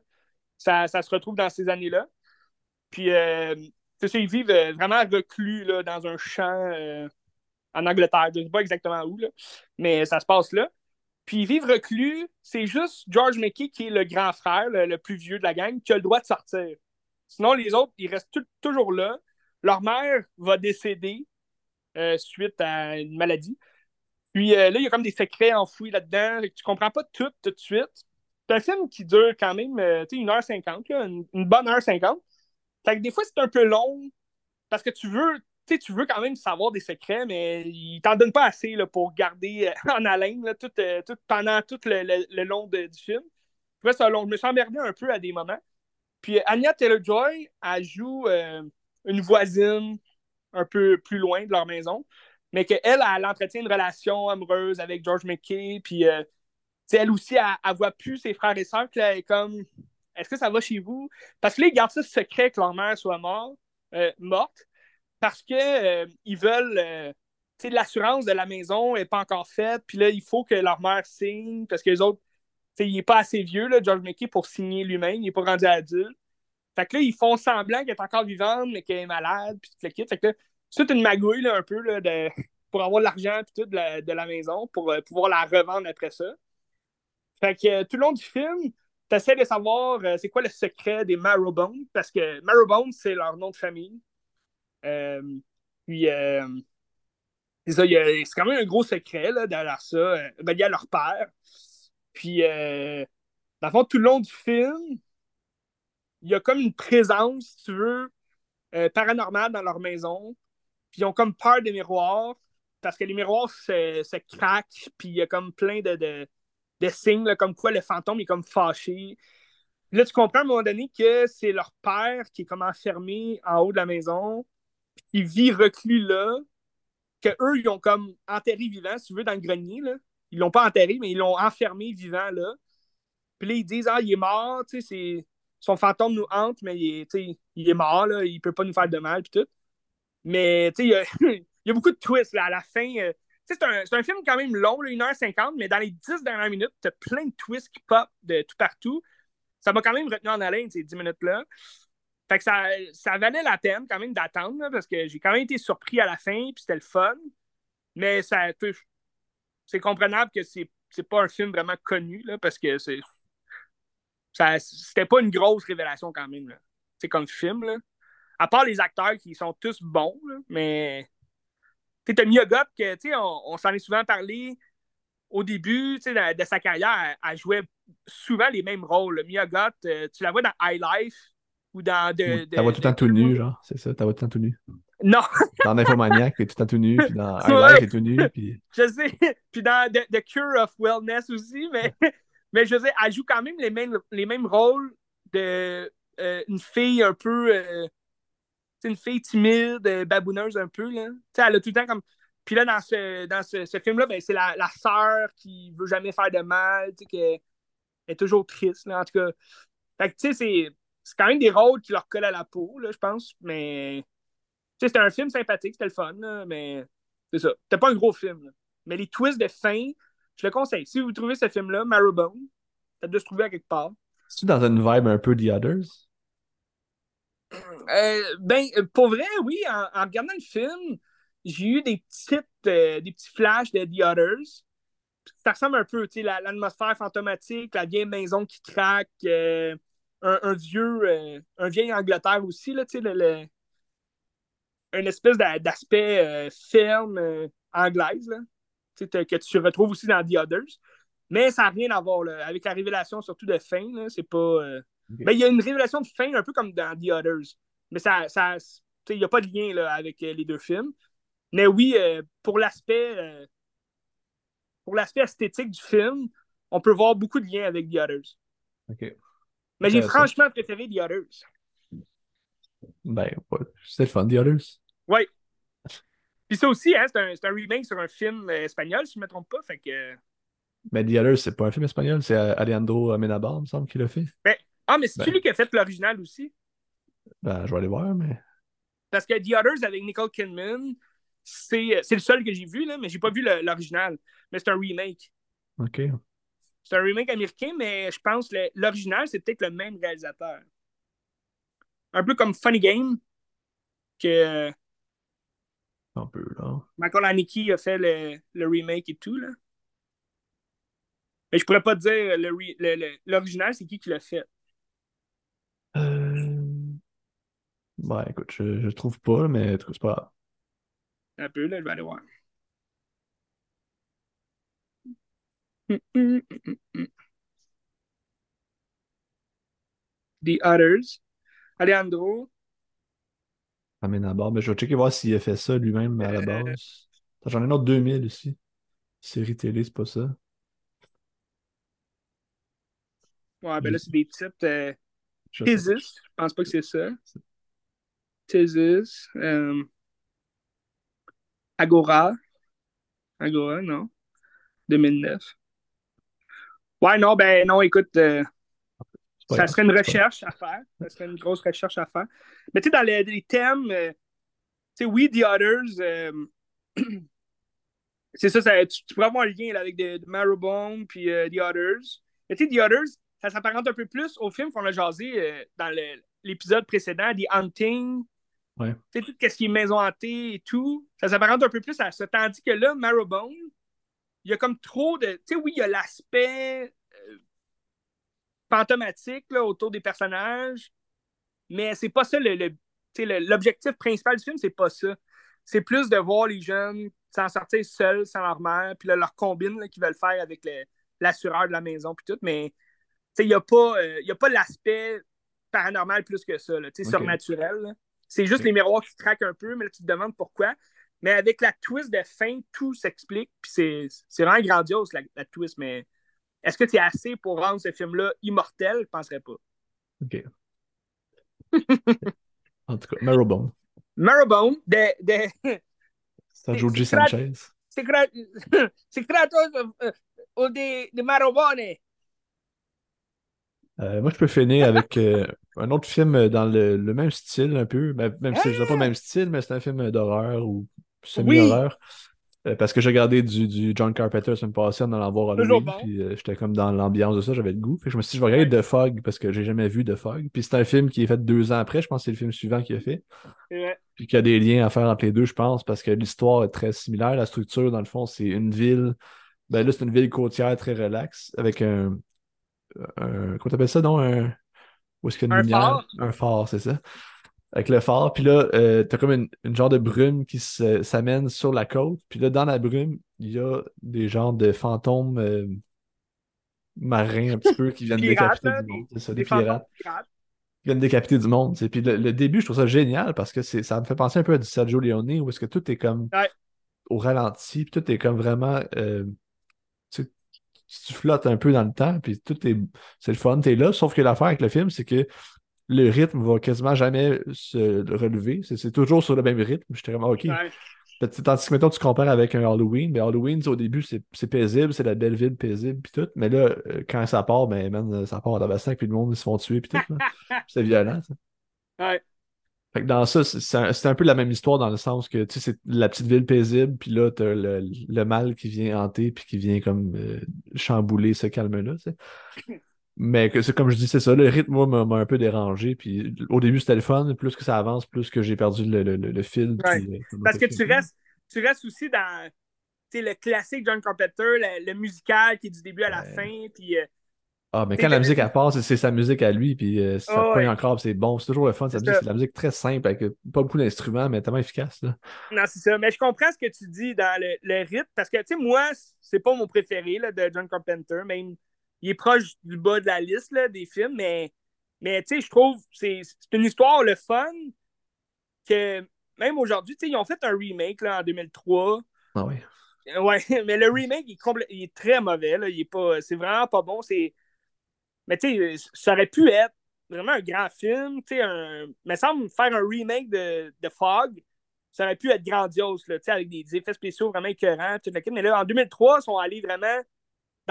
Speaker 1: ça, ça, se retrouve dans ces années-là. Puis, euh, ils vivent euh, vraiment reclus là, dans un champ en Angleterre. Je ne sais pas exactement où, là, mais ça se passe là. Puis, vivre reclus, c'est juste George McKay qui est le grand frère, le, plus vieux de la gang, qui a le droit de sortir. Sinon, les autres, ils restent toujours là. Leur mère va décéder euh, suite à une maladie. Puis euh, là, il y a comme des secrets enfouis là-dedans. Tu comprends pas tout tout de suite. C'est un film qui dure quand même euh, une heure cinquante, une, bonne heure cinquante. Fait que des fois, c'est un peu long parce que tu veux, tu veux quand même savoir des secrets, mais il t'en donne pas assez là, pour garder en haleine tout, tout, pendant tout le, long du film. c'est long. Je me suis emmerdé un peu à des moments. Puis Anya Taylor-Joy, elle joue une voisine un peu plus loin de leur maison, mais qu'elle, elle, entretient une relation amoureuse avec George McKay, puis euh, elle aussi, elle, voit plus ses frères et sœurs, elle est comme Est-ce que ça va chez vous? Parce que là, ils gardent ça secret que leur mère soit euh, morte parce qu'ils euh, ils veulent. l'assurance de la maison n'est pas encore faite, puis là, il faut que leur mère signe, parce que les autres, il n'est pas assez vieux, là, George McKay, pour signer lui-même, il n'est pas rendu adulte. Fait que là, ils font semblant qu'elle est encore vivante, mais qu'elle est malade, puis tout le kit. Fait que là, c'est une magouille, là, un peu, là, pour avoir de l'argent, puis tout, de la, maison, pour euh, pouvoir la revendre après ça. Fait que euh, tout le long du film, tu essaies de savoir euh, c'est quoi le secret des Marrowbones, parce que Marrowbones, c'est leur nom de famille. Puis, c'est ça, c'est quand même un gros secret, là, derrière ça. Ben, il y a leur père. Puis, dans le fond, tout le long du film, il y a comme une présence, si tu veux, euh, paranormale dans leur maison. Puis ils ont comme peur des miroirs parce que les miroirs se, craquent, puis il y a comme plein de, de, signes, comme quoi le fantôme est comme fâché. là, tu comprends à un moment donné que c'est leur père qui est comme enfermé en haut de la maison, il vit reclus là, que eux ils ont comme enterré vivant, si tu veux, dans le grenier. Là. Ils l'ont pas enterré, mais ils l'ont enfermé vivant là. Puis là, ils disent Ah, il est mort, tu sais, son fantôme nous hante, mais il est, il est mort, là, il peut pas nous faire de mal, puis tout. Mais il y, a, y a beaucoup de twists là, à la fin. Euh, c'est un, un, film quand même long, là, 1h50, mais dans les 10 dernières minutes, tu as plein de twists qui pop de tout partout. Ça m'a quand même retenu en haleine ces 10 minutes-là. Fait que ça, ça valait la peine quand même d'attendre, parce que j'ai quand même été surpris à la fin, puis c'était le fun. Mais ça c'est comprenable que c'est, c'est pas un film vraiment connu, là, parce que c'est c'était pas une grosse révélation quand même. C'est comme film. Là. À part les acteurs qui sont tous bons, mais tu as Mia que on, s'en est souvent parlé au début de, sa carrière, elle, jouait souvent les mêmes rôles. Mia euh, tu la vois dans High Life ou dans. De,
Speaker 2: de, voix tout le temps tout nu, genre, c'est ça, t'as tout le temps tout nu.
Speaker 1: Non!
Speaker 2: dans Nymphomaniac, t'es tout le temps tout nu, puis dans t'es tout nu. Puis...
Speaker 1: Je sais, puis dans The Cure of Wellness aussi, mais mais je veux dire, elle joue quand même les mêmes, les mêmes rôles de euh, une fille un peu. Euh, une fille timide, euh, babouneuse un peu. Là. elle a tout le temps comme. Puis là, dans ce, dans ce, ce film-là, ben, c'est la, la sœur qui veut jamais faire de mal, qui est, est toujours triste, là, en tout cas. Fait que, tu sais, c'est, c'est quand même des rôles qui leur collent à la peau, là, je pense. Mais, tu sais, c'était un film sympathique, c'était le fun, là, mais c'est ça. C'était pas un gros film. Là. Mais les twists de fin, je le conseille. Si vous trouvez ce film-là, Marrowbone, ça doit se trouver à quelque part.
Speaker 2: C'est-tu dans une vibe un peu The Others?
Speaker 1: Euh, ben, pour vrai, oui. En, regardant le film, j'ai eu des, petites, euh, des petits flashs de The Others. Ça ressemble un peu, tu sais, l'atmosphère fantomatique, la vieille maison qui craque, euh, un, vieux, un vieil Angleterre aussi, là, tu sais, le, une espèce d'aspect ferme anglaise, là que tu retrouves aussi dans The Others. Mais ça n'a rien à voir là, avec la révélation, surtout de fin. C'est pas. Euh, mais il y a une révélation de fin un peu comme dans The Others. Mais ça, ça il n'y a pas de lien là, avec euh, les deux films. Mais oui, euh, pour l'aspect pour l'aspect esthétique du film, on peut voir beaucoup de liens avec The Others.
Speaker 2: OK.
Speaker 1: Mais j'ai franchement préféré The Others.
Speaker 2: Ben, c'est le fun, The Others.
Speaker 1: Oui. Puis ça aussi, hein, c'est un, un, remake sur un film espagnol, si je ne me trompe pas. Fait que
Speaker 2: mais The Others, c'est pas un film espagnol, c'est Alejandro Amenabar, il me semble, qui l'a fait.
Speaker 1: Ben, ah, mais c'est ben. lui qui a fait l'original aussi.
Speaker 2: Ben, je vais aller voir, mais.
Speaker 1: Parce que The Others avec Nicole Kidman, c'est le seul que j'ai vu, là, mais j'ai pas vu l'original. Mais c'est un remake.
Speaker 2: OK.
Speaker 1: C'est un remake américain, mais je pense que l'original, c'est peut-être le même réalisateur. Un peu comme Funny Game, que.
Speaker 2: Un peu, là.
Speaker 1: Michael Haneke a fait le, le remake et tout, là. Mais je pourrais pas te dire l'original, c'est qui qui l'a fait.
Speaker 2: Euh... Ouais, écoute, je, je trouve pas, mais c'est pas grave.
Speaker 1: Un peu, là, je vais aller voir. The Others. Alejandro.
Speaker 2: Amène à bord. Mais je vais checker voir s'il a fait ça lui-même à la euh. base. J'en ai une autre 2000 ici. Série télé, c'est pas ça.
Speaker 1: Ouais, ben là, c'est des titres. Euh, Thesis, je pense pas que c'est ça. Thesis. Euh, Agora. Agora, non. 2009. Ouais, non, ben non, écoute, euh, ça serait une recherche à faire. Ça serait une grosse recherche à faire. Mais tu sais, dans les, thèmes, euh, tu sais, oui, The Others, c'est ça, ça tu, pourrais avoir un lien là, avec de, Marrowbone puis The Others. Mais tu sais, The Others, ça s'apparente un peu plus au film qu'on a jasé euh, dans l'épisode précédent, The Hunting.
Speaker 2: Ouais.
Speaker 1: Tu sais, tout ce qui est maison hantée et tout. Ça s'apparente un peu plus à ça. Tandis que là, Marrowbone, il y a comme trop de. Tu sais, oui, il y a l'aspect euh, fantomatique là, autour des personnages, mais c'est pas ça le, l'objectif principal du film, c'est pas ça. C'est plus de voir les jeunes s'en sortir seuls, sans leur mère, puis là, leur combine qu'ils veulent faire avec l'assureur de la maison, puis tout. Mais il n'y a pas, euh, pas l'aspect paranormal plus que ça, okay. surnaturel. C'est juste les miroirs qui craquent un peu, mais là, tu te demandes pourquoi. Mais avec la twist de fin, tout s'explique. Puis c'est vraiment grandiose, la, twist. Mais est-ce que c'est assez pour rendre ce film-là immortel? Je ne penserais pas.
Speaker 2: OK. en tout cas, Marrowbone.
Speaker 1: Marrowbone de. de...
Speaker 2: C'est Georgie Sanchez.
Speaker 1: C'est Kratos euh, ou de, de Marrowbone.
Speaker 2: Euh, moi, je peux finir avec euh, un autre film dans le, même style, un peu. Même si je ne pas le même style, mais c'est un film d'horreur ou semi-horreur. Euh, parce que j'ai regardé du, du, John Carpenter la semaine passée en allant voir Halloween. Puis j'étais comme dans l'ambiance de ça, j'avais le goût. Je me suis dit, je vais regarder The Fog parce que j'ai jamais vu The Fog. Puis c'est un film qui est fait deux ans après. Je pense que c'est le film suivant qu'il a fait. Puis qu'il y a des liens à faire entre les deux, je pense, parce que l'histoire est très similaire. La structure, dans le fond, c'est une ville. Ben là, c'est une ville côtière très relaxe avec un, un, comment t'appelles ça, non? Un, où est-ce qu'il y a une un Phare. Un phare, c'est ça. Avec le phare. Puis là, euh, t'as comme une, genre de brume qui s'amène sur la côte. Puis là, dans la brume, il y a des genres de fantômes euh, marins un petit peu qui viennent décapiter du monde. C'est ça, des, pirates. Qui viennent décapiter du monde. Puis le, début, je trouve ça génial parce que ça me fait penser un peu à du Sergio Leone où est-ce que tout est comme au ralenti, puis tout est comme vraiment euh, tu flottes un peu dans le temps, puis tout est. C'est le fun, t'es là. Sauf que l'affaire avec le film, c'est que le rythme va quasiment jamais se relever. C'est toujours sur le même rythme. J'étais vraiment OK. Tandis que, mettons, tu compares avec un Halloween, mais Halloween, au début, c'est paisible, c'est la belle ville paisible, puis tout. Mais là, euh, quand ça part, ben, man, ça part à bassin, puis le monde, ils se font tuer, puis tout. c'est violent, ça.
Speaker 1: Ouais.
Speaker 2: Fait que dans ça, c'est un, peu la même histoire dans le sens que tu sais, c'est la petite ville paisible, puis là, t'as le, le mal qui vient hanter, puis qui vient comme euh, chambouler ce calme-là. Tu sais. Mais que c'est comme je dis, c'est ça, le rythme, moi, m'a un peu dérangé. Puis au début, c'était le fun. Plus que ça avance, plus que j'ai perdu le, le, le fil.
Speaker 1: Euh, Parce que tu restes, tu restes aussi dans le classique John Carpenter, le, musical qui est du début à la fin. Puis euh,
Speaker 2: Ah, mais quand la musique elle passe, c'est sa musique à lui, puis euh, ça oh, encore, c'est bon. C'est toujours le fun. C'est de la musique très simple, avec pas beaucoup d'instruments, mais tellement efficace. Là.
Speaker 1: Non, c'est ça. Mais je comprends ce que tu dis dans le, le rythme, parce que, tu sais, moi, c'est pas mon préféré là, de John Carpenter, même il est proche du bas de la liste là, des films, mais, mais tu sais, je trouve c'est une histoire, le fun, que même aujourd'hui, tu sais, ils ont fait un remake là, en 2003.
Speaker 2: Ah oui.
Speaker 1: Ouais, mais le remake, il est, il est très mauvais. Là. Il est pas... C'est vraiment pas bon. C'est... Mais tu sais, ça aurait pu être vraiment un grand film. Tu sais, un... Mais semble faire un remake de, de Fog, ça aurait pu être grandiose, là, avec des, effets spéciaux vraiment écœurants. Mais là, en 2003, ils sont allés vraiment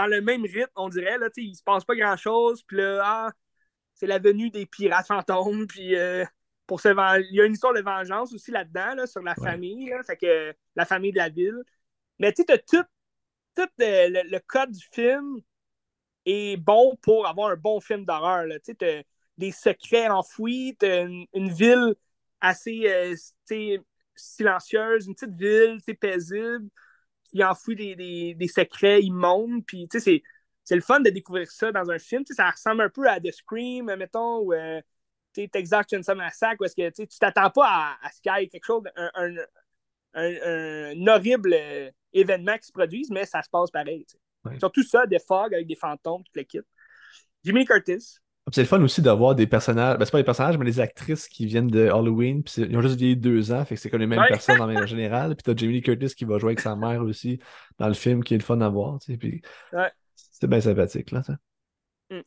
Speaker 1: dans le même rythme, on dirait. Là, il se passe pas grand-chose. Puis là, ah, c'est la venue des pirates fantômes. Puis euh, pour se il y a une histoire de vengeance aussi là-dedans, là, sur la famille. Là, fait que la famille de la ville. Mais tu sais, tout, tout le, code du film est bon pour avoir un bon film d'horreur. Tu sais, des secrets enfouis, t'as une, ville assez euh, silencieuse, une petite ville paisible il enfouit des, des, des secrets immondes. Puis, tu sais, c'est le fun de découvrir ça dans un film. Tu sais, ça ressemble un peu à The Scream, mettons, ou euh, Texas Chainsaw Massacre, où est-ce que tu t'attends pas à, à, ce qu'il y ait quelque chose, un, un, un, horrible euh, événement qui se produise, mais ça se passe pareil. Surtout ça, des fogs avec des fantômes, toute l'équipe. Jimmy Curtis,
Speaker 2: c'est le fun aussi d'avoir des personnages, ben, c'est pas des personnages, mais des actrices qui viennent de Halloween, puis ils ont juste vieilli deux ans, fait que c'est comme les mêmes personnes en général. Puis t'as Jamie Lee Curtis qui va jouer avec sa mère aussi dans le film, qui est le fun à voir, tu sais, puis c'est bien sympathique, là, ça. Mm.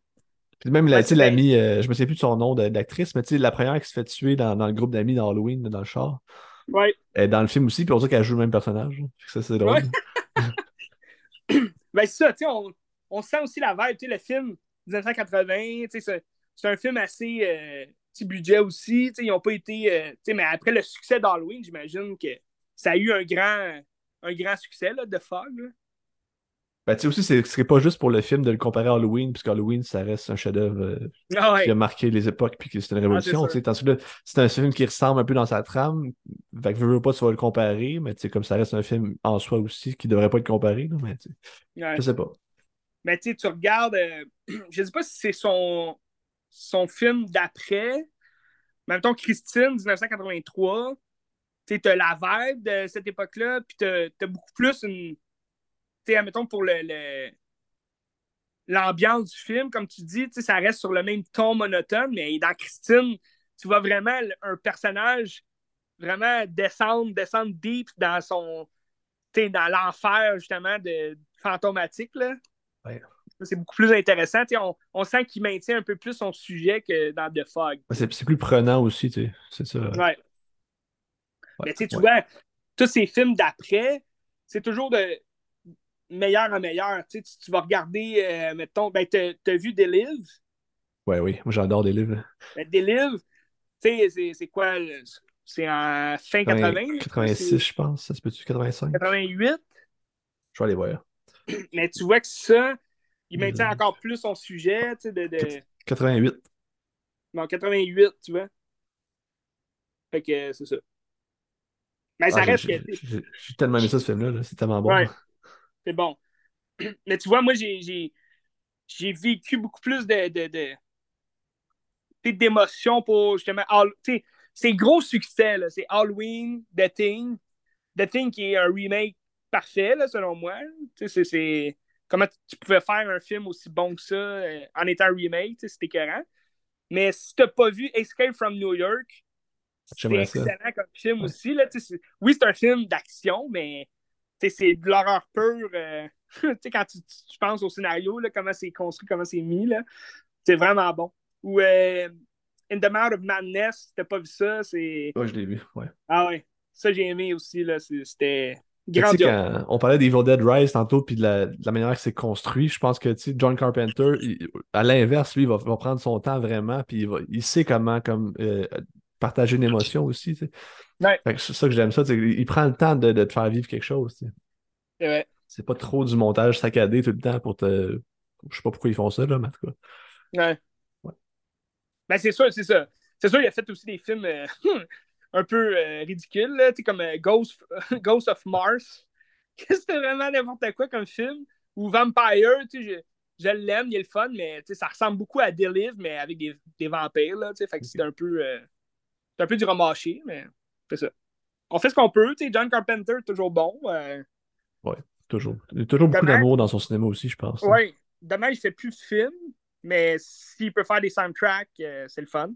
Speaker 2: Puis même l'amie, euh, je me souviens plus de son nom d'actrice, mais tu sais, la première qui se fait tuer dans, le groupe d'amis d'Halloween, dans le char.
Speaker 1: Ouais.
Speaker 2: Elle est dans le film aussi, puis on dirait qu'elle joue le même personnage. Ça, c'est drôle.
Speaker 1: ben, c'est ça, tu sais, on, on, sent aussi la vibe, tu sais, le film 1980, c'est un film assez euh, petit budget aussi. Ils n'ont pas été. Euh, mais après le succès d'Halloween, j'imagine que ça a eu un grand, un grand succès là, de Fog.
Speaker 2: Ben, tu sais aussi, ce serait pas juste pour le film de le comparer à Halloween, puisque Halloween, ça reste un chef-d'œuvre euh, ah qui a marqué les époques puis que c'est une ah, révolution. c'est un film qui ressemble un peu dans sa trame. Fait que je veux pas tu vas le comparer, mais comme ça reste un film en soi aussi qui devrait pas être comparé. Là, mais je sais pas.
Speaker 1: Mais tu regardes, euh, je ne sais pas si c'est son, son film d'après, mais mettons Christine, 1983, tu as la vibe de cette époque-là, puis tu as, beaucoup plus une. Tu sais, mettons pour le, l'ambiance du film, comme tu dis, ça reste sur le même ton monotone, mais dans Christine, tu vois vraiment un personnage vraiment descendre, descendre deep dans son. dans l'enfer, justement, de fantomatique, là. C'est beaucoup plus intéressant. On, on, sent qu'il maintient un peu plus son sujet que dans The Fog.
Speaker 2: C'est plus prenant aussi, c'est ça.
Speaker 1: Ouais. Mais tu vois, tous ces films d'après, c'est toujours de meilleur en meilleur. Tu, tu vas regarder, euh, mettons, ben, t'as as vu des livres?
Speaker 2: Ouais, oui, moi j'adore des livres.
Speaker 1: Ben, des livres, tu sais, c'est quoi? C'est en fin 80?
Speaker 2: 86, je pense. Ça se peut-tu 85?
Speaker 1: 88?
Speaker 2: Je vais aller voir.
Speaker 1: Mais tu vois que ça, il maintient euh. encore plus son sujet, tu sais, de, de...
Speaker 2: 88.
Speaker 1: Non, 88, tu vois. Fait que c'est ça. Mais ça ah, reste que.
Speaker 2: J'ai tellement aimé ça, ce film-là. C'est tellement bon.
Speaker 1: Ouais. C'est bon. Mais tu vois, moi, j'ai vécu beaucoup plus de, de, de d'émotions pour justement. C'est gros succès, là. C'est Halloween, The Thing. The Thing qui est un remake parfait, là, selon moi. C'est comment tu pouvais faire un film aussi bon que ça euh, en étant remake, c'était écœurant. Mais si tu n'as pas vu Escape from New York, c'est excellent comme film aussi. Là, oui, c'est un film d'action, mais c'est de l'horreur pure. Euh, quand tu, tu, penses au scénario, là, comment c'est construit, comment c'est mis, c'est vraiment bon. Ou euh, In the Mouth of Madness, si t'as pas vu ça, c'est.
Speaker 2: Ouais, je l'ai vu, ouais.
Speaker 1: Ah ouais. Ça, j'ai aimé aussi, là. C'était
Speaker 2: on parlait d'Evil Dead Rise tantôt, puis de la, manière que c'est construit. Je pense que John Carpenter, à l'inverse, lui, il va, prendre son temps vraiment, puis il, sait comment comme, euh, partager une émotion aussi. C'est ça que j'aime ça. Il prend le temps de, te faire vivre quelque chose. C'est pas trop du montage saccadé tout le temps pour te. Je sais pas pourquoi ils font ça, là, mais en tout
Speaker 1: cas. Ouais. Ben, c'est sûr, c'est ça. C'est sûr, il a fait aussi des films. Euh, un peu euh, ridicule, là, comme euh, Ghost, Ghost of Mars. C'était vraiment n'importe quoi comme film. Ou Vampire, j'ai je l'aime, il est le fun, mais ça ressemble beaucoup à Delive, mais avec des, des vampires. Là, fait que c'est un peu. Euh, c'est un peu du remâché, mais c'est ça. On fait ce qu'on peut. John Carpenter est toujours bon. Euh...
Speaker 2: Ouais, toujours. Il y a toujours beaucoup d'amour dans son cinéma aussi, je pense.
Speaker 1: Oui. Demain, il fait plus de films, mais s'il peut faire des soundtracks, c'est le fun.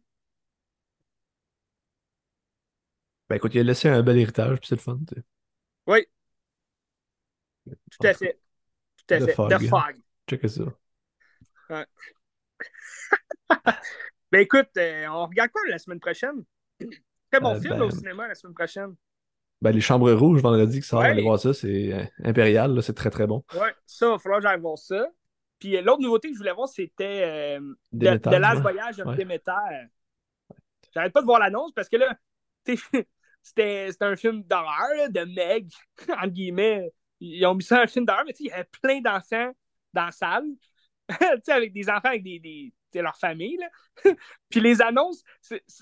Speaker 2: Ben écoute, il a laissé un bel héritage, puis c'est le fun.
Speaker 1: Oui. Tout à fait. Tout à fait.
Speaker 2: Fog.
Speaker 1: The Fog.
Speaker 2: Check ça.
Speaker 1: Ouais. ben écoute, euh, on regarde quoi la semaine prochaine? Très bon
Speaker 2: Euh,
Speaker 1: film
Speaker 2: ben,
Speaker 1: au cinéma la semaine prochaine.
Speaker 2: Ben, les Chambres Rouges, vendredi, qui sort,
Speaker 1: Ouais.
Speaker 2: allez voir ça, c'est euh, Impérial, là, c'est très très bon.
Speaker 1: Ouais, ça, il va falloir que j'aille voir ça. Puis l'autre nouveauté que je voulais voir, c'était euh, de, de
Speaker 2: ouais.
Speaker 1: Voyage of
Speaker 2: Ouais.
Speaker 1: J'arrête pas de voir l'annonce parce que là, tu sais, c'était un film d'horreur, de Meg, entre guillemets. Ils ont mis ça un film d'horreur, mais tu sais, il y avait plein d'enfants dans la salle. tu sais, avec des enfants avec des, des leur famille. Là. Puis les annonces,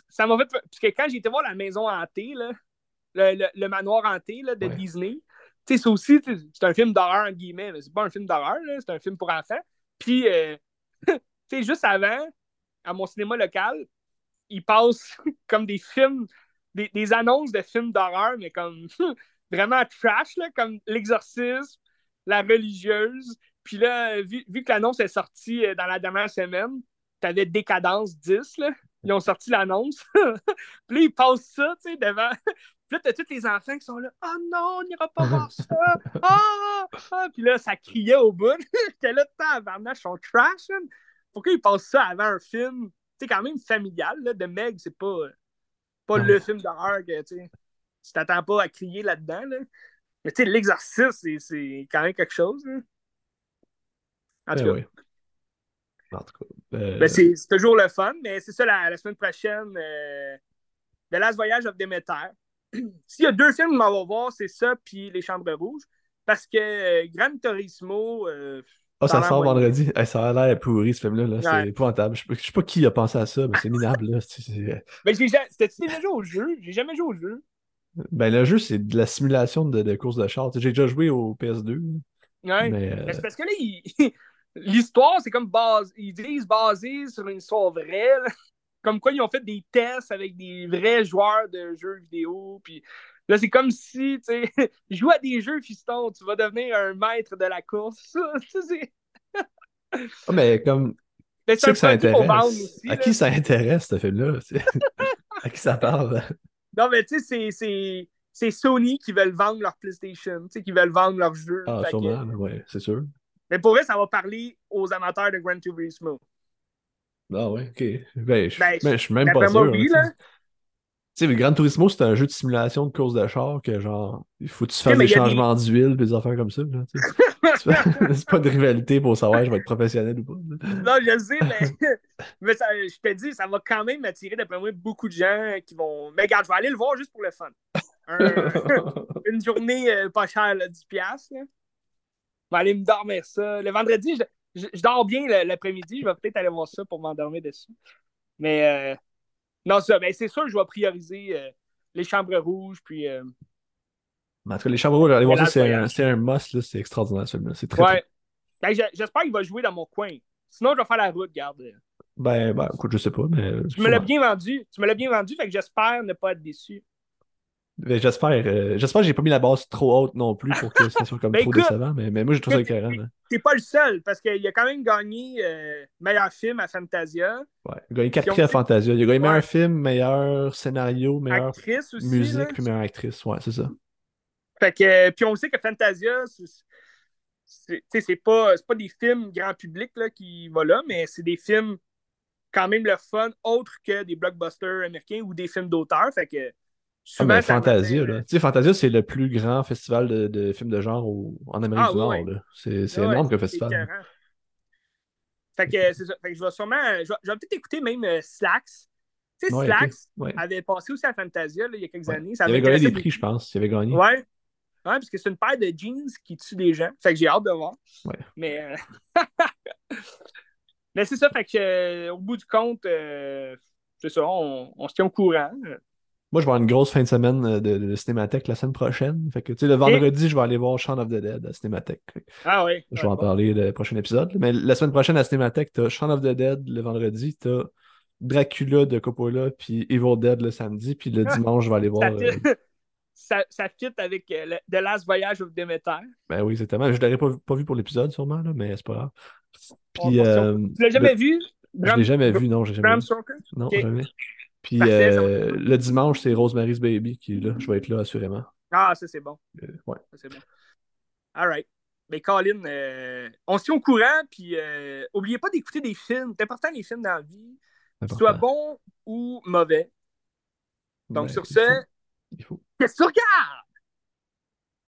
Speaker 1: ça m'a fait. Parce que quand j'ai été voir la maison hantée, là, le, le- le manoir hanté là, de
Speaker 2: Ouais.
Speaker 1: Disney, tu sais, c'est aussi, c'est un film d'horreur, entre guillemets. C'est pas un film d'horreur, c'est un film pour enfants. Puis, euh, tu sais, juste avant, à mon cinéma local, ils passent comme des films, des, annonces de films d'horreur, mais comme vraiment trash, là, comme L'Exorcisme, La Religieuse. Puis là, vu, vu que l'annonce est sortie euh, dans la dernière semaine, t'avais Décadence 10, là. Ils ont sorti l'annonce. puis là, ils passent ça, tu sais, devant. Puis là, t'as tous les enfants qui sont là. Oh non, on n'ira pas voir ça. Ah! ah! Puis là, ça criait au bout. J'étais là, tabarnak, ils sont trash. Pourquoi ils passent ça avant un film, tu sais, quand même familial, là, de Meg, c'est pas, pas
Speaker 2: Ouais.
Speaker 1: le film d'horreur que, tu t'attends pas à crier là-dedans, là. Mais tu sais, l'exercice, c'est- c'est quand même quelque chose, là. En tout
Speaker 2: Ben
Speaker 1: cas,
Speaker 2: oui. En tout cas. euh,
Speaker 1: ben, c'est c'est toujours le fun, mais c'est ça, la, la semaine prochaine, euh, The Last Voyage of Demeter. S'il y a deux films qu'on va voir, c'est ça, puis Les Chambres Rouges. Parce que euh, Gran Turismo, euh,
Speaker 2: Ah, ça sort vendredi. Hey, ça a l'air pourri, ce film-là. là.
Speaker 1: Ouais.
Speaker 2: C'est épouvantable. Je sais pas- je sais pas qui a pensé à ça, mais c'est minable. Là. C'est- c'est-
Speaker 1: ben, j'ai ja- c'était-tu déjà joué au jeu? J'ai jamais joué au jeu.
Speaker 2: Ben, le jeu, c'est de la simulation de, de course de char. J'ai déjà joué au PS2.
Speaker 1: Ouais.
Speaker 2: Mais, euh,
Speaker 1: Mais c'est parce que là, il- l'histoire, c'est comme base. Ils disent basé sur une histoire vraie. là. Comme quoi, ils ont fait des tests avec des vrais joueurs de jeux vidéo. Puis là, c'est comme si, tu sais, joue à des jeux, fiston, tu vas devenir un maître de la course. Ça, ça, c'est
Speaker 2: ah, mais comme,
Speaker 1: mais c'est
Speaker 2: que ça intéresse.
Speaker 1: aussi.
Speaker 2: À
Speaker 1: là.
Speaker 2: qui ça intéresse, ce film-là? À qui ça parle?
Speaker 1: Non, mais tu sais, c'est- Sony qui veulent vendre leur PlayStation, tu sais, qui veulent vendre leurs jeux.
Speaker 2: Ah,
Speaker 1: que-
Speaker 2: sûrement, là, ouais, c'est sûr.
Speaker 1: Mais pour vrai, ça va parler aux amateurs de Gran Turismo.
Speaker 2: Ah, ouais, ok. Ben, je
Speaker 1: Ben,
Speaker 2: ben, je suis même pas
Speaker 1: moi,
Speaker 2: sûr.
Speaker 1: oui,
Speaker 2: hein,
Speaker 1: là.
Speaker 2: Tu sais. Le Gran Turismo, c'est un jeu de simulation de course de char que, genre, il faut que tu fasses des changements d'huile, des affaires comme ça. C'est pas- de rivalité pour savoir je vais être professionnel ou pas.
Speaker 1: Non, je le sais, mais, mais ça- je te dis, ça va quand même attirer, d'après moi, beaucoup de gens qui vont. Mais regarde, je vais aller le voir juste pour le fun. Un- une journée euh, pas chère, là, 10$. piastres, là. Je vais aller me dormir ça. Le vendredi, je, je- je dors bien l'après-midi. Je vais peut-être aller voir ça pour m'endormir dessus. Mais euh, non, ça, ben, c'est sûr que je vais prioriser euh, les chambres rouges. Puis, euh,
Speaker 2: Mais en tout cas, les chambres rouges, allez voir
Speaker 1: Mais
Speaker 2: ça, c'est un, un must, là, c'est extraordinaire celui-là. C'est très,
Speaker 1: ouais. Ben, J'espère qu'il va jouer dans mon coin. Sinon, je vais faire la route, garde.
Speaker 2: Ben, ben, écoute, je sais pas, mais.
Speaker 1: Tu me l'as bien vendu. Tu me l'as bien vendu, fait que j'espère ne pas être déçu.
Speaker 2: Ben, J'espère euh, j'espère que j'ai pas mis la base trop haute non plus pour que ça soit comme
Speaker 1: Ben,
Speaker 2: trop
Speaker 1: écoute,
Speaker 2: décevant, mais, mais moi, je trouve ça écœurant. là.
Speaker 1: T'es pas le seul, parce qu'il a quand même gagné euh, meilleur film à Fantasia.
Speaker 2: Ouais. Il a gagné 4
Speaker 1: Puis on
Speaker 2: prix à Fantasia. Il a gagné
Speaker 1: Ouais.
Speaker 2: meilleur film, meilleur scénario, meilleure
Speaker 1: Actrice aussi.
Speaker 2: musique,
Speaker 1: là.
Speaker 2: puis meilleure actrice. Ouais, c'est ça.
Speaker 1: Fait que, puis on sait que Fantasia, c'est- pas, c'est pas des films grand public là, qui vont là, mais c'est des films quand même le fun, autres que des blockbusters américains ou des films d'auteur. Fait que
Speaker 2: Ah, mais
Speaker 1: ça
Speaker 2: Fantasia, là. Tu sais, Fantasia, c'est le plus grand festival de, de films de genre au- en Amérique
Speaker 1: Ah,
Speaker 2: du
Speaker 1: ouais,
Speaker 2: Nord. C'est
Speaker 1: Ouais,
Speaker 2: énorme comme festival.
Speaker 1: Fait que ça. Fait que je vais sûrement. Je vais, je vais peut-être écouter même euh, Slacks. Tu sais,
Speaker 2: Ouais,
Speaker 1: Slacks
Speaker 2: ok. Ouais.
Speaker 1: avait passé aussi à Fantasia là, il y a quelques années.
Speaker 2: Il avait gagné des prix, je pense. Il avait gagné.
Speaker 1: Ouais. Ouais, parce que c'est une paire de jeans qui tue des gens. Fait que j'ai hâte de voir.
Speaker 2: Ouais.
Speaker 1: Mais, euh, Mais c'est ça. Fait que euh, au bout du compte, euh, c'est ça. On, on se tient au courant.
Speaker 2: Moi, je vais avoir une grosse fin de semaine euh, de, de Cinémathèque la semaine prochaine. Fait que, tu sais, le vendredi, je vais aller voir Shaun of the Dead à Cinémathèque.
Speaker 1: Ah oui.
Speaker 2: Je vais en parler le prochain épisode. Mais la semaine prochaine à Cinémathèque, t'as Shaun of the Dead le vendredi, t'as Dracula de Coppola, puis Evil Dead le samedi, puis le
Speaker 1: Ah,
Speaker 2: dimanche, je vais aller voir.
Speaker 1: Ça,
Speaker 2: euh,
Speaker 1: fit, ça, ça fit avec euh, le- The Last Voyage of Demeter.
Speaker 2: Ben oui, exactement. Je l'aurais pas, pas vu pour l'épisode, sûrement, là, mais c'est pas grave. Puis, euh,
Speaker 1: tu l'as jamais
Speaker 2: le-
Speaker 1: vu?
Speaker 2: Je l'ai jamais vu, non, j'ai jamais
Speaker 1: Bram
Speaker 2: vu. Non, jamais. Puis euh, le dimanche, c'est Rosemary's Baby qui est là. Je vais être là, assurément.
Speaker 1: Ah, ça c'est bon.
Speaker 2: Euh, ouais.
Speaker 1: Ça, c'est bon. All right. Mais Colin, euh, on se tient au courant, puis euh, oubliez pas d'écouter des films. C'est important les films dans la vie, qu'ils soient bons ou mauvais. Donc
Speaker 2: Ben,
Speaker 1: sur ce.
Speaker 2: Il faut.
Speaker 1: qu'est-ce que tu regardes?